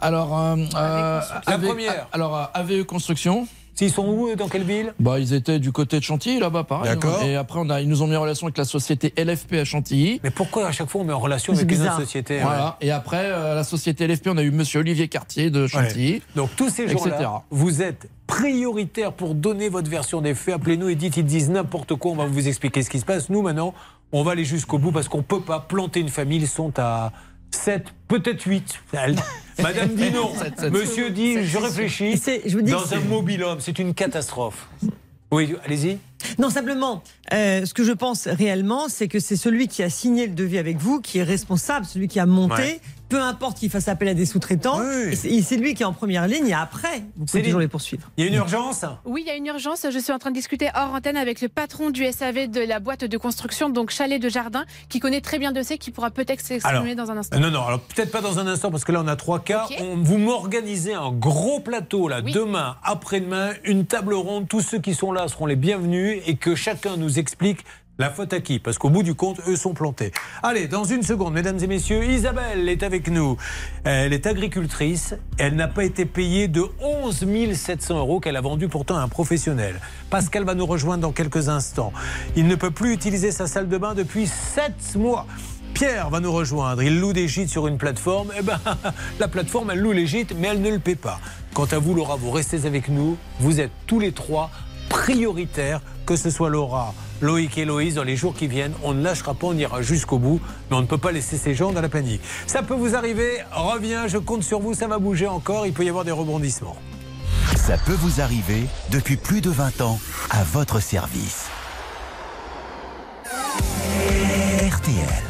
Alors, euh, euh, La AV première. Alors, euh, AVE Construction. S'ils sont où Dans quelle ville? Bah, ils étaient du côté de Chantilly, là-bas, pareil. D'accord. Et après, on a, ils nous ont mis en relation avec la société LFP à Chantilly. Mais pourquoi à chaque fois on met en relation C'est avec une bizarre. autre société Voilà. Et après, euh, la société LFP, on a eu monsieur Olivier Cartier de Chantilly. Ouais. Donc tous ces etc. gens-là, vous êtes prioritaires pour donner votre version des faits. Appelez-nous et dites, ils disent n'importe quoi, on va vous expliquer ce qui se passe. Nous maintenant, on va aller jusqu'au bout parce qu'on ne peut pas planter une famille. Ils sont à 7, peut-être 8. Madame dit non. Monsieur dit, je réfléchis. C'est- je vous dis Dans un c'est- mobil-homme, c'est une catastrophe. Oui, allez-y. Non, simplement, euh, ce que je pense réellement, c'est que c'est celui qui a signé le devis avec vous qui est responsable, celui qui a monté. Ouais. Peu importe qu'il fasse appel à des sous-traitants, Oui. et c'est lui qui est en première ligne. Et après, vous pouvez toujours les poursuivre. Il y a une urgence? Oui, il y a une urgence. Je suis en train de discuter hors antenne avec le patron du SAV de la boîte de construction, donc Chalet de Jardin, qui connaît très bien le dossier, qui pourra peut-être s'exprimer dans un instant. Non, non, alors peut-être pas dans un instant parce que là on a trois cas. On, vous m'organisez un gros plateau là, Oui. demain, après-demain, une table ronde. Tous ceux qui sont là seront les bienvenus et que chacun nous explique la faute à qui Parce qu'au bout du compte, eux sont plantés. Allez, dans une seconde, mesdames et messieurs, Isabelle est avec nous. Elle est agricultrice. Elle n'a pas été payée de 11 700 euros qu'elle a vendu pourtant à un professionnel. Pascal va nous rejoindre dans quelques instants. Il ne peut plus utiliser sa salle de bain depuis 7 mois. Pierre va nous rejoindre. Il loue des gîtes sur une plateforme. Eh ben, la plateforme, elle loue les gîtes, mais elle ne le paie pas. Quant à vous, Laura, vous restez avec nous. Vous êtes tous les trois prioritaires, que ce soit Laura, Loïc et Loïs, dans les jours qui viennent. On ne lâchera pas, on ira jusqu'au bout, mais on ne peut pas laisser ces gens dans la panique. Ça peut vous arriver. Reviens, je compte sur vous, ça va bouger encore. Il peut y avoir des rebondissements. Ça peut vous arriver depuis plus de 20 ans à votre service. RTL.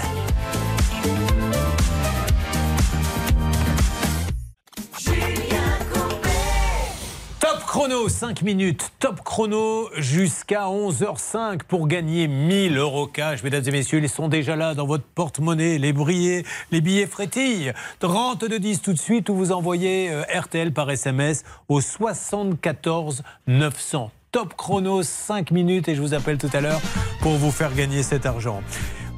Chrono, 5 minutes. Top chrono jusqu'à 11h05 pour gagner 1000 euros cash. Mesdames et messieurs, ils sont déjà là dans votre porte-monnaie. Les billets, les billets frétillent. 30 de 10 tout de suite ou vous envoyez euh, RTL par SMS au 74 900. Top chrono, 5 minutes et je vous appelle tout à l'heure pour vous faire gagner cet argent.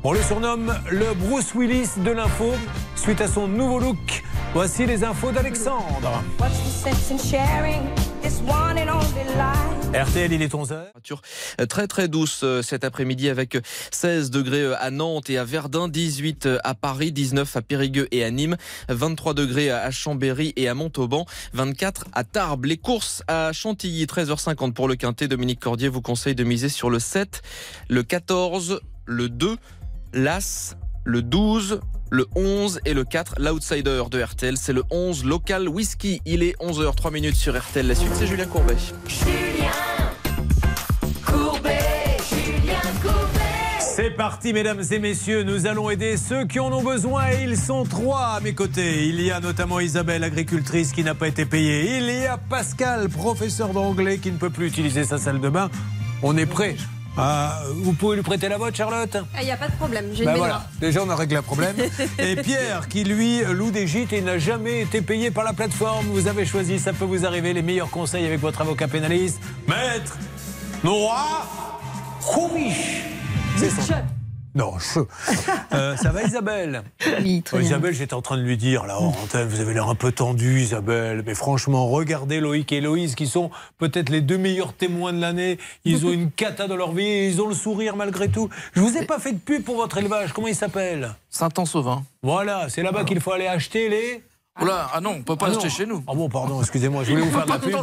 On le surnomme le Bruce Willis de l'info suite à son nouveau look. Voici les infos d'Alexandre. RTL, il est 11h. Température euh, très très douce euh, cet après-midi avec 16 degrés euh, à Nantes et à Verdun, 18 euh, à Paris, 19 à Périgueux et à Nîmes, 23 degrés à Chambéry et à Montauban, 24 à Tarbes. Les courses à Chantilly, 13h50 pour le Quintet. Dominique Cordier vous conseille de miser sur le 7, le 14, le 2, l'As, le 12, le 11 et le 4. L'outsider de RTL, c'est le 11, local whisky. Il est 11h, 3 minutes sur RTL. La suite, c'est Julien Courbet. Julien Courbet, Julien Courbet C'est parti, mesdames et messieurs. Nous allons aider ceux qui en ont besoin et ils sont trois à mes côtés. Il y a notamment Isabelle, agricultrice, qui n'a pas été payée. Il y a Pascal, professeur d'anglais, qui ne peut plus utiliser sa salle de bain. On est prêt ah, vous pouvez lui prêter la vôtre, Charlotte Il n'y a pas de problème, j'ai Ben voilà, déjà on a réglé le problème. Et Pierre qui lui loue des gîtes et n'a jamais été payé par la plateforme. Vous avez choisi, ça peut vous arriver, les meilleurs conseils avec votre avocat pénaliste. Maître Nora Koumiche. C'est nom. Non, je. Euh, ça va Isabelle? Oui, très Oh, bien. Isabelle, j'étais en train de lui dire, là, en antenne, vous avez l'air un peu tendu, Isabelle. Mais franchement, regardez Loïc et Héloïse, qui sont peut-être les deux meilleurs témoins de l'année. Ils ont une cata dans leur vie et ils ont le sourire malgré tout. Je vous ai pas fait de pub pour votre élevage. Comment il s'appelle? Saint-Ansauvin. Voilà, c'est là-bas qu'il faut aller acheter les. Oula, ah non, on peut pas Ah acheter non. chez nous. Ah bon, pardon, excusez-moi, je voulais vous faire de la pub.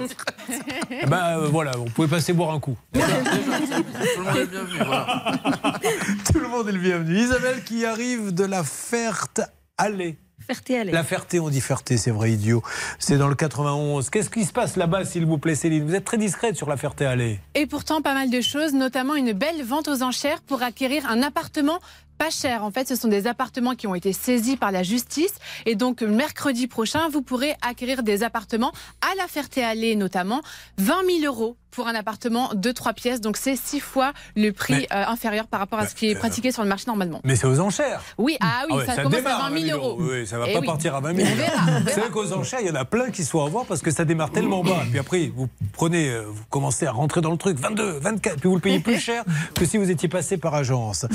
Eh ben euh, voilà, vous pouvez passer boire un coup. Tout le monde est bienvenu. Voilà. Tout le monde est le bienvenu. Isabelle qui arrive de la Ferté-Allée. Ferté-Allée. La Ferté, on dit Ferté, c'est vrai, idiot. C'est dans le 91. Qu'est-ce qui se passe là-bas, s'il vous plaît, Céline? Vous êtes très discrète sur la Ferté-Allée. Et pourtant, pas mal de choses, notamment une belle vente aux enchères pour acquérir un appartement pas cher. En fait, ce sont des appartements qui ont été saisis par la justice. Et donc, mercredi prochain, vous pourrez acquérir des appartements à la Ferté-Allée, notamment 20 000 euros pour un appartement de 3 pièces. Donc, c'est 6 fois le prix Mais- euh, inférieur par rapport à ce qui est pratiqué sur le marché normalement. Mais c'est aux enchères. Oui, ah oui, ouais, ça, commence démarre à 20 000 euros. Oui, ça va Eh pas oui. partir à 20 000. On verra, on verra. Vous savez qu'aux enchères, il y en a plein qui sont à voir parce que ça démarre tellement bas. Puis après, vous prenez, euh, vous commencez à rentrer dans le truc, 22, 24, puis vous le payez plus cher que si vous étiez passé par agence.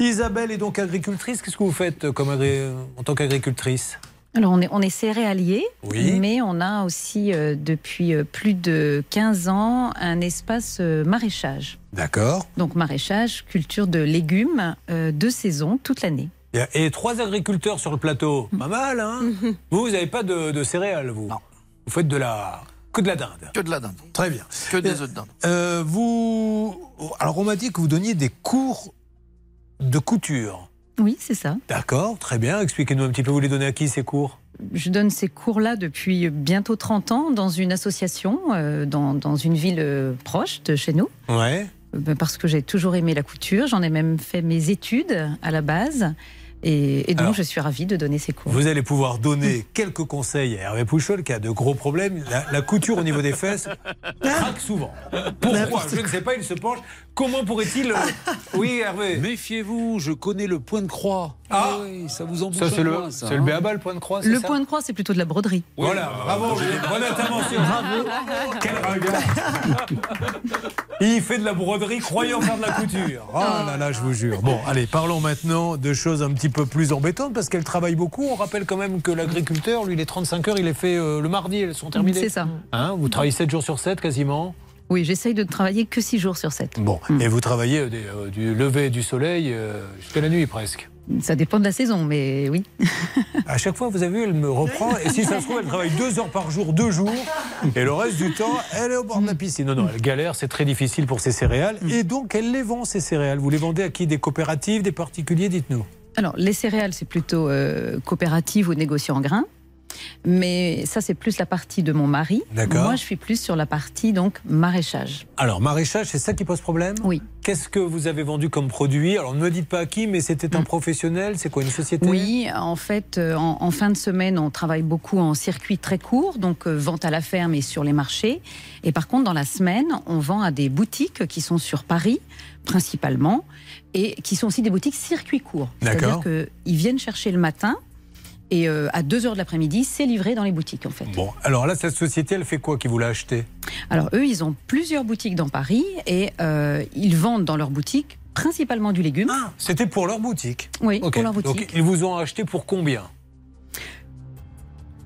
Isabelle est donc agricultrice. Qu'est-ce que vous faites euh, comme en tant qu'agricultrice? Alors, on est, on est céréalier, Oui. mais on a aussi, euh, depuis euh, plus de 15 ans, un espace euh, maraîchage. D'accord. Donc, maraîchage, culture de légumes euh, de saison toute l'année. Et trois agriculteurs sur le plateau. Pas mal, hein? Vous, vous n'avez pas de, de céréales, vous? Non. Vous faites de la... que de la dinde. Que de la dinde. Très bien. Que des œufs de dinde. Euh, vous... Alors, on m'a dit que vous donniez des cours de couture. Oui, c'est ça. D'accord, très bien. Expliquez-nous un petit peu, vous les donnez à qui ces cours? Je donne ces cours-là depuis bientôt 30 ans dans une association, euh, dans, dans une ville euh, proche de chez nous. Ouais. Euh, ben, Parce que j'ai toujours aimé la couture. J'en ai même fait mes études à la base. Et, et donc, Alors, je suis ravie de donner ces cours. Vous allez pouvoir donner quelques conseils à Hervé Pouchol qui a de gros problèmes. La, la couture au niveau des fesses craque souvent. Pourquoi? Je ne sais pas, il se penche. Comment pourrait-il. euh, Oui, Hervé Méfiez-vous, je connais le point de croix. Ah oui, ça vous embouche Ça, c'est le, c'est le hein. béaba, le point de croix, Le ça point de croix, c'est plutôt de la broderie. Voilà, bravo, bonne intervention. Quel regard Il fait de la broderie, croyant faire de la couture. Oh là là, je vous jure. Bon, allez, parlons maintenant de choses un petit peu plus embêtantes parce qu'elle travaille beaucoup. On rappelle quand même que l'agriculteur, lui, les 35 heures, il les fait euh, le mardi, elles sont terminées. C'est ça. Hein, vous travaillez 7 jours sur 7 quasiment Oui, j'essaye de travailler que 6 jours sur 7. Bon, et vous travaillez euh, des, euh, du lever du soleil jusqu'à la nuit presque. Ça dépend de la saison, mais oui. À chaque fois, vous avez vu, elle me reprend. Et si ça se trouve, elle travaille deux heures par jour, deux jours. Et le reste du temps, elle est au bord de la piscine. Non, non, elle galère, c'est très difficile pour ses céréales. Et donc, elle les vend, ces céréales. Vous les vendez à qui? Des coopératives, des particuliers? Dites-nous. Alors, les céréales, c'est plutôt euh, coopérative ou négociant en grains. Mais ça, c'est plus la partie de mon mari. D'accord. Moi, je suis plus sur la partie donc maraîchage. Alors, maraîchage, c'est ça qui pose problème? Oui. Qu'est-ce que vous avez vendu comme produit? Alors, ne me dites pas à qui, mais c'était un professionnel C'est quoi, une société? Oui, en fait, euh, en, en fin de semaine, on travaille beaucoup en circuit très court, donc euh, vente à la ferme et sur les marchés. Et par contre, dans la semaine, on vend à des boutiques qui sont sur Paris, principalement, et qui sont aussi des boutiques circuit court. D'accord. C'est-à-dire qu'ils viennent chercher le matin. Et euh, à 2 heures de l'après-midi, c'est livré dans les boutiques, en fait. Bon, alors là, cette société, elle fait quoi qui vous l'a acheté? Alors, eux, ils ont plusieurs boutiques dans Paris et euh, ils vendent dans leurs boutiques principalement du légume. C'était pour leur boutique? Oui, pour leur Donc, boutique. ils vous ont acheté pour combien?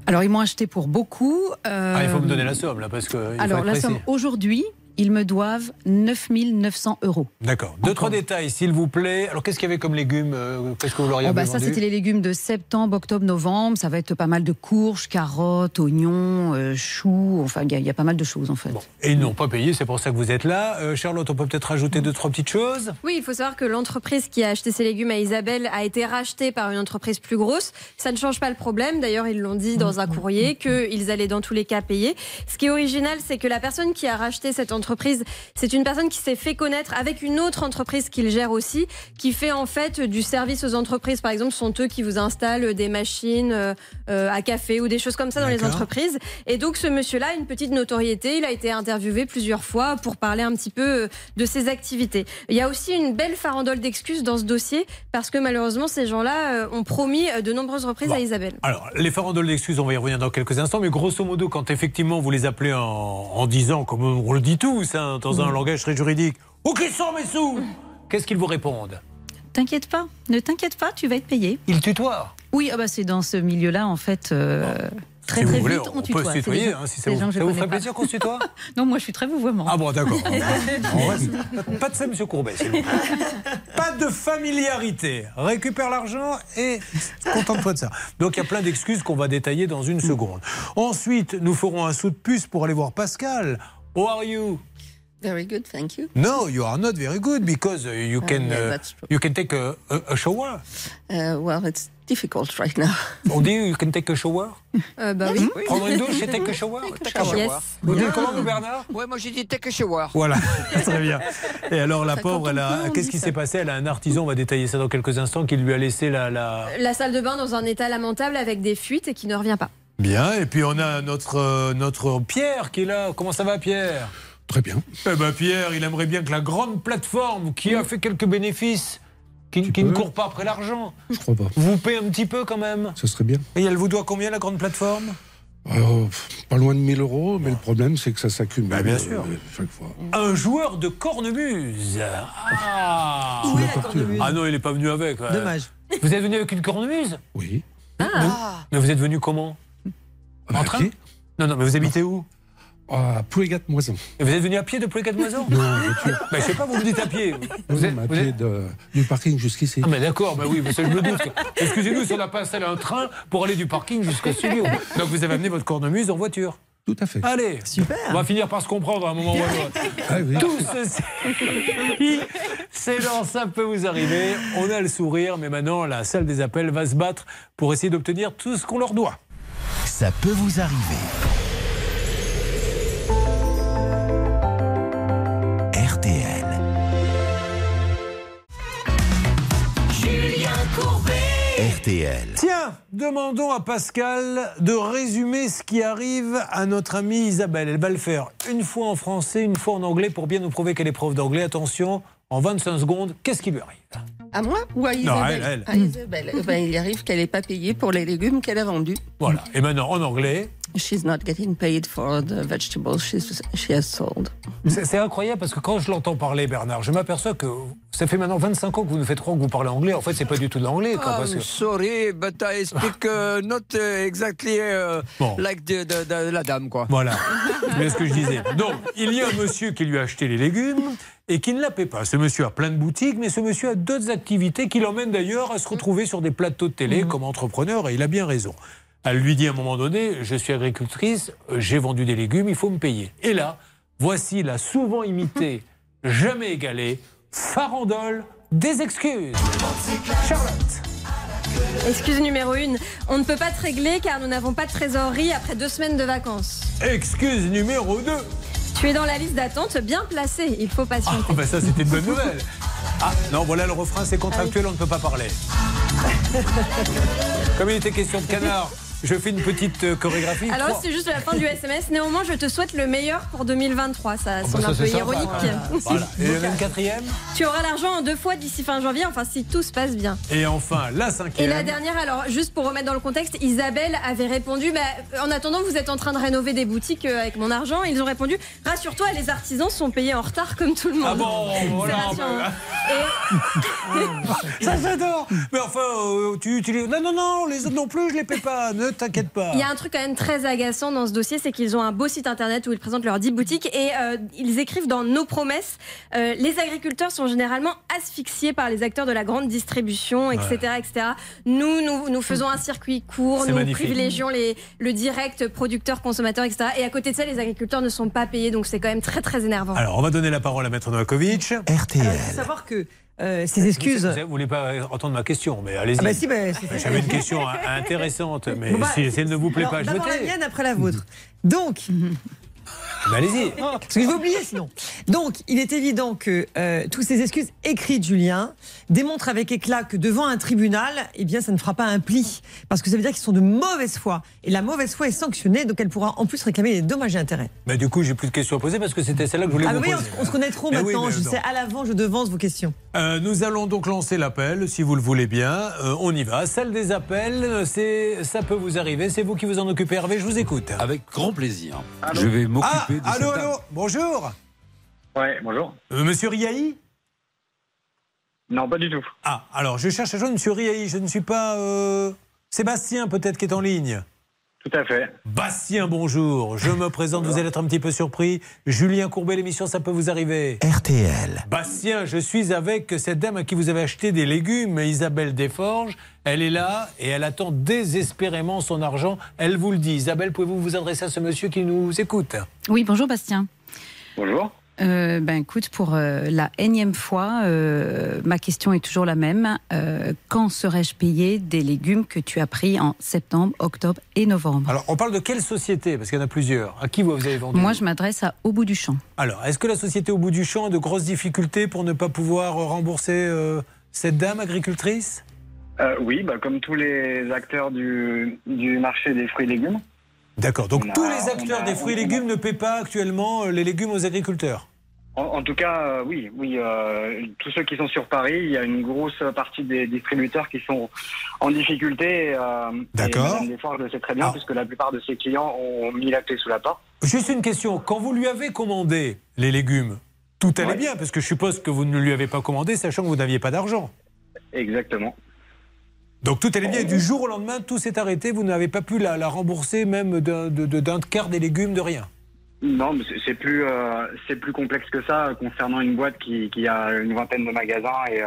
Alors, ils m'ont acheté pour beaucoup. euh, Ah, il faut me donner la somme, là, parce que. il Alors, la précis. somme aujourd'hui, ils me doivent 9 900 euros. D'accord. Deux, trois détails, s'il vous plaît. Alors, qu'est-ce qu'il y avait comme légumes euh, Qu'est-ce que vous leur Oh, avez bah, ça, c'était les légumes de septembre, octobre, novembre. Ça va être pas mal de courges, carottes, oignons, euh, choux. Enfin, il y, a- il y a pas mal de choses, en fait. Et ils n'ont pas payé, c'est pour ça que vous êtes là. Euh, Charlotte, on peut peut-être rajouter deux, trois petites choses? Oui, il faut savoir que l'entreprise qui a acheté ces légumes à Isabelle a été rachetée par une entreprise plus grosse. Ça ne change pas le problème. D'ailleurs, ils l'ont dit dans un courrier qu'ils allaient dans tous les cas payer. Ce qui est original, c'est que la personne qui a racheté cette entreprise entreprise. C'est une personne qui s'est fait connaître avec une autre entreprise qu'il gère aussi, qui fait en fait du service aux entreprises. Par exemple, ce sont eux qui vous installent des machines euh, euh, à café ou des choses comme ça dans les entreprises. Et donc ce monsieur-là a une petite notoriété. Il a été interviewé plusieurs fois pour parler un petit peu euh, de ses activités. Il y a aussi une belle farandole d'excuses dans ce dossier parce que malheureusement ces gens-là ont promis de nombreuses reprises Bon. à Isabelle. Alors, les farandoles d'excuses, on va y revenir dans quelques instants, mais grosso modo, quand effectivement vous les appelez en, en disant, comme on le dit dans un langage très juridique, Où qu'ils sont mes sous Qu'est-ce qu'ils vous répondent T'inquiète pas, ne t'inquiète pas, tu vas être payé. Ils tutoient Oui, ah bah c'est dans ce milieu-là en fait. euh, Très Si vous très voulez, vite, on on, peut tutoie. se C'est des tutoyer, hein, si ça des vous- gens que je ça vous connais pas. plaisir qu'on se tutoie Non, moi je suis très vouvoiement. Ah bon, d'accord. On reste- Pas de ça, monsieur Courbet, s'il vous plaît. Pas de familiarité. Récupère l'argent et contente-toi de ça. Donc il y a plein d'excuses qu'on va détailler dans une seconde. Ensuite, nous ferons un saut de puce pour aller voir Pascal. How are you? Very good, thank you. No, you are not very good because uh, you Uh, can yeah, uh, you can take a, a, a shower. Uh, well, it's difficult right now. On dit you can take a shower? Bah oui. Prendre une douche et take a shower? Take a shower. Vous dites comment, vous, Bernard? Ouais, moi j'ai dit take a shower. Voilà, très bien. Et alors la Ça, pauvre, elle a- qu'est-ce qui s'est passé? Elle a un artisan, on va détailler ça dans quelques instants, qui lui a laissé la, la... La salle de bain dans un état lamentable avec des fuites et qui ne revient pas. Bien, et puis on a notre, euh, notre Pierre qui est là. Comment ça va Pierre? Très bien. Eh ben Pierre, il aimerait bien que la grande plateforme qui a fait quelques bénéfices, qui, qui ne court pas après l'argent, Je crois pas. vous paie un petit peu quand même? Ça serait bien. Et elle vous doit combien la grande plateforme? Euh, pas loin de 1000 euros, mais le problème, c'est que ça s'accumule. Bah, bien sûr. euh, chaque fois. Un joueur de cornemuse. Ah, Sous la cornemuse ah non, il n'est pas venu avec. ouais. Dommage. Vous êtes venu avec une cornemuse? Oui. Ah. Mais vous êtes venu comment? En train Non, non, mais vous habitez où À Pouégat-Moison. Vous êtes venu à pied de Pouégat-Moison Non, voiture. Ben, je sais pas, vous me dites à pied. Vous Non, êtes, à vous pied êtes- de- du parking jusqu'ici. Ah, mais d'accord, ben oui, mais ça, je me doute. Excusez-nous si on n'a pas installé un train pour aller du parking jusqu'au studio. Donc vous avez amené votre cornemuse en voiture Tout à fait. Allez, Super. on va finir par se comprendre à un moment ou à un autre. Ah oui. Tout ceci, c'est dans Ça peut vous arriver. On a le sourire, mais maintenant la salle des appels va se battre pour essayer d'obtenir tout ce qu'on leur doit. Ça peut vous arriver. RTL. Julien Courbet. RTL. Tiens, demandons à Pascal de résumer ce qui arrive à notre amie Isabelle. Elle va le faire une fois en français, une fois en anglais pour bien nous prouver qu'elle est prof d'anglais. Attention, en 25 secondes, qu'est-ce qui lui arrive À moi ou à Non, Isabelle à elle, elle. À Isabelle. Eh ben, il arrive qu'elle n'ait pas payé pour les légumes qu'elle a vendus. Voilà. Et maintenant, en anglais. She's not getting paid for the vegetables she's, she has sold. C'est incroyable parce que quand je l'entends parler, Bernard, je m'aperçois que ça fait maintenant 25 ans que vous nous faites croire que vous parlez anglais. En fait, c'est pas du tout de l'anglais. quoi, parce I'm que- sorry, but I speak uh, not uh, exactly uh, Bon. like the, the- the- la dame, quoi. Voilà, c'est ce que je disais. Donc, il y a un monsieur qui lui a acheté les légumes et qui ne la paie pas. Ce monsieur a plein de boutiques, mais ce monsieur a d'autres activités qui l'emmènent d'ailleurs à se retrouver sur des plateaux de télé comme entrepreneur, et il a bien raison. Elle lui dit à un moment donné, je suis agricultrice, j'ai vendu des légumes, il faut me payer. Et là, voici la souvent imitée, jamais égalée, farandole des excuses. Charlotte. Excuse numéro une, on ne peut pas te régler car nous n'avons pas de trésorerie après deux semaines de vacances. Excuse numéro 2. Tu es dans la liste d'attente bien placée, il faut patienter. Ah, ben ça, c'était une bonne nouvelle. Ah, non, voilà le refrain, c'est contractuel, on ne peut pas parler. Comme il était question de canard, je fais une petite euh, chorégraphie. Alors c'est juste la fin du SMS. Néanmoins, je te souhaite le meilleur pour 2023. Ça Oh, sonne bah, ça, un peu sympa, ironique. Voilà. Et une quatrième. Tu auras l'argent en deux fois d'ici fin janvier, enfin si tout se passe bien. Et enfin, la Et cinquième. la dernière, alors juste pour remettre dans le contexte, Isabelle avait répondu bah, En attendant, vous êtes en train de rénover des boutiques euh, avec mon argent. Ils ont répondu Rassure-toi, les artisans sont payés en retard comme tout le monde. Ah bon, voilà, bah, Ça, j'adore. Mais enfin, euh, tu utilises. Non, non, non, les autres non plus, je les paie pas. Ne t'inquiète pas. Il y a un truc quand même très agaçant dans ce dossier, c'est qu'ils ont un beau site internet où ils présentent leurs 10 boutiques et euh, ils écrivent dans nos promesses euh, les agriculteurs sont généralement asphyxiés par les acteurs de la grande distribution, etc. etc. Nous, nous, nous faisons un circuit court, nous magnifique. privilégions les, le direct producteur-consommateur, etc. Et à côté de ça, les agriculteurs ne sont pas payés, donc c'est quand même très très énervant. Alors, on va donner la parole à Maître Novakovic. Il faut savoir que euh, ces excuses. Vous ne voulez pas entendre ma question, mais allez-y. Ah bah si, bah, c'est- J'avais une question intéressante, mais Bon, bah, si, si elle ne vous plaît alors, pas, je D'abord la mienne, après la vôtre. Donc, Mais allez-y. Parce que je vais oublier sinon. Donc, il est évident que euh, toutes ces excuses écrites, Julien, démontrent avec éclat que devant un tribunal, eh bien, ça ne fera pas un pli. Parce que ça veut dire qu'ils sont de mauvaise foi. Et la mauvaise foi est sanctionnée, donc elle pourra en plus réclamer des dommages et intérêts. Mais du coup, j'ai plus de questions à poser parce que c'était celle-là que je voulais Ah, vous mais oui, poser. on, se- on se connaît trop Mais oui, maintenant. mais je non. sais à l'avant, je devance vos questions. Euh, nous allons donc lancer l'appel, si vous le voulez bien. Euh, on y va. Celle des appels, c'est ça peut vous arriver. C'est vous qui vous en occupez, Hervé. Je vous écoute. Avec grand plaisir. Allô Je vais m'occuper ah, de allô, cette allô. dame. Bonjour. Ouais, bonjour. Euh, Monsieur Riahi? Non, pas du tout. Ah, alors je cherche à joindre Monsieur Riahi. Je ne suis pas euh, Sébastien, peut-être qui est en ligne. Tout à fait. Bastien, bonjour. Je me présente, vous allez être un petit peu surpris. Julien Courbet, l'émission, ça peut vous arriver. RTL. Bastien, je suis avec cette dame à qui vous avez acheté des légumes, Isabelle Desforges. Elle est là et elle attend désespérément son argent. Elle vous le dit. Isabelle, pouvez-vous vous adresser à ce monsieur qui nous écoute? Oui, bonjour Bastien. Bonjour. Euh, ben écoute, pour euh, la énième fois, euh, ma question est toujours la même. Euh, quand serais-je payé des légumes que tu as pris en septembre, octobre et novembre? Alors, on parle de quelle société? Parce qu'il y en a plusieurs. À qui vous avez vendu? Moi, je m'adresse à Au bout du champ. Alors, est-ce que la société au bout du champ a de grosses difficultés pour ne pas pouvoir rembourser euh, cette dame agricultrice? Euh, oui, bah, comme tous les acteurs du, du marché des fruits et légumes. D'accord. Donc, a- tous les acteurs a- des fruits et légumes ne paient pas actuellement euh, les légumes aux agriculteurs En, en tout cas, euh, oui, oui. euh, tous ceux qui sont sur Paris, il y a une grosse partie des distributeurs qui sont en difficulté. euh, D'accord. Madame Desforges le sait très bien, puisque la plupart de ses clients ont mis la clé sous la porte. Juste une question. Quand vous lui avez commandé les légumes, tout allait bien, parce que je suppose que vous ne lui avez pas commandé, sachant que vous n'aviez pas d'argent. Exactement. Donc tout allait bien. Et du jour au lendemain, tout s'est arrêté. Vous n'avez pas pu la, la rembourser même d'un de- de- d'un quart des légumes, de rien. Non, mais c'est- plus, euh, c'est plus complexe que ça euh, concernant une boîte qui, qui a une vingtaine de magasins et, euh,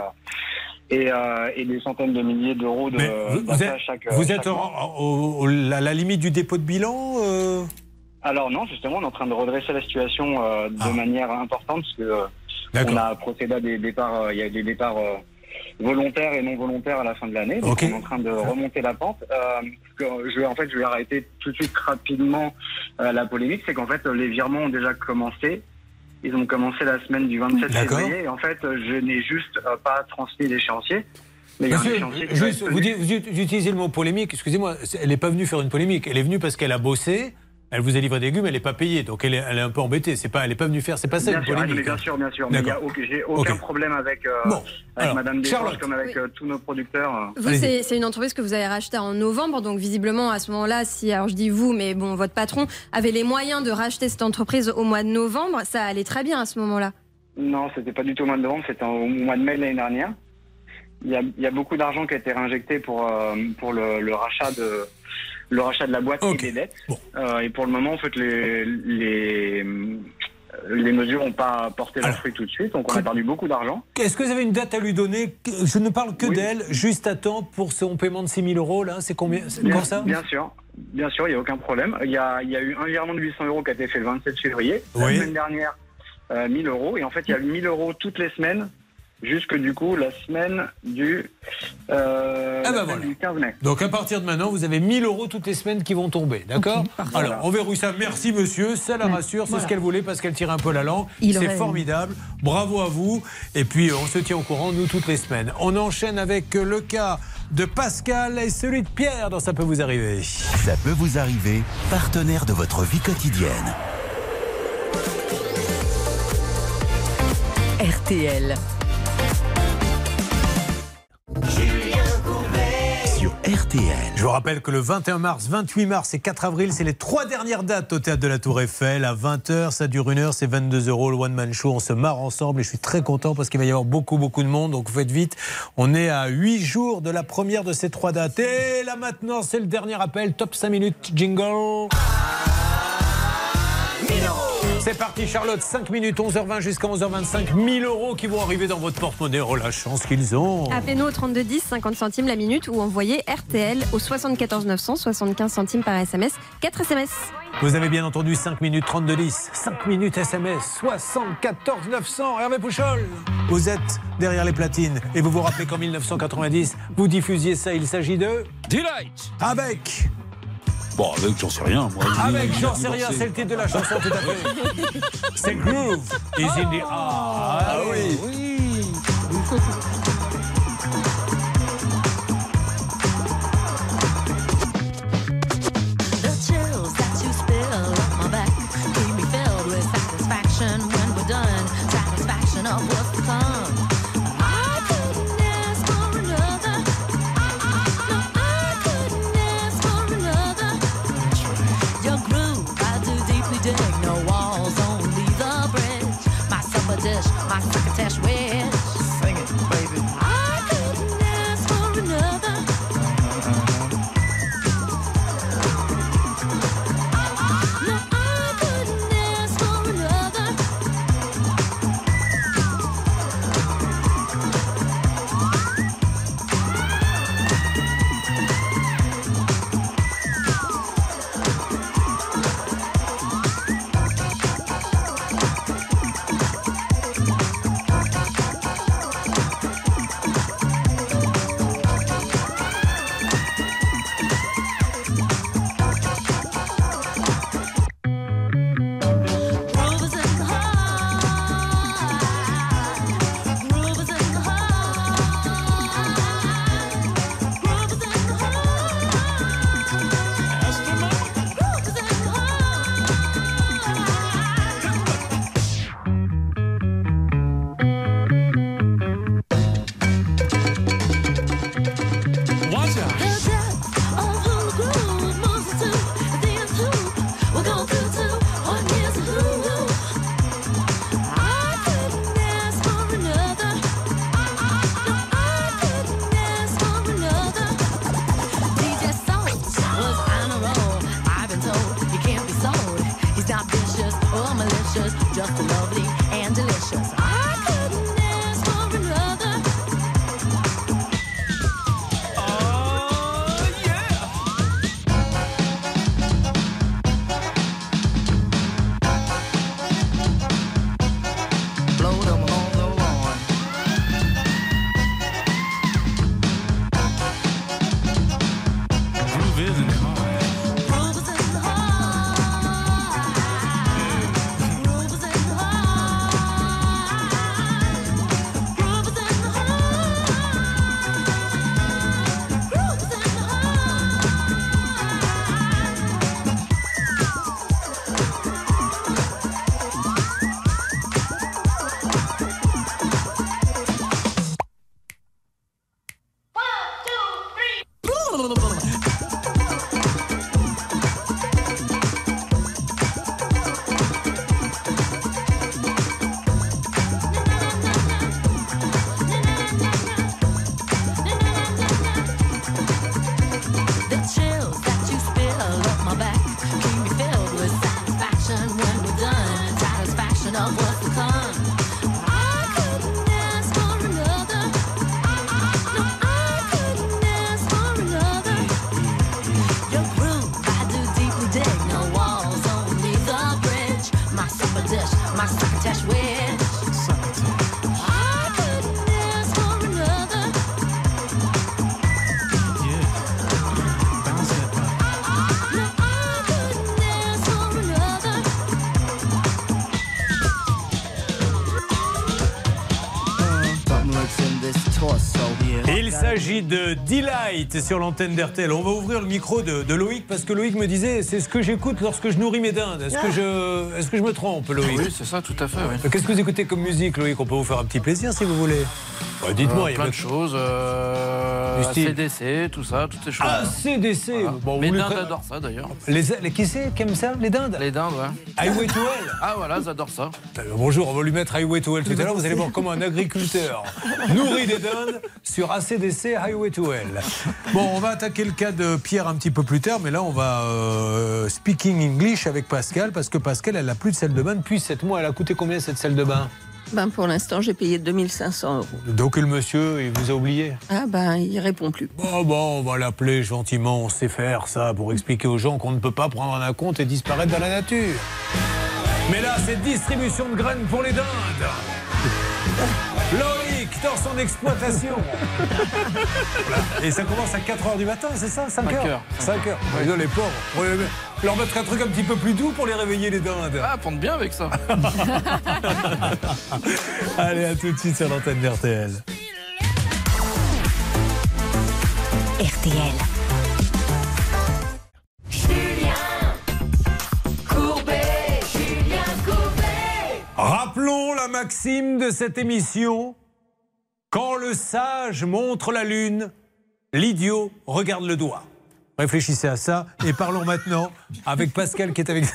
et, euh, et des centaines de milliers d'euros de vous, êtes, chaque. vous chaque êtes mois. au- au- au- à la limite du dépôt de bilan Alors non, justement, on est en train de redresser la situation de manière importante parce que on a procédé à des départs, il y a des départs volontaires et non volontaires à la fin de l'année. Donc on est en train de remonter la pente. Euh, que je vais en fait, je vais arrêter tout de suite rapidement euh, la polémique, c'est qu'en fait les virements ont déjà commencé. Ils ont commencé la semaine du 27 D'accord. février et en fait je n'ai juste euh, pas transmis l'échéancier. Monsieur, juste, vous, tenu. dites- vous utilisez le mot polémique, excusez-moi, elle n'est pas venue faire une polémique, elle est venue parce qu'elle a bossé, elle vous a livré des légumes, elle n'est pas payée, donc elle est, elle est un peu embêtée, c'est pas, elle n'est pas venue faire, c'est pas ça Bien une sûr, polémique. mais bien sûr, bien sûr. Mais il a aucun- j'ai aucun Ok. problème avec, euh, Bon, avec alors, Madame Charlotte. comme avec euh, tous nos producteurs. Vous, c'est c'est une entreprise que vous avez rachetée en novembre, donc visiblement à ce moment-là, si, alors je dis vous, mais bon, votre patron avait les moyens de racheter cette entreprise au mois de novembre, ça allait très bien à ce moment-là. Non, c'était pas du tout au mois de novembre, c'était au mois de mai de l'année dernière. Il y, a, il y a beaucoup d'argent qui a été réinjecté pour, euh, pour le, le rachat de le rachat de la boîte et des dettes. Euh, et pour le moment, en fait, les, les, les mesures n'ont pas porté leurs fruits tout de suite, donc on a perdu beaucoup d'argent. Est-ce que vous avez une date à lui donner Je ne parle que d'elle, juste à temps pour son paiement de 6 000 euros, là, c'est combien C'est Bien, encore ça bien sûr, bien sûr, il n'y a aucun problème. Il y a, il y a eu un virement de 800 euros qui a été fait le 27 février. La semaine dernière, euh, 1000 euros. Et en fait, il y a eu 1000 euros toutes les semaines, jusque du coup la semaine du, euh, Ah bah la semaine voilà. du 15 mai. Donc à partir de maintenant, vous avez 1000 euros toutes les semaines qui vont tomber, d'accord Alors on verrouille ça. Merci monsieur, ça la rassure, c'est Voilà. ce qu'elle voulait parce qu'elle tire un peu la langue. C'est formidable, bravo à vous. Et puis euh, on se tient au courant nous toutes les semaines. On enchaîne avec euh, le cas de Pascal et celui de Pierre dans ça peut vous arriver. Ça peut vous arriver, partenaire de votre vie quotidienne. RTL. RTL. Je vous rappelle que le 21 mars, 28 mars et 4 avril, c'est les trois dernières dates au théâtre de la Tour Eiffel. À 20h, ça dure une heure, c'est 22 euros le One Man Show. On se marre ensemble et je suis très content parce qu'il va y avoir beaucoup, beaucoup de monde. Donc faites vite. On est à 8 jours de la première de ces trois dates. Et là maintenant, c'est le dernier appel. Top 5 minutes, jingle. C'est parti Charlotte, 5 minutes, 11h20 jusqu'à 11h25. 1000 euros qui vont arriver dans votre porte-monnaie. Oh la chance qu'ils ont. Appelez-nous au 3210, 50 centimes la minute ou envoyez RTL au 74 900, 75 centimes par SMS, 4 SMS. Vous avez bien entendu 5 minutes 32 10. 5 minutes SMS 74 900. Hervé Pouchol, vous êtes derrière les platines et vous vous rappelez qu'en 1990, vous diffusiez ça. Il s'agit de Delight avec Bon, avec, j'en sais rien. Moi, Avec J'en sais rien, c'est le titre de la chanson, tout à fait. C'est Groove is in the Ah oui. When we're done. Satisfaction of s'agit de Delight sur l'antenne d'RTL. On va ouvrir le micro de, de Loïc parce que Loïc me disait c'est ce que j'écoute lorsque je nourris mes dindes. Est-ce que je, est-ce que je me trompe, Loïc Oui, c'est ça, tout à fait. Oui. Qu'est-ce que vous écoutez comme musique, Loïc? On peut vous faire un petit plaisir si vous voulez. Bah, Dites-moi, Euh, il y a plein de choses. Euh. ACDC, tout ça, toutes ces choses. Ah, CDC Bon, Mes vous les dindes adorent ça d'ailleurs. Les, les- qui c'est qui aime ça Les dindes? Les dindes, ouais. Highway to Hell Ah voilà, j'adore ça. Bonjour, on va lui mettre Highway to Hell tout à l'heure. Vous allez voir comment un agriculteur nourrit des dindes sur ACDC Highway to Hell. Bon, on va attaquer le cas de Pierre un petit peu plus tard, mais là, on va euh, speaking English avec Pascal parce que Pascal, elle n'a plus de salle de bain depuis 7 mois. Elle a coûté combien cette salle de bain? Ben, pour l'instant, j'ai payé 2500 euros. Donc le monsieur, il vous a oublié? Ah ben, il répond plus. Bon, bon, on va l'appeler gentiment, on sait faire ça pour expliquer aux gens qu'on ne peut pas prendre un compte et disparaître dans la nature. Mais là, c'est distribution de graines pour les dindes. Sans exploitation. Et ça commence à 4h du matin, c'est ça 5h 5 heures? 5 heures. Les pauvres. Leur mettre un truc un petit peu plus doux pour les réveiller les dindes. Ah, pente bien avec ça. Allez, à tout de suite sur l'antenne d'RTL. RTL. Courbet, Julien Courbet. Rappelons la maxime de cette émission. Quand le sage montre la lune, l'idiot regarde le doigt. Réfléchissez à ça et parlons maintenant avec Pascal qui est avec nous.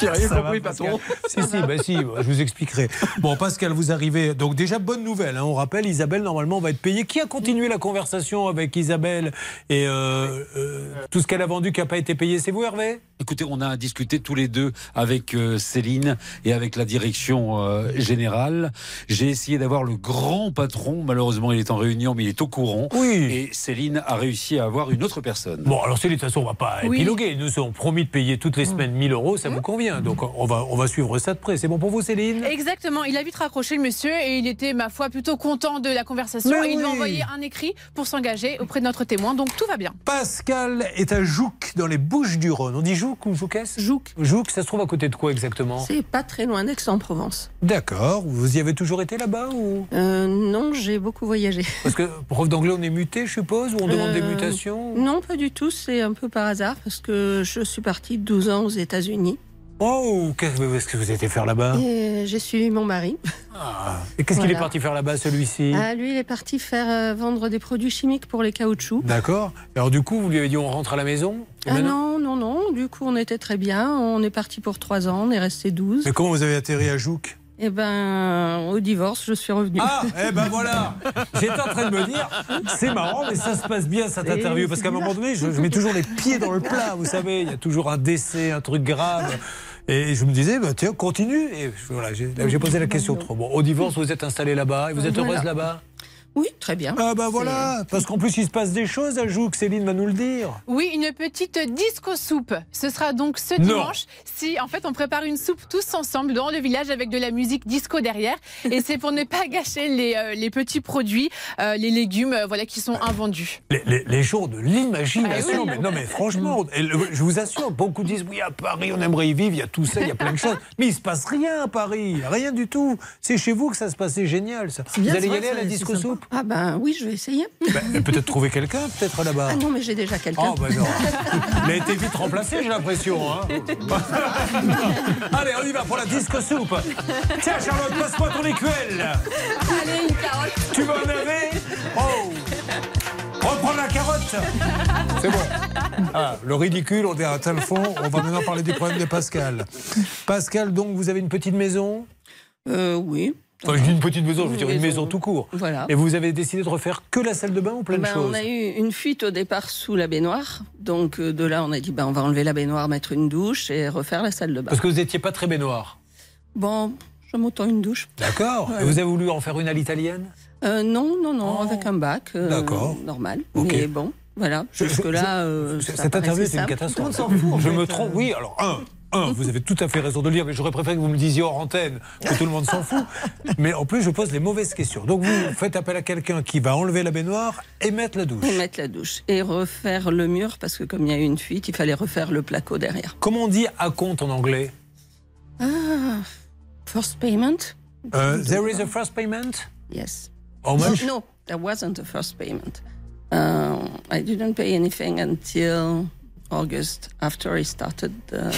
J'ai rien Ça compris, Pascal patron. Si, si, bah si, bah, je vous expliquerai. Bon, Pascal, vous arrivez. Donc, déjà, bonne nouvelle. hein. On rappelle, Isabelle, normalement, va être payée. Qui a continué la conversation avec Isabelle et euh, euh, tout ce qu'elle a vendu qui n'a pas été payé C'est vous, Hervé? Écoutez, on a discuté tous les deux avec euh, Céline et avec la direction euh, générale. J'ai essayé d'avoir le grand patron. Malheureusement, il est en réunion, mais il est au courant. Oui. Et Céline a réussi à avoir une autre personne. Bon, alors Céline, de toute façon, on va pas Oui. épiloguer. Nous sommes promis de payer toutes les semaines 1000 euros, ça vous convient. Donc, on va, on va suivre ça de près. C'est bon pour vous, Céline? Exactement, il a vite raccroché le monsieur et il était, ma foi, plutôt content de la conversation. Mais Et il lui a oui. envoyé un écrit pour s'engager auprès de notre témoin, donc tout va bien. Pascal est à Jouques, dans les Bouches du Rhône. On dit Jouques ou Jouquès Jouques. Jouques, ça se trouve à côté de quoi exactement? C'est pas très loin d'Aix-en-Provence. D'accord. Vous y avez toujours été là-bas ou? Euh, non, j'ai beaucoup voyagé. Parce que prof d'anglais, on est muté, je suppose, ou on demande des Euh, mutations? Non, pas du tout. C'est un peu par hasard parce que je suis partie 12 ans aux États-Unis. Oh, qu'est-ce que vous étiez faire là-bas Et j'ai suivi mon mari. Ah. Et qu'est-ce qu'il est parti faire là-bas, celui-ci? Ah, lui, il est parti faire euh, vendre des produits chimiques pour les caoutchoucs. D'accord. Alors du coup, vous lui avez dit on rentre à la maison? Et Ah non, non, non. Du coup, on était très bien. On est parti pour 3 ans. On est resté 12. Mais comment vous avez atterri à Jouques? Eh ben, au divorce, je suis revenue. Ah, eh ben voilà J'étais en train de me dire, c'est marrant, mais ça se passe bien cette C'est- interview, parce qu'à un moment donné, je, je mets toujours les pieds dans le plat, vous savez, il y a toujours un décès, un truc grave. Et je me disais, bah, tiens, continue. Et voilà, j'ai posé la question trop. Bon, au divorce, vous êtes installé là-bas, et vous êtes Voilà. heureuse là-bas? Oui, très bien. Ah bah voilà, parce qu'en plus, il se passe des choses à Jouques, Céline va nous le dire. Oui, une petite disco soupe. Ce sera donc ce Non. dimanche. Si, en fait, on prépare une soupe tous ensemble dans le village avec de la musique disco derrière. Et c'est pour ne pas gâcher les, euh, les petits produits, euh, les légumes, euh, voilà, qui sont invendus. Les, les- les jours de l'imagination. Ah oui. mais non, mais franchement, et le- je vous assure, beaucoup disent oui, à Paris, on aimerait y vivre, il y a tout ça, il y a plein de choses. Mais il se passe rien à Paris, rien du tout. C'est chez vous que ça se passe, c'est génial ça. Vous allez y aller à la disco soupe Ah ben oui, je vais essayer. Ben, mais Peut-être trouver quelqu'un, peut-être là-bas. Ah non, mais j'ai déjà quelqu'un. Oh, bah non. Il a été vite remplacé, j'ai l'impression. hein. Allez, on y va pour la disco soupe. Tiens, Charlotte, passe-moi ton écuelle. Allez, une carotte. Tu veux en avez Oh Reprends la carotte C'est bon. Ah, le ridicule, on est à tel fond. On va maintenant parler du problème de Pascal. Pascal, donc, vous avez une petite maison? Euh, oui. Enfin, je dis une petite maison, je veux dire une maison. maison tout court. Voilà. Et vous avez décidé de refaire que la salle de bain ou plein de Ben, choses on a eu une fuite au départ sous la baignoire. Donc euh, de là, on a dit ben, on va enlever la baignoire, mettre une douche et refaire la salle de bain. Parce que vous n'étiez pas très baignoire. Bon, je m'autant une douche. D'accord. Ouais. Et vous avez voulu en faire une à l'italienne Euh, non, non, non, avec un bac. euh, D'accord. Normal. Ok. Mais bon, voilà. Jusque-là, euh, Cette interview, c'est une catastrophe. Je me trompe. Oui, alors, un. Un, vous avez tout à fait raison de le dire, mais j'aurais préféré que vous me le disiez hors antenne, que tout le monde s'en fout. Mais en plus, je pose les mauvaises questions. Donc, vous faites appel à quelqu'un qui va enlever la baignoire et mettre la douche. Et mettre la douche. Et refaire le mur, parce que comme il y a eu une fuite, il fallait refaire le placo derrière. Comment on dit à compte en anglais? Ah, first payment Euh, There is a first payment? Yes. How much No, there wasn't a first payment. Uh, I didn't pay anything until August, after I started the...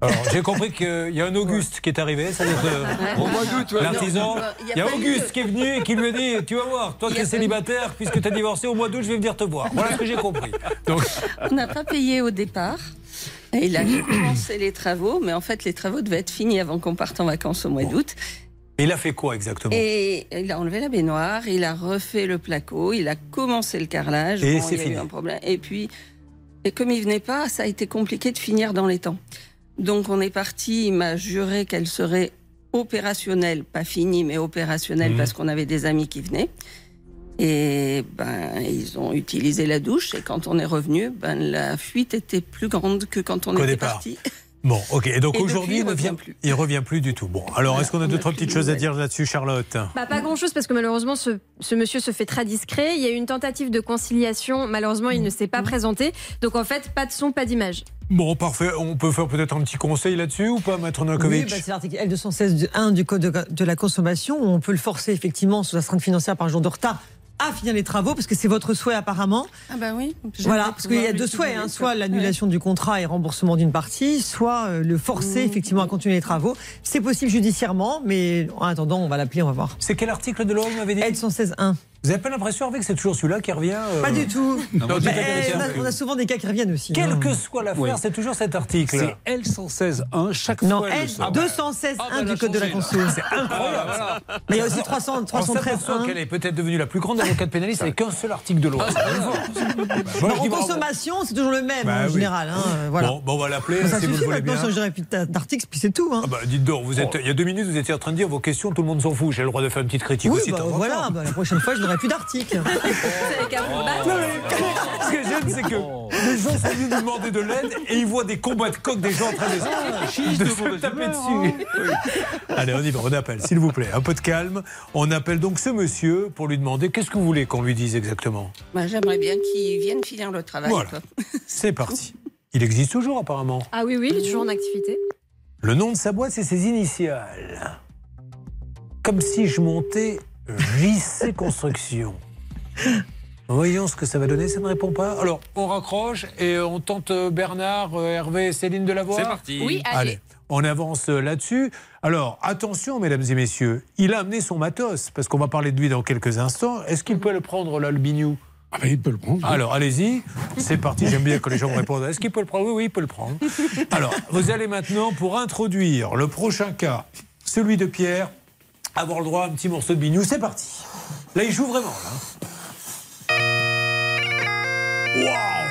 Alors, j'ai compris qu'il y a un Auguste qui est arrivé, ça doit être euh, Au mois d'août, l'artisan. Il y a Auguste qui est venu et qui lui a dit Tu vas voir, toi qui es célibataire, puisque tu as divorcé au mois d'août, je vais venir te voir. Voilà ce que j'ai compris. Donc, On n'a pas payé au départ. Et il a commencé les travaux, mais en fait, les travaux devaient être finis avant qu'on parte en vacances au mois d'août. il a fait quoi exactement? Et il a enlevé la baignoire, il a refait le placo, il a commencé le carrelage. Et Bon, c'est fini. eu un problème. Et puis, et comme il venait pas, ça a été compliqué de finir dans les temps. Donc on est parti. Il m'a juré qu'elle serait opérationnelle, pas finie, mais opérationnelle Mhm. parce qu'on avait des amis qui venaient. Et ben ils ont utilisé la douche. Et quand on est revenu, ben la fuite était plus grande que quand on Qu'au était départ. parti. Bon, ok. Et donc aujourd'hui, il ne revient vient plus. Il revient plus du tout. Bon, alors est-ce qu'on a deux, trois petites choses à dire là-dessus, Charlotte? Bah, pas grand chose parce que malheureusement ce, ce monsieur se fait très discret. Il y a eu une tentative de conciliation. Malheureusement, il ne s'est pas présenté. Donc en fait, pas de son, pas d'image. Bon, parfait. On peut faire peut-être un petit conseil là-dessus ou pas, Maître Oui, Novakovic bah, c'est l'article L216-1 du Code de, de la consommation où on peut le forcer effectivement sous astreinte financière par jour de retard à finir les travaux parce que c'est votre souhait apparemment. Ah bah oui. Voilà, parce qu'il y a deux souhaits, hein, soit l'annulation du contrat et remboursement d'une partie, soit euh, le forcer effectivement à continuer les travaux. C'est possible judiciairement, mais en attendant, on va l'appeler, on va voir. C'est quel article de loi vous m'avez dit? L116.1. Vous n'avez pas l'impression avec que c'est toujours celui-là qui revient euh, Pas du tout. Non, on, a, non plus. on a souvent des cas qui reviennent aussi. Quelle hein. que soit l'affaire, Oui. c'est toujours cet article. C'est L116.1 chaque Non, fois. sort. L216.1 Ah, bah, du Code de la changé, conso. là. C'est incroyable. Mais il y a aussi 300, On 313 s'aperçoit qu'elle est peut-être devenue la plus grande avocate pénaliste avec qu'un seul article de loi. Non, en consommation, c'est toujours le même Bah en oui. général. hein, euh, voilà. Bon, bon, on va l'appeler ça suffit maintenant, j'aurais plus d'articles, puis c'est tout. Hein. Ah bah, dites donc, il y a deux minutes, vous étiez en train de dire vos questions, tout le monde s'en fout. J'ai le droit de faire une petite critique oui, aussi. bah, voilà, la prochaine fois, je plus d'articles. Ce que j'aime, c'est que les gens sont venus nous demander de l'aide et ils voient des combats de coq des gens en train de, de se taper dessus. Oui. Allez, on y va, on appelle, s'il vous plaît. Un peu de calme. On appelle donc ce monsieur pour lui demander qu'est-ce que vous voulez qu'on lui dise exactement. Bah, J'aimerais bien qu'ils viennent finir le travail. Voilà. C'est parti. Il existe toujours apparemment. Ah oui, oui, il est toujours en activité. Le nom de sa boîte, c'est ses initiales. Comme si je montais JC Construction. Voyons ce que ça va donner, ça ne répond pas. Alors, on raccroche et on tente euh, Bernard, euh, Hervé et Céline de la C'est parti. Oui, allez. on avance euh, là-dessus. Alors, attention, mesdames et messieurs, il a amené son matos, parce qu'on va parler de lui dans quelques instants. Est-ce qu'il peut le prendre, là, le bignou Ah, ben, il peut le prendre. alors, allez-y. C'est parti. J'aime bien que les gens me répondent. Est-ce qu'il peut le prendre? Oui, oui, il peut le prendre. Alors, vous allez maintenant, pour introduire le prochain cas, celui de Pierre, avoir le droit à un petit morceau de bignou. C'est parti. Là, il joue vraiment. Là. Waouh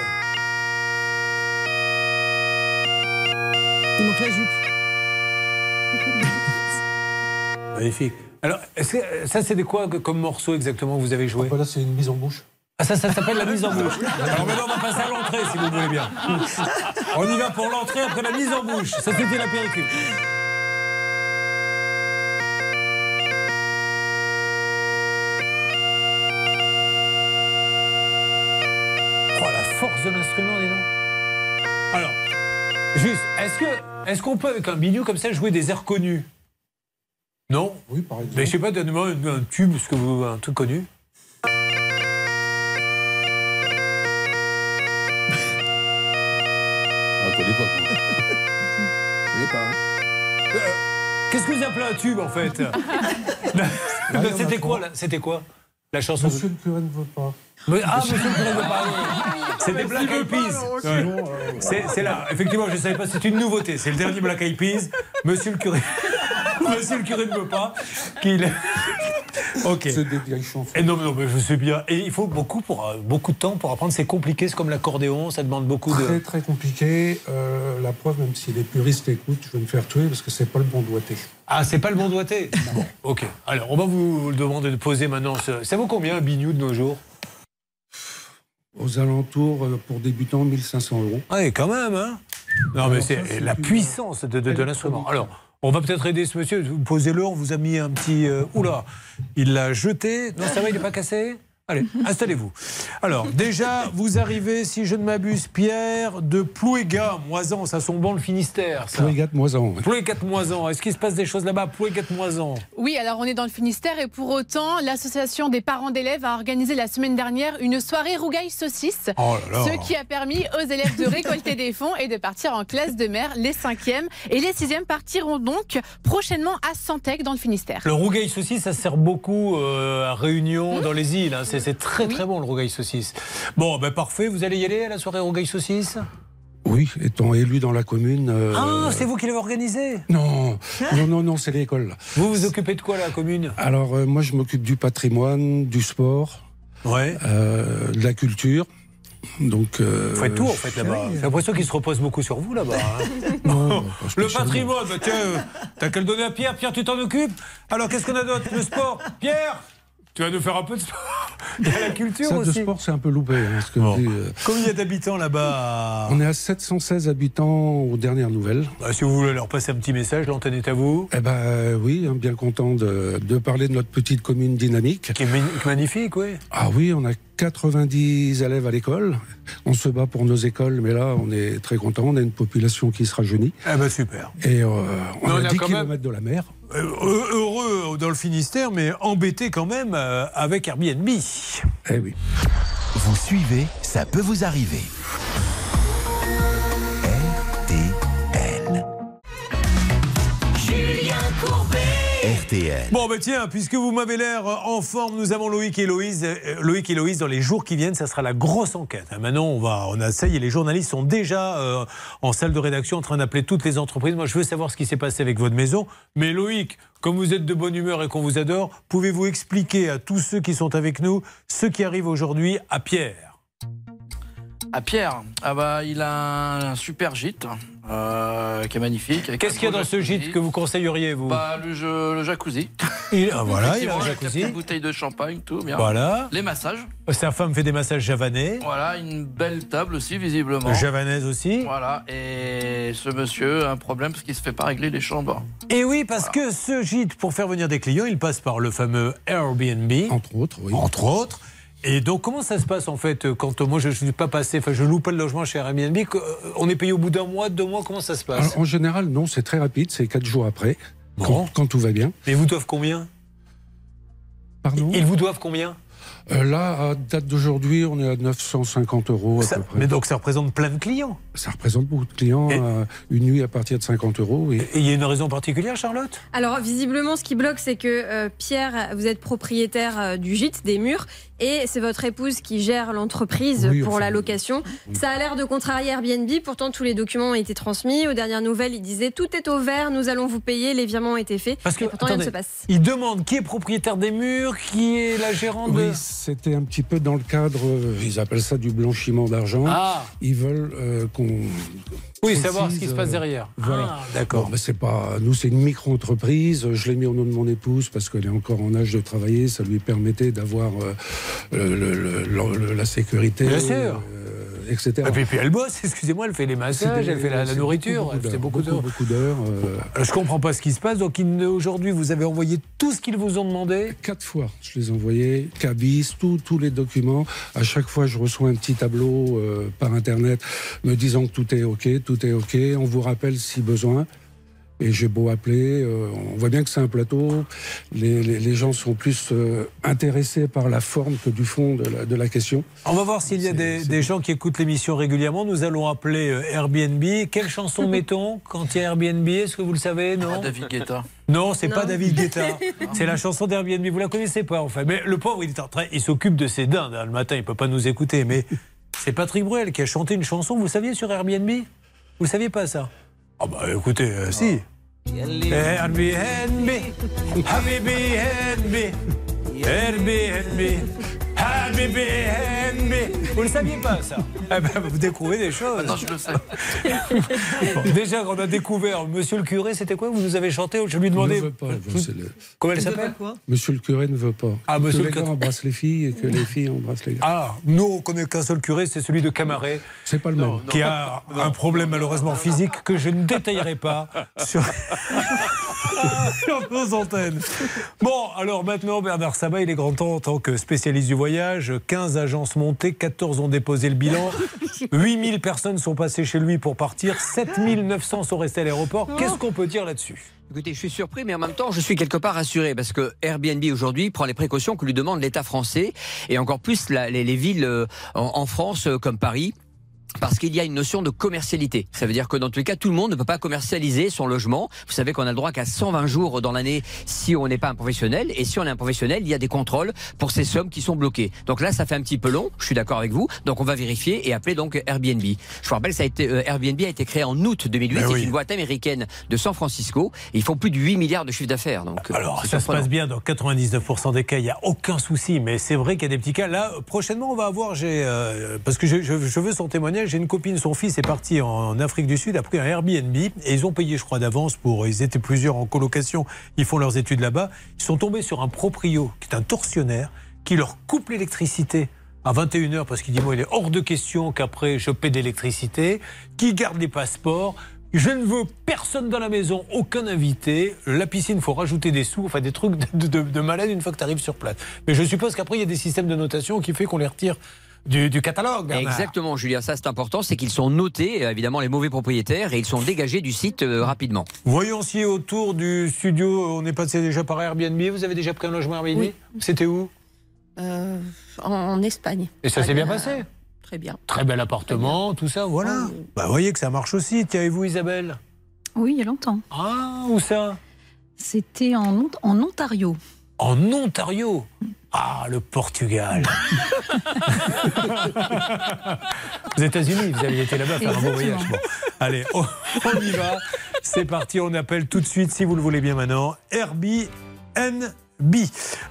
Il manque la jupe. Magnifique. Alors, est-ce que- ça, c'est de quoi comme morceau exactement que vous avez joué? Là, c'est une mise en bouche. Ah, ça, ça s'appelle la mise en bouche. Alors maintenant, on va passer à l'entrée, si vous voulez bien. On y va pour l'entrée après la mise en bouche. Ça, c'était l'apéritif. Oh, juste, est-ce que est-ce qu'on peut, avec un bidou comme ça, jouer des airs connus? Non? Oui, par exemple. Mais je sais pas, donne-moi un, un tube, ce que vous, un truc connu. Ah, pas. pas. hein. Euh, Qu'est-ce que vous appelez un tube en fait? C'était quoi là? C'était quoi? La chanson Monsieur le curé ne veut pas. Mais- Ah, monsieur le curé ne veut pas. oui. C'est des Black Eyed Peas. C'est c'est là. Effectivement, je ne savais pas. C'est une nouveauté. C'est le dernier Black Eyed Peas. Monsieur le curé. Monsieur le curé ne veut pas. Qu'il. Ok. c'est des vieilles chansons. Et non, mais non, mais je sais bien. Et il faut beaucoup, pour, euh, beaucoup de temps pour apprendre. C'est compliqué. C'est comme l'accordéon. Ça demande beaucoup Très de. très compliqué. Euh, la preuve, même si les puristes écoutent, je vais me faire tuer parce que c'est pas le bon doigté. Ah, c'est pas le bon doigté? Bon, ok. Alors, on va vous demander de poser maintenant. ce- Ça vaut combien un bignou de nos jours? Aux alentours, euh, pour débutants, 1500 euros. Ah, et quand même, hein Non, mais c'est la puissance de, de- de l'instrument. Alors, on va peut-être aider ce monsieur. Posez-le, on vous a mis un petit. euh, oula Il l'a jeté. Non, ça va, il n'est pas cassé? Allez, installez-vous. Alors, déjà, vous arrivez, si je ne m'abuse, Pierre, de Plouégat, Moisan, ça sent bon le Finistère, ça. Plouégat, Moisan. Plouégat, Moisan. Est-ce qu'il se passe des choses là-bas Plouégat, Moisan? Oui, alors on est dans le Finistère et pour autant, l'association des parents d'élèves a organisé la semaine dernière une soirée rougaille saucisse. Oh là là. Ce qui a permis aux élèves de récolter des fonds et de partir en classe de mer. Les cinquièmes et les sixièmes partiront donc prochainement à Santec dans le Finistère. Le rougail saucisse, ça sert beaucoup euh, à Réunion, dans les îles. hein. C'est c'est très très bon le rougail saucisse. Bon, ben parfait. Vous allez y aller à la soirée rougail saucisse? Oui, étant élu dans la commune. euh, Ah, c'est vous qui l'avez organisé? Non, non, non, non, c'est l'école. Vous vous occupez de quoi la commune? Alors, euh, moi, je m'occupe du patrimoine, du sport, Ouais. euh, de la culture. Donc, euh, Vous faites tout en fait là-bas. J'ai l'impression qu'il se repose beaucoup sur vous là-bas. hein. non, Le patrimoine, bah, tiens, t'as qu'à le donner à Pierre. Pierre, tu t'en occupes? Alors qu'est-ce qu'on a d'autre? Le sport? Pierre, tu vas nous faire un peu de sport Il y a la culture Ça, de aussi. sport, c'est un peu loupé. hein, ce que Bon. dit, euh, Combien il y a d'habitants là-bas On est à 716 habitants aux dernières nouvelles. Bah, Si vous voulez leur passer un petit message, l'antenne est à vous. Eh ben euh, oui, hein, bien content de, de parler de notre petite commune dynamique. Qui est magn- magnifique, oui. Ah oui, on a 90 élèves à l'école. On se bat pour nos écoles, mais là, on est très content. On a une population qui se rajeunit. Ah bah super. Et euh, on Mais on a a 10 quand même- km de la mer. Euh, heureux dans le Finistère, mais embêté quand même euh, avec Airbnb. Eh oui. Vous suivez, ça peut vous arriver. Bon, bah tiens, puisque vous m'avez l'air en forme, nous avons Loïc et Loïse. Euh, Loïc et Loïse, dans les jours qui viennent, ça sera la grosse enquête. hein. Maintenant, on va, on a ça les journalistes sont déjà euh, en salle de rédaction en train d'appeler toutes les entreprises. Moi, je veux savoir ce qui s'est passé avec votre maison. Mais Loïc, comme vous êtes de bonne humeur et qu'on vous adore, pouvez-vous expliquer à tous ceux qui sont avec nous ce qui arrive aujourd'hui à Pierre? À Pierre, ah bah, il a un super gîte euh, qui est magnifique. Qu'est-ce qu'il y a dans ce gîte que vous conseilleriez, vous? Bah, le, jeu- le jacuzzi. Il- ah, voilà, il a un jacuzzi. petite bouteille de champagne, tout bien. Voilà. Les massages. Sa femme fait des massages javanais. Voilà, une belle table aussi, visiblement. Javanaise aussi. Voilà, et ce monsieur a un problème parce qu'il se fait pas régler les chambres. Et oui, parce que ce gîte, pour faire venir des clients, il passe par le fameux Airbnb. Entre autres, oui. Entre autres. Et donc, comment ça se passe en fait quand euh, moi je ne suis pas passé, enfin je loue pas le logement chez Airbnb que, euh, On est payé au bout d'un mois, deux mois, comment ça se passe Alors, en général, non, c'est très rapide, c'est 4 jours après, Bon. quand, quand tout va bien. Mais ils vous doivent combien? Pardon? Ils vous doivent combien? Euh, Là, à date d'aujourd'hui, on est à 950 euros à Ça- peu près. Mais donc ça représente plein de clients. Ça représente beaucoup de clients. euh, une nuit à partir de 50 euros. Et... Et il y a une raison particulière, Charlotte? Alors visiblement, ce qui bloque, c'est que euh, Pierre, vous êtes propriétaire euh, du gîte, des murs, et c'est votre épouse qui gère l'entreprise Oui, pour enfin, la location. Ça a l'air de contrarier Airbnb, pourtant tous les documents ont été transmis. Aux dernières nouvelles, il disait tout est au vert, nous allons vous payer, les virements ont été faits. Parce que et pourtant, rien ne se passe. il demande qui est propriétaire des murs, qui est la gérante de. Oui, c'était un petit peu dans le cadre, euh, ils appellent ça du blanchiment d'argent. Ah. Ils veulent euh, qu'on. Oui, précise, savoir ce qui se passe euh, derrière. Voilà. Ah, d'accord. Bon, ben, c'est pas, nous, c'est une micro-entreprise. Je l'ai mis au nom de mon épouse parce qu'elle est encore en âge de travailler. Ça lui permettait d'avoir euh, le- la sécurité. Bien sûr. Etc. Et puis, puis elle bosse, excusez-moi, elle fait les massages, elle fait la, nourriture, beaucoup, elle beaucoup fait beaucoup d'heures, euh, Je comprends pas ce qui se passe. Donc aujourd'hui, vous avez envoyé tout ce qu'ils vous ont demandé? Quatre fois, je les ai envoyés, cabis, tous tous les documents. À chaque fois, je reçois un petit tableau euh, par Internet me disant que tout est OK, tout est OK. On vous rappelle si besoin. Et j'ai beau appeler, euh, on voit bien que c'est un plateau. Les, les- les gens sont plus euh, intéressés par la forme que du fond de la, de la question. On va voir s'il y a des, des gens qui écoutent l'émission régulièrement. Nous allons appeler euh, Airbnb. Quelle chanson mettons quand il y a Airbnb? Est-ce que vous le savez? Non? David Guetta. Non, c'est pas. David Guetta. c'est la chanson d'Airbnb. Vous la connaissez pas, en fait. Mais le pauvre, il est en train, il s'occupe de ses dindes. hein. Le matin, il peut pas nous écouter. Mais c'est Patrick Bruel qui a chanté une chanson. Vous saviez sur Airbnb? Vous le saviez pas ça? Ah bah écoutez, euh, si. Airbnb, Habibi Airbnb, Airbnb. Vous le saviez pas ça Eh ben, Vous découvrez des choses. Non, je le sais. Bon, déjà, quand on a découvert Monsieur le curé, c'était quoi? Vous nous avez chanté Je lui demandais. Ne veut pas, le- Comment elle s'appelle Monsieur le curé ne veut pas. Ah, monsieur que le les gars curé. embrassent les filles et que les filles embrassent les gars. Ah, nous, on connaît qu'un seul curé, c'est celui de Camaret. C'est pas le même. Qui a un problème malheureusement physique que je ne détaillerai pas sur, sur nos antennes. Bon, alors maintenant, Bernard Sabat, il est grand temps en tant que spécialiste du voyage. 15 agences montées, 14 ont déposé le bilan. 8000 personnes sont passées chez lui pour partir. 7900 sont restés à l'aéroport. Qu'est-ce qu'on peut dire là-dessus? Écoutez, je suis surpris, mais en même temps, je suis quelque part rassuré parce que Airbnb aujourd'hui prend les précautions que lui demande l'État français et encore plus la- les, les villes euh, en, en France euh, comme Paris. Parce qu'il y a une notion de commercialité. Ça veut dire que dans tous les cas, tout le monde ne peut pas commercialiser son logement. Vous savez qu'on a le droit qu'à 120 jours dans l'année si on n'est pas un professionnel. Et si on est un professionnel, il y a des contrôles pour ces sommes qui sont bloquées. Donc là, ça fait un petit peu long. Je suis d'accord avec vous. Donc on va vérifier et appeler donc Airbnb. Je vous rappelle, ça a été, euh, Airbnb a été créé en août 2008. Ben C'est une boîte américaine de San Francisco. Et ils font plus de 8 milliards de chiffre d'affaires. Donc, euh, Alors, ça se passe bien dans 99% des cas, il n'y a aucun souci, mais c'est vrai qu'il y a des petits cas. Là, prochainement, on va avoir, j'ai, euh, parce que je, je- je veux son témoignage, j'ai une copine, son fils est parti en Afrique du Sud, a pris un Airbnb, et ils ont payé, je crois, d'avance pour, ils étaient plusieurs en colocation, ils font leurs études là-bas, ils sont tombés sur un proprio, qui est un tortionnaire, qui leur coupe l'électricité à 21h parce qu'il dit moi il est hors de question qu'après je paie d'électricité, qui garde les passeports. Je ne veux personne dans la maison, aucun invité. La piscine, faut rajouter des sous, enfin des trucs de, de, de malade une fois que tu arrives sur place. Mais je suppose qu'après, il y a des systèmes de notation qui fait qu'on les retire du, du catalogue. Bernard. Exactement, Julien, ça c'est important, c'est qu'ils sont notés, euh, évidemment, les mauvais propriétaires, et ils sont dégagés du site euh, rapidement. Voyons si autour du studio, on est passé déjà par Airbnb. Vous avez déjà pris un logement Airbnb Oui. C'était où Euh, en, en Espagne. Et ça s'est bien Ah, passé Très bien. Très bel appartement, tout ça, voilà. Bah, vous voyez que ça marche aussi. Tiens, et vous, Isabelle Oui, il y a longtemps. Ah, où ça C'était en, Ont- en Ontario. En Ontario Ah, le Portugal Aux États-Unis, vous avez été là-bas faire un beau voyage. Bon, allez, on, on y va. C'est parti, on appelle tout de suite, si vous le voulez bien maintenant, Airbnb.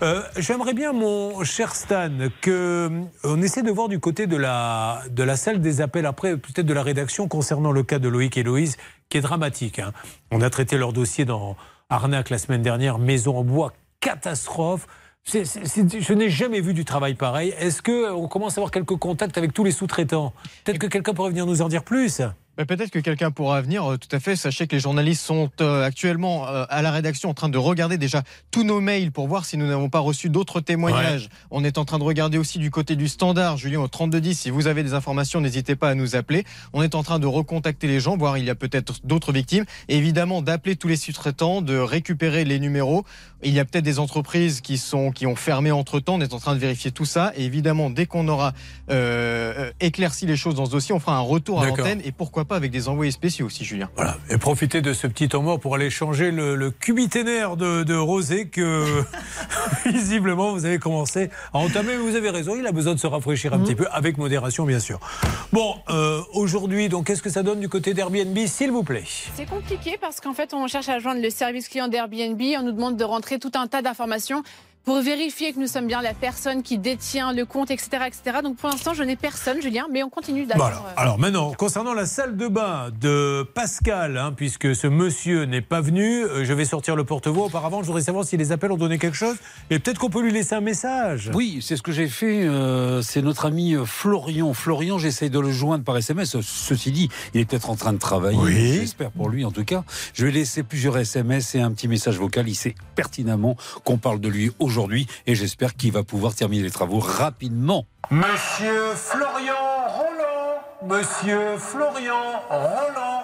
Euh, J'aimerais bien, mon cher Stan, que euh, on essaie de voir du côté de la, de la salle des appels, après peut-être de la rédaction concernant le cas de Loïc et Loïse, qui est dramatique. hein. On a traité leur dossier dans Arnaque la semaine dernière, maison en bois, catastrophe. Je n'ai jamais vu du travail pareil. Est-ce qu'on commence à avoir quelques contacts avec tous les sous-traitants? Peut-être que quelqu'un pourrait venir nous en dire plus? Peut-être que quelqu'un pourra venir, euh, tout à fait. Sachez que les journalistes sont euh, actuellement euh, à la rédaction en train de regarder déjà tous nos mails pour voir si nous n'avons pas reçu d'autres témoignages. On est en train de regarder aussi du côté du standard, Julien, au 3210. Si vous avez des informations, n'hésitez pas à nous appeler. On est en train de recontacter les gens, voir il y a peut-être d'autres victimes. Et évidemment, d'appeler tous les sous-traitants, de récupérer les numéros. Il y a peut-être des entreprises qui, sont, qui ont fermé entre-temps. On est en train de vérifier tout ça. Et évidemment, dès qu'on aura euh, éclairci les choses dans ce dossier, on fera un retour à l'antenne. Et pourquoi pas avec des envoyés spéciaux aussi, Julien. Voilà. Et profitez de ce petit temps mort pour aller changer le, le cubiténaire de, de Rosé que visiblement vous avez commencé à entamer. Vous avez raison, il a besoin de se rafraîchir un petit peu, avec modération bien sûr. Bon, euh, aujourd'hui, donc qu'est-ce que ça donne du côté d'Airbnb, s'il vous plaît? C'est compliqué parce qu'en fait, on cherche à joindre le service client d'Airbnb. On nous demande de rentrer tout un tas d'informations pour vérifier que nous sommes bien la personne qui détient le compte, etc. etc. Donc pour l'instant, je n'ai personne, Julien, mais on continue d'avoir. Voilà. Alors maintenant, concernant la salle de bain de Pascal, hein, puisque ce monsieur n'est pas venu, euh, je vais sortir le porte-voix. Auparavant, je voudrais savoir si les appels ont donné quelque chose et peut-être qu'on peut lui laisser un message. Oui, c'est ce que j'ai fait. euh, c'est notre ami euh, Florian. Florian, j'essaye de le joindre par SMS. Ceci dit, il est peut-être en train de travailler. Oui. J'espère pour lui, en tout cas. Je vais laisser plusieurs SMS et un petit message vocal. Il sait pertinemment qu'on parle de lui aujourd'hui et j'espère qu'il va pouvoir terminer les travaux rapidement. Monsieur Florian Roland, Monsieur Florian Roland,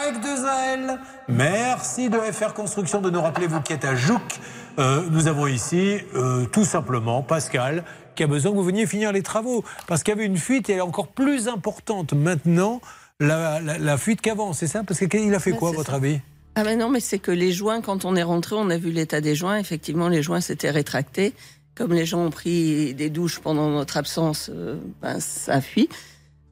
avec deux L. Merci de FR Construction de nous rappeler, vous qui êtes à Jouc. Euh, nous avons ici euh, tout simplement Pascal qui a besoin que vous veniez finir les travaux. Parce qu'il y avait une fuite et elle est encore plus importante maintenant, la, la- la fuite qu'avant, c'est ça? Parce qu'il a fait quoi, à votre ça. avis? Ah mais non, mais c'est que les joints, quand on est rentré, on a vu l'état des joints. Effectivement, les joints s'étaient rétractés. Comme les gens ont pris des douches pendant notre absence, euh, ben, ça fuit.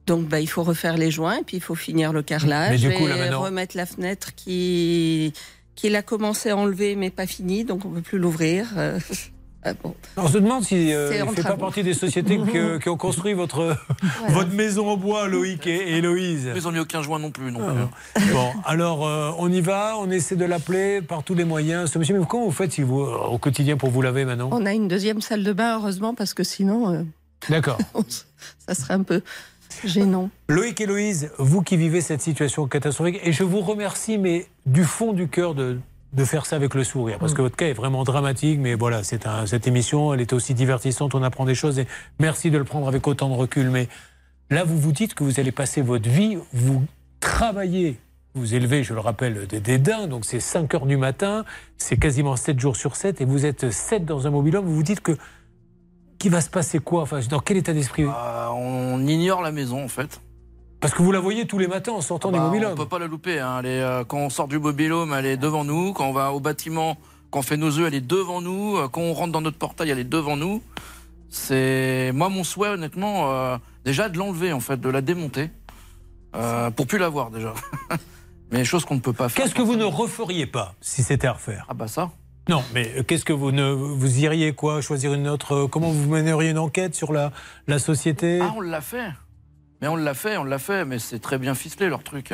Donc bah, il faut refaire les joints et puis il faut finir le carrelage Mais du coup, et maintenant- remettre la fenêtre qui qu'il a commencé à enlever mais pas fini, donc on peut plus l'ouvrir. Euh, ah bon. On se demande si euh, il ne fait pas partie des sociétés que- qui ont construit votre, votre maison en bois, Loïc et et Héloïse. Ils n'ont mis aucun joint non plus. Non. Bon, alors euh, on y va, on essaie de l'appeler par tous les moyens. Ce monsieur, mais comment vous faites si vous, au quotidien pour vous laver maintenant? On a une deuxième salle de bain heureusement parce que sinon euh, D'accord. ça serait un peu gênant. Loïc et Héloïse, vous qui vivez cette situation catastrophique, et je vous remercie, mais du fond du cœur de, de faire ça avec le sourire, parce que votre cas est vraiment dramatique, mais voilà, c'est un- cette émission, elle est aussi divertissante, on apprend des choses, et merci de le prendre avec autant de recul. Mais là, vous vous dites que vous allez passer votre vie, vous travaillez, vous élevez, je le rappelle, des, des daims, donc c'est 5 heures du matin, c'est quasiment 7 jours sur 7, et vous êtes 7 dans un mobil-home, vous vous dites que qu'il va se passer quoi enfin, Dans quel état d'esprit? Euh, on ignore la maison en fait. Parce que vous la voyez tous les matins en sortant Bah, des on mobil-homes. peut pas la louper. hein. Elle est, euh, quand on sort du mobilhome, elle est devant nous. Quand on va au bâtiment, quand on fait nos œufs, elle est devant nous. Euh, Quand on rentre dans notre portail, elle est devant nous. C'est moi mon souhait honnêtement, euh, déjà de l'enlever en fait, de la démonter, euh, pour plus la voir déjà. Mais chose qu'on ne peut pas faire. Qu'est-ce que vous ne referiez pas si c'était à refaire? Ah bah ça. Non, mais qu'est-ce que vous ne vous iriez quoi? Choisir une autre Comment vous mèneriez une enquête sur la la société? Ah, on l'a fait. Mais on l'a fait, on l'a fait, mais c'est très bien ficelé leur truc.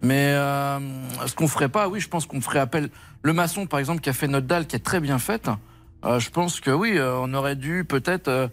Mais euh, ce qu'on ferait pas, oui, je pense qu'on ferait appel. Le maçon, par exemple, qui a fait notre dalle, qui est très bien faite, euh, je pense que oui, euh, on aurait dû peut-être.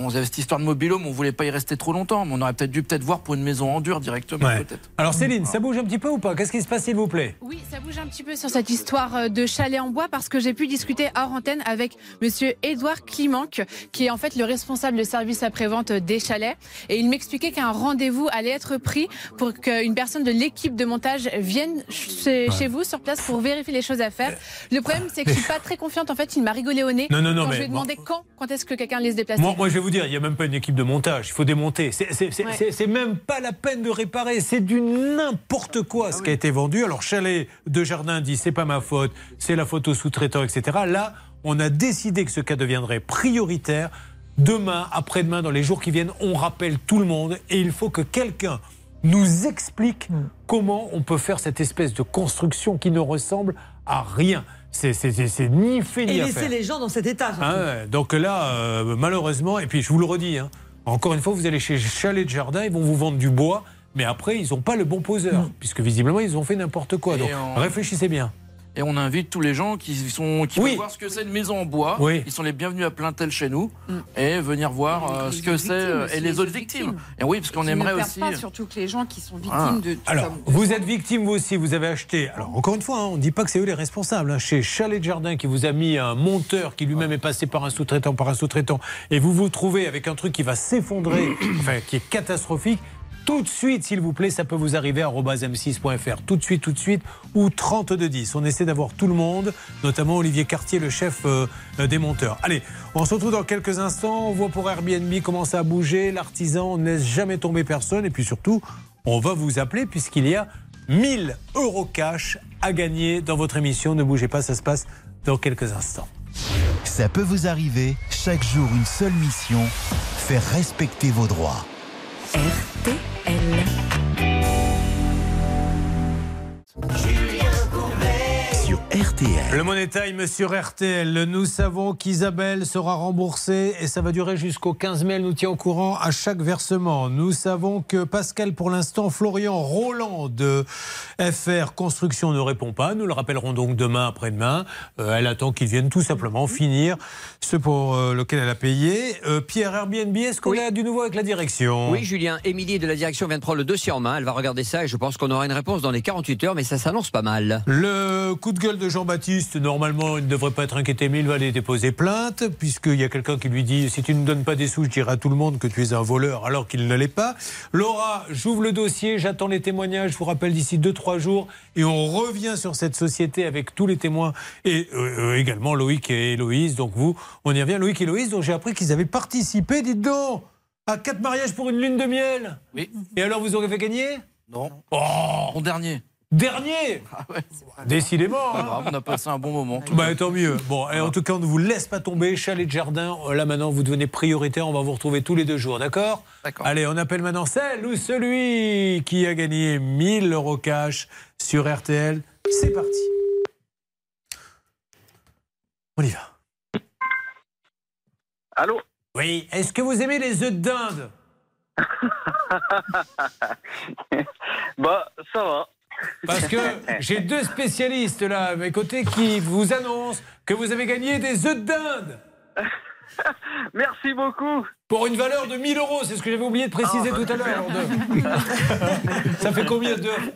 Euh, on avait cette histoire de mobilhome, on voulait pas y rester trop longtemps, mais on aurait peut-être dû peut-être voir pour une maison en dur directement. Ouais. Alors Céline, ça bouge un petit peu ou pas? Qu'est-ce qui se passe s'il vous plaît? Oui, ça bouge un petit peu sur cette histoire euh, de chalet en bois parce que j'ai pu discuter hors antenne avec monsieur Édouard Climanque, qui est en fait le responsable de service après-vente des chalets. Et il m'expliquait qu'un rendez-vous allait être pris pour qu'une personne de l'équipe de montage vienne chez, Ouais. chez vous sur place pour vérifier les choses à faire. Le problème, c'est que je suis pas très confiante. En fait, il m'a rigolé au nez Non, non, non, quand mais je lui ai bon. demandé quand, quand est-ce que quelqu'un allait se déplacer. Moi, moi, je vais vous dire, il n'y a même pas une équipe de montage. Il faut démonter. C'est même pas la peine de réparer. C'est du n'importe quoi ce qui a été vendu. Alors, Chalet de Jardin dit c'est pas ma faute, c'est la faute au sous-traitant, etc. Là, on a décidé que ce cas deviendrait prioritaire. Demain, après-demain, dans les jours qui viennent, on rappelle tout le monde et il faut que quelqu'un nous explique comment on peut faire cette espèce de construction qui ne ressemble à rien. C'est c'est- c'est- c'est ni fait ni Et laisser les gens dans cet état. Ah donc là, euh, malheureusement, et puis je vous le redis, hein, encore une fois, vous allez chez Chalet de Jardin, ils vont vous vendre du bois, mais après, ils n'ont pas le bon poseur, puisque visiblement, ils ont fait n'importe quoi. Donc on- réfléchissez bien. Et on invite tous les gens qui sont qui Oui. veulent voir ce que c'est une maison en bois. Oui. Ils sont les bienvenus à plein tel chez nous et venir voir euh, ce que c'est euh, et les autres victimes. Et oui, parce qu'on aimerait ne aussi. pas, surtout que les gens qui sont victimes Ah. de. Alors, comme- vous êtes victime, vous aussi, vous avez acheté. Alors, encore une fois, hein, on ne dit pas que c'est eux les responsables. hein. Chez Chalet de Jardin, qui vous a mis un monteur qui lui-même est passé par un sous-traitant, par un sous-traitant, et vous vous trouvez avec un truc qui va s'effondrer, enfin, qui est catastrophique. Tout de suite, s'il vous plaît, ça peut vous arriver à m6.fr. Tout de suite, tout de suite, ou 3210. On essaie d'avoir tout le monde, notamment Olivier Cartier, le chef euh, des monteurs. Allez, on se retrouve dans quelques instants. On voit pour Airbnb commencer à bouger. L'artisan ne laisse jamais tomber personne. Et puis surtout, on va vous appeler puisqu'il y a 1000 euros cash à gagner dans votre émission. Ne bougez pas, ça se passe dans quelques instants. Ça peut vous arriver, chaque jour une seule mission, faire respecter vos droits. Sur RTL. Le Money Time sur RTL. Nous savons qu'Isabelle sera remboursée et ça va durer jusqu'au 15 mai. Elle nous tient au courant à chaque versement. Nous savons que Pascal, pour l'instant, Florian Roland de FR Construction ne répond pas. Nous le rappellerons donc demain, après-demain. Euh, elle attend qu'il vienne tout simplement finir ce pour euh, lequel elle a payé. Euh, Pierre Airbnb, est-ce qu'on a du nouveau avec la direction? Oui, Julien, Émilie de la direction vient de prendre le dossier en main. Elle va regarder ça et je pense qu'on aura une réponse dans les 48 heures, mais ça s'annonce pas mal. Le coup de gueule de Jean-Baptiste, normalement, il ne devrait pas être inquiété, mais il va aller déposer plainte, puisqu'il y a quelqu'un qui lui dit Si tu ne me donnes pas des sous, je dirai à tout le monde que tu es un voleur, alors qu'il ne l'est pas. Laura, j'ouvre le dossier, j'attends les témoignages, je vous rappelle d'ici 2-3 jours, et on revient sur cette société avec tous les témoins, et euh, euh, également Loïc et Héloïse. Donc vous, on y revient. Loïc et Héloïse, dont j'ai appris qu'ils avaient participé, dites donc, à quatre mariages pour une lune de miel. Oui. Et alors, vous aurez fait gagner? Non. Oh Mon dernier. Dernier Décidément. Pas hein. grave, on a passé un bon moment. Bah, tant mieux. Bon, et en tout cas, on ne vous laisse pas tomber. Chalet de jardin, euh, là maintenant, vous devenez prioritaire. On va vous retrouver tous les deux jours, d'accord Allez, on appelle maintenant celle ou celui qui a gagné 1000 euros cash sur RTL. C'est parti. On y va. Allô Oui, est-ce que vous aimez les œufs de dinde Bah, ça va. Parce que j'ai deux spécialistes là à mes côtés qui vous annoncent que vous avez gagné des œufs de dinde. Merci beaucoup. Pour une valeur de 1000 euros, c'est ce que j'avais oublié de préciser Ah, tout à l'heure. ça fait combien d'œufs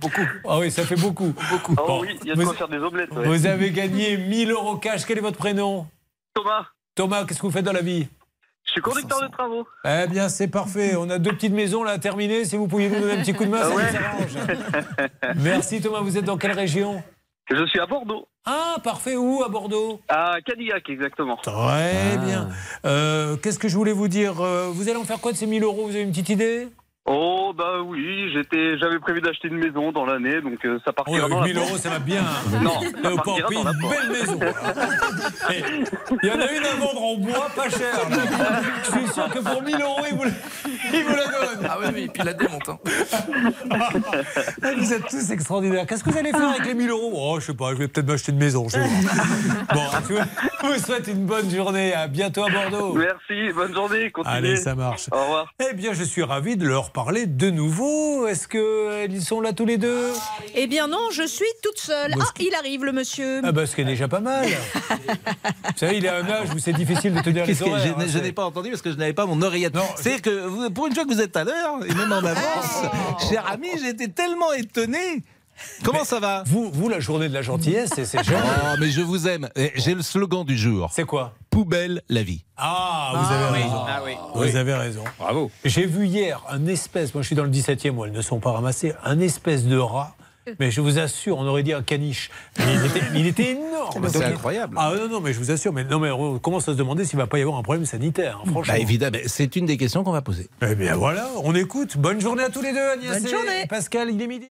Beaucoup. Ah oui, ça fait beaucoup. beaucoup. Oh oui, il y a de quoi faire des omelettes. ouais. Vous avez gagné 1000 euros cash. Quel est votre prénom? Thomas, Thomas, qu'est-ce que vous faites dans la vie? Je suis conducteur de travaux. Eh bien, c'est parfait. On a deux petites maisons là à terminer. Si vous pouviez nous donner un petit coup de main, ça Ah ouais. nous arrange. Merci Thomas. Vous êtes dans quelle région Je suis à Bordeaux. Ah, parfait. Où à Bordeaux À Cadillac, exactement. Très bien. Euh, Qu'est-ce que je voulais vous dire Euh, Vous allez en faire quoi de ces 1000 euros? Vous avez une petite idée? Oh, bah oui, j'étais, j'avais prévu d'acheter une maison dans l'année, donc euh, ça Oh, partira avec dans la 1000 poche. euros, ça va bien. Non, ça la une belle maison. Et Il y en a une à vendre en bois, pas cher. Je suis sûr que pour 1000 euros, il vous, il vous la donne. Ah oui, oui, et puis la démonte. hein. Ah, Vous êtes tous extraordinaires. Qu'est-ce que vous allez faire avec les 1000 euros? Oh, je sais pas, je vais peut-être m'acheter une maison. je. Bon, je vous- vous souhaite une bonne journée. À bientôt à Bordeaux. Merci, bonne journée, continuez. Allez, ça marche. Au revoir. Eh bien, je suis ravi de leur parler de nouveau. Est-ce qu'ils sont là tous les deux? Eh bien non, je suis toute seule. Ah, il arrive le monsieur. Ah bah, ce qui est déjà pas mal. Vous savez, il est à un âge où c'est difficile de tenir les horaires. je hein, n'ai- je n'ai pas entendu parce que je n'avais pas mon oreillette. C'est que vous- pour une fois que vous êtes à l'heure et même en avance, cher ami, j'étais tellement étonné. Comment ça va? vous, vous, la journée de la gentillesse, c'est c'est génial. Oh, mais je vous aime. Et J'ai le slogan du jour. C'est quoi? Poubelle la vie. Ah, vous avez raison. Vous avez raison. Bravo. J'ai vu hier un espèce, moi je suis dans le 17e où elles ne sont pas ramassées, un espèce de rat. Mais je vous assure, on aurait dit un caniche. Il était, il était énorme. C'est incroyable. Ah non, non, mais je vous assure. Mais, non, mais on commence à se demander s'il ne va pas y avoir un problème sanitaire, hein, franchement. Bah, évidemment, c'est une des questions qu'on va poser. Eh bien voilà, on écoute. Bonne journée à tous les deux, Agnès Bonne et journée. Pascal, il est midi.